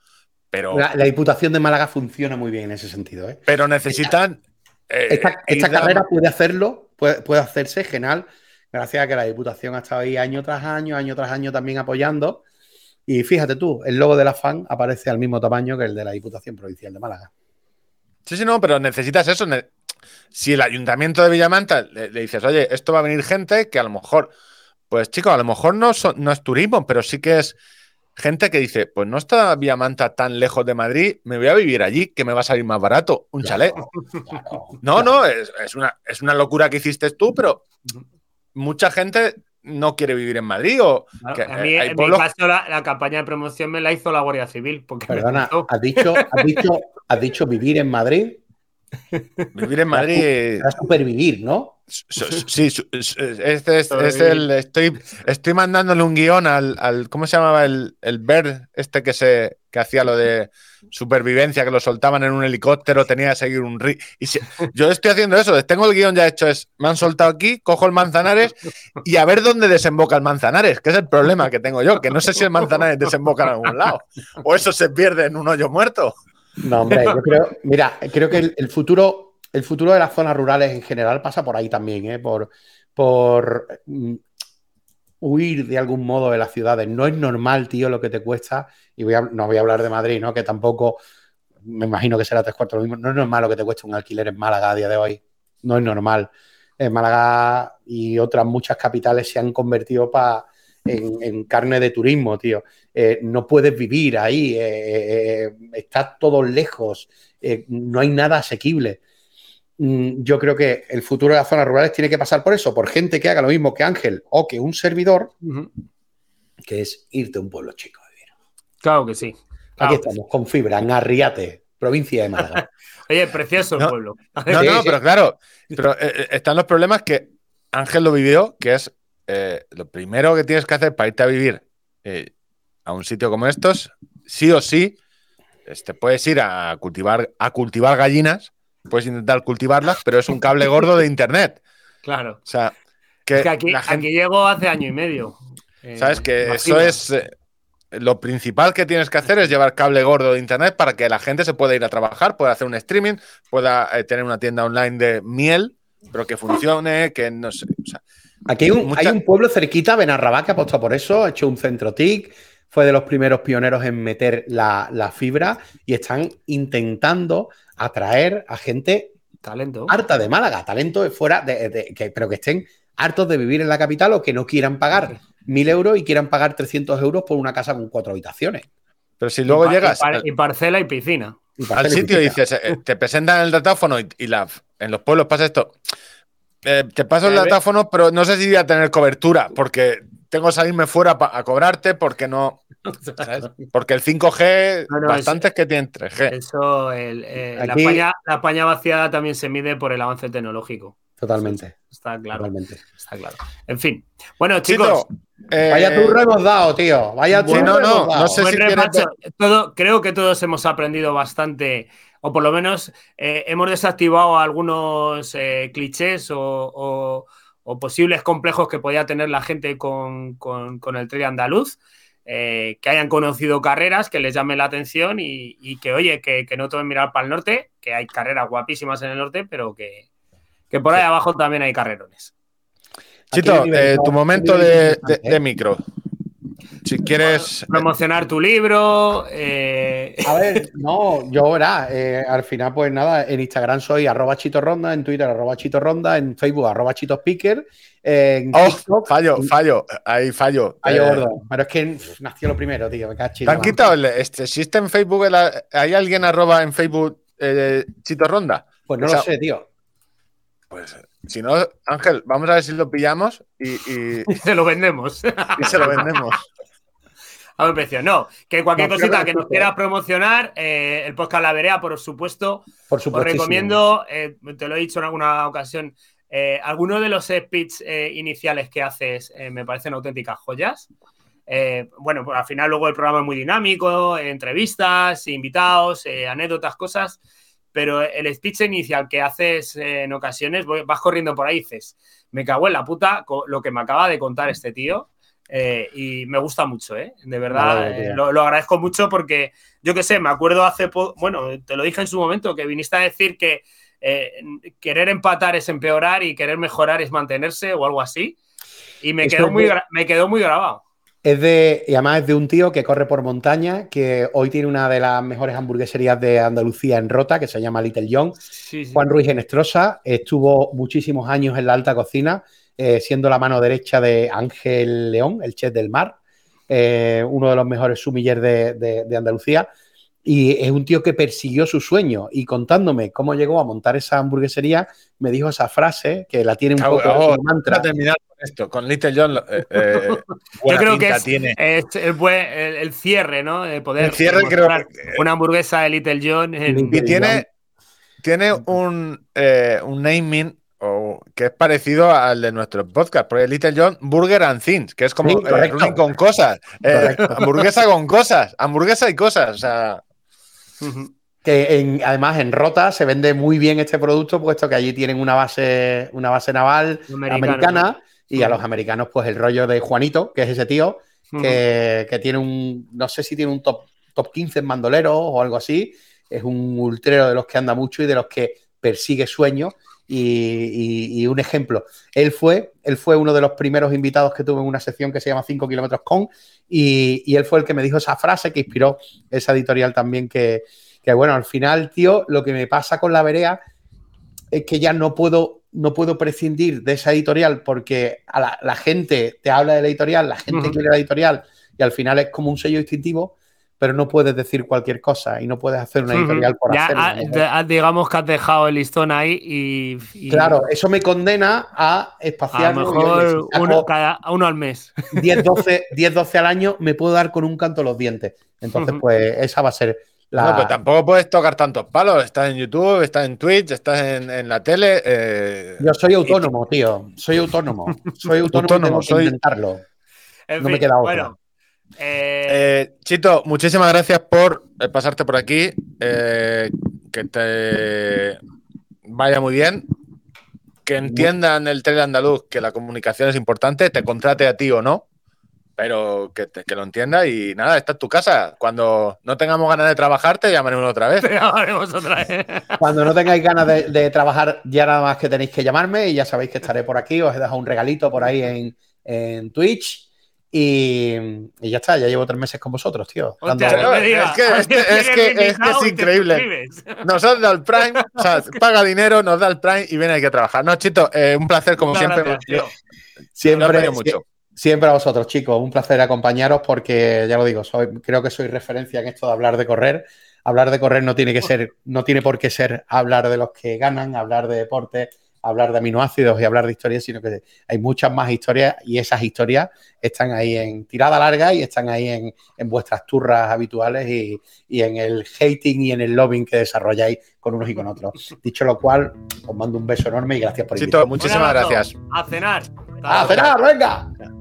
pero, La, la Diputación de Málaga funciona muy bien en ese sentido. ¿eh? pero necesitan... eh, Esta, carrera puede hacerlo, puede, puede hacerse genial, gracias a que la Diputación ha estado ahí año tras año, año tras año también apoyando. Y fíjate tú, el logo de la FAN aparece al mismo tamaño que el de la Diputación Provincial de Málaga. Sí, sí, no, pero necesitas eso. Si el ayuntamiento de Villamanta le, le dices, oye, esto va a venir gente que a lo mejor, pues chicos, a lo mejor no, son- no es turismo, pero sí que es gente que dice, pues no está Viamanta tan lejos de Madrid, me voy a vivir allí, que me va a salir más barato, un chalet. no, no, es, es, una, es una locura que hiciste tú, pero mucha gente no quiere vivir en Madrid o que, a mí, eh, hay en pueblos- mi caso, la, la campaña de promoción me la hizo la Guardia Civil. Porque Perdona. ¿has dicho, has, dicho, has dicho vivir en Madrid? vivir en Madrid Era supervivir, ¿no? Sí, este es, es el. Estoy, estoy mandándole un guion al, al- ¿Cómo se llamaba el, el Bird? Este que se que hacía lo de supervivencia, que lo soltaban en un helicóptero, tenía que seguir un se- yo estoy haciendo eso, tengo el guion ya hecho. Es, me han soltado aquí, cojo el Manzanares y a ver dónde desemboca el Manzanares, que es el problema que tengo yo, que no sé si el Manzanares desemboca en algún lado. O eso se pierde en un hoyo muerto. No, hombre, yo creo, mira, creo que el, futuro, el futuro de las zonas rurales en general pasa por ahí también, ¿eh? por, por huir de algún modo de las ciudades. No es normal, tío, lo que te cuesta, y voy a- no voy a hablar de Madrid, ¿no? Que tampoco, me imagino que será tres cuartos lo mismo. No es normal lo que te cuesta un alquiler en Málaga a día de hoy. No es normal. En Málaga y otras muchas capitales se han convertido pa- en, carne de turismo, tío. Eh, no puedes vivir ahí, eh, eh, está todo lejos, eh, no hay nada asequible. Mm, Yo creo que el futuro de las zonas rurales tiene que pasar por eso, por gente que haga lo mismo que Ángel o que un servidor, que es irte a un pueblo chico a vivir. Claro que sí. Aquí estamos, con fibra, en Arriate, provincia de Málaga. Oye, precioso el No. pueblo. No, Sí, no, sí. pero claro, pero eh, eh, están los problemas que Ángel lo vivió, que es eh, lo primero que tienes que hacer para irte a vivir eh, a un sitio como estos, sí o sí, te puedes ir a cultivar, a cultivar gallinas, puedes intentar cultivarlas, pero es un cable gordo de internet. Claro. O sea, que, Es que aquí, la gente, aquí llego hace año y medio. Eh, sabes que eso es eh, lo principal que tienes que hacer es llevar cable gordo de internet para que la gente se pueda ir a trabajar, pueda hacer un streaming, pueda eh, tener una tienda online de miel, pero que funcione, que no sé. o sea, Aquí hay un, Mucha- hay un pueblo cerquita, Benarrabá, que apostó por eso, ha hecho un centro TIC, fue de los primeros pioneros en meter la, la fibra y están intentando atraer a gente Talento. harta de Málaga, talento fuera, de, de- que, pero que estén hartos de vivir en la capital o que no quieran pagar mil euros y quieran pagar 300 euros por una casa con cuatro habitaciones. pero si luego Y llegas y, par- al- y parcela y piscina. Y al sitio y visita. dices, eh, te presentan el datáfono y, y la, en los pueblos pasa esto. Eh, te paso el datáfono, pero no sé si voy a tener cobertura, porque tengo que salirme fuera pa- a cobrarte, porque no. ¿sabes? Porque el 5G, No, no, bastantes que tienen 3G. Eso, el, eh, la, Aquí- la España vaciada también se mide por el avance tecnológico. Totalmente, Está claro. totalmente. Está claro. En fin. Bueno, chicos. Chito, eh, Vaya turro hemos dado, tío. Vaya Sí, turro no, no, sé si quieres. Todo, creo que todos hemos aprendido bastante, o por lo menos eh, hemos desactivado algunos eh, clichés o, o- o posibles complejos que podía tener la gente con, con- con el trail andaluz. eh, que hayan conocido carreras, que les llame la atención y, y que, oye, que, que no tomen mirar para el norte, que hay carreras guapísimas en el norte, pero que, que por ahí abajo también hay carrerones. Chito, eh, tu momento de ¿eh? micro. Si quieres. Promocionar tu libro. eh, A ver, no, yo verá, eh, al final, pues nada, en Instagram soy arroba Chito Ronda, en Twitter arroba Chito Ronda, en Facebook arroba Chito Speaker, en Oh, TikTok. fallo, fallo. Ahí fallo. Yo, Eh, gordo. Pero es que pff, nació lo primero, tío. Me en ¿Te han quitado el, este, ¿Existe en Facebook? el- ¿Hay alguien arroba en Facebook eh, Chito Ronda? Pues no o sea, lo sé, tío. Pues si no, Ángel, vamos a ver si lo pillamos y, y- y se lo vendemos. y se lo vendemos. A buen precio. No, que cualquier No, cosita que que no nos quieras promocionar, eh, el podcast La Verea, por supuesto. Por Os recomiendo, eh, te lo he dicho en alguna ocasión, eh, algunos de los speech eh, iniciales que haces eh, me parecen auténticas joyas. Eh, bueno, pues al final luego el programa es muy dinámico, eh, entrevistas, invitados, eh, anécdotas, cosas, pero el speech inicial que haces eh, en ocasiones, vas corriendo por ahí y dices, me cago en la puta lo que me acaba de contar este tío. eh, y me gusta mucho, ¿eh? De verdad, eh, lo, lo agradezco mucho porque yo qué sé, me acuerdo hace poco, bueno, te lo dije en su momento, que viniste a decir que querer empatar es empeorar y querer mejorar es mantenerse o algo así. Y me quedó, muy, me quedó muy grabado. Es de, y además es de un tío que corre por montaña, que hoy tiene una de las mejores hamburgueserías de Andalucía en Rota, que se llama Little John. Sí, sí. Juan Ruiz Genestrosa estuvo muchísimos años en la alta cocina, eh, siendo la mano derecha de Ángel León, el chef del mar. eh, uno de los mejores sumillers de, de- de Andalucía. Y es un tío que persiguió su sueño y contándome cómo llegó a montar esa hamburguesería, me dijo esa frase que la tiene un Ah, poco oh, mantra. terminar esto, con Little John, eh, eh, buena creo que es- tiene. Es, es buen- el, el cierre, ¿no? De poder El cierre creo demostrar una hamburguesa de Little John. en- Y tiene, tiene un, eh, un naming o- que es parecido al de nuestro podcast, porque Little John Burger and Things, que es como Sí, eh, con cosas, eh, hamburguesa con cosas, hamburguesa y cosas. O sea. Que en- además en Rota se vende muy bien este producto, puesto que allí tienen una base, una base naval Americano, americana y a los americanos, pues el rollo de Juanito, que es ese tío, que, que tiene un, no sé si tiene un top, top 15 en bandoleros o algo así, es un ultrero de los que anda mucho y de los que persigue sueños. Y, y- y un ejemplo, él fue, él fue uno de los primeros invitados que tuve en una sección que se llama 5 kilómetros con, y, y él fue el que me dijo esa frase que inspiró esa editorial también que, que, bueno, al final, tío, lo que me pasa con la Berea es que ya no puedo, no puedo prescindir de esa editorial porque a la, la gente te habla de la editorial, la gente quiere la editorial y al final es como un sello distintivo, pero no puedes decir cualquier cosa y no puedes hacer una editorial por Ya, hacerlo. ah, ah, digamos que has dejado el listón ahí y. y Claro, eso me condena a A espaciar. lo mejor uno, cada, uno al mes. 10, 12, 10, 12 al año me puedo dar con un canto los dientes. Entonces, pues esa va a ser la. no, pero tampoco puedes tocar tantos palos. Estás en YouTube, estás en Twitch, estás en, en la tele. eh, Yo soy autónomo, tío. Soy autónomo. Soy autónomo, y Autónomo, tengo que soy- intentarlo. En No me queda otra. Bueno, eh, Eh, Chito, muchísimas gracias por pasarte por aquí. eh, que te vaya muy bien. Que entiendan el tele andaluz que la comunicación es importante, te contrate a ti o no, pero que, te- que lo entienda y nada, esta es tu casa. Cuando no tengamos ganas de trabajar, te llamaremos otra vez. te llamaremos otra vez. Cuando no tengáis ganas de, de trabajar, ya nada más que tenéis que llamarme y ya sabéis que estaré por aquí. Os he dejado un regalito por ahí en, en Twitch. Y, y ya está, ya llevo tres meses con vosotros, tío. Hostia, no me Es digas. que- es que- es que- es que increíble. Nos has dado el Prime, o sea, paga dinero, nos da el Prime y viene aquí a trabajar. No, Chito, eh, un placer como Muchas siempre. gracias, tío. Siempre, mucho. Siempre a vosotros, chicos. Un placer acompañaros porque, ya lo digo, soy, creo que soy referencia en esto de hablar de correr. Hablar de correr no tiene que ser, no tiene por qué ser hablar de los que ganan, hablar de deporte, hablar de aminoácidos y hablar de historias, sino que hay muchas más historias y esas historias están ahí en tirada larga y están ahí en, en vuestras turras habituales y, y en el hating y en el lobbying que desarrolláis con unos y con otros. Dicho lo cual, os mando un beso enorme y gracias por Chito, invitarme. muchísimas gracias. A cenar. ¡A cenar, venga!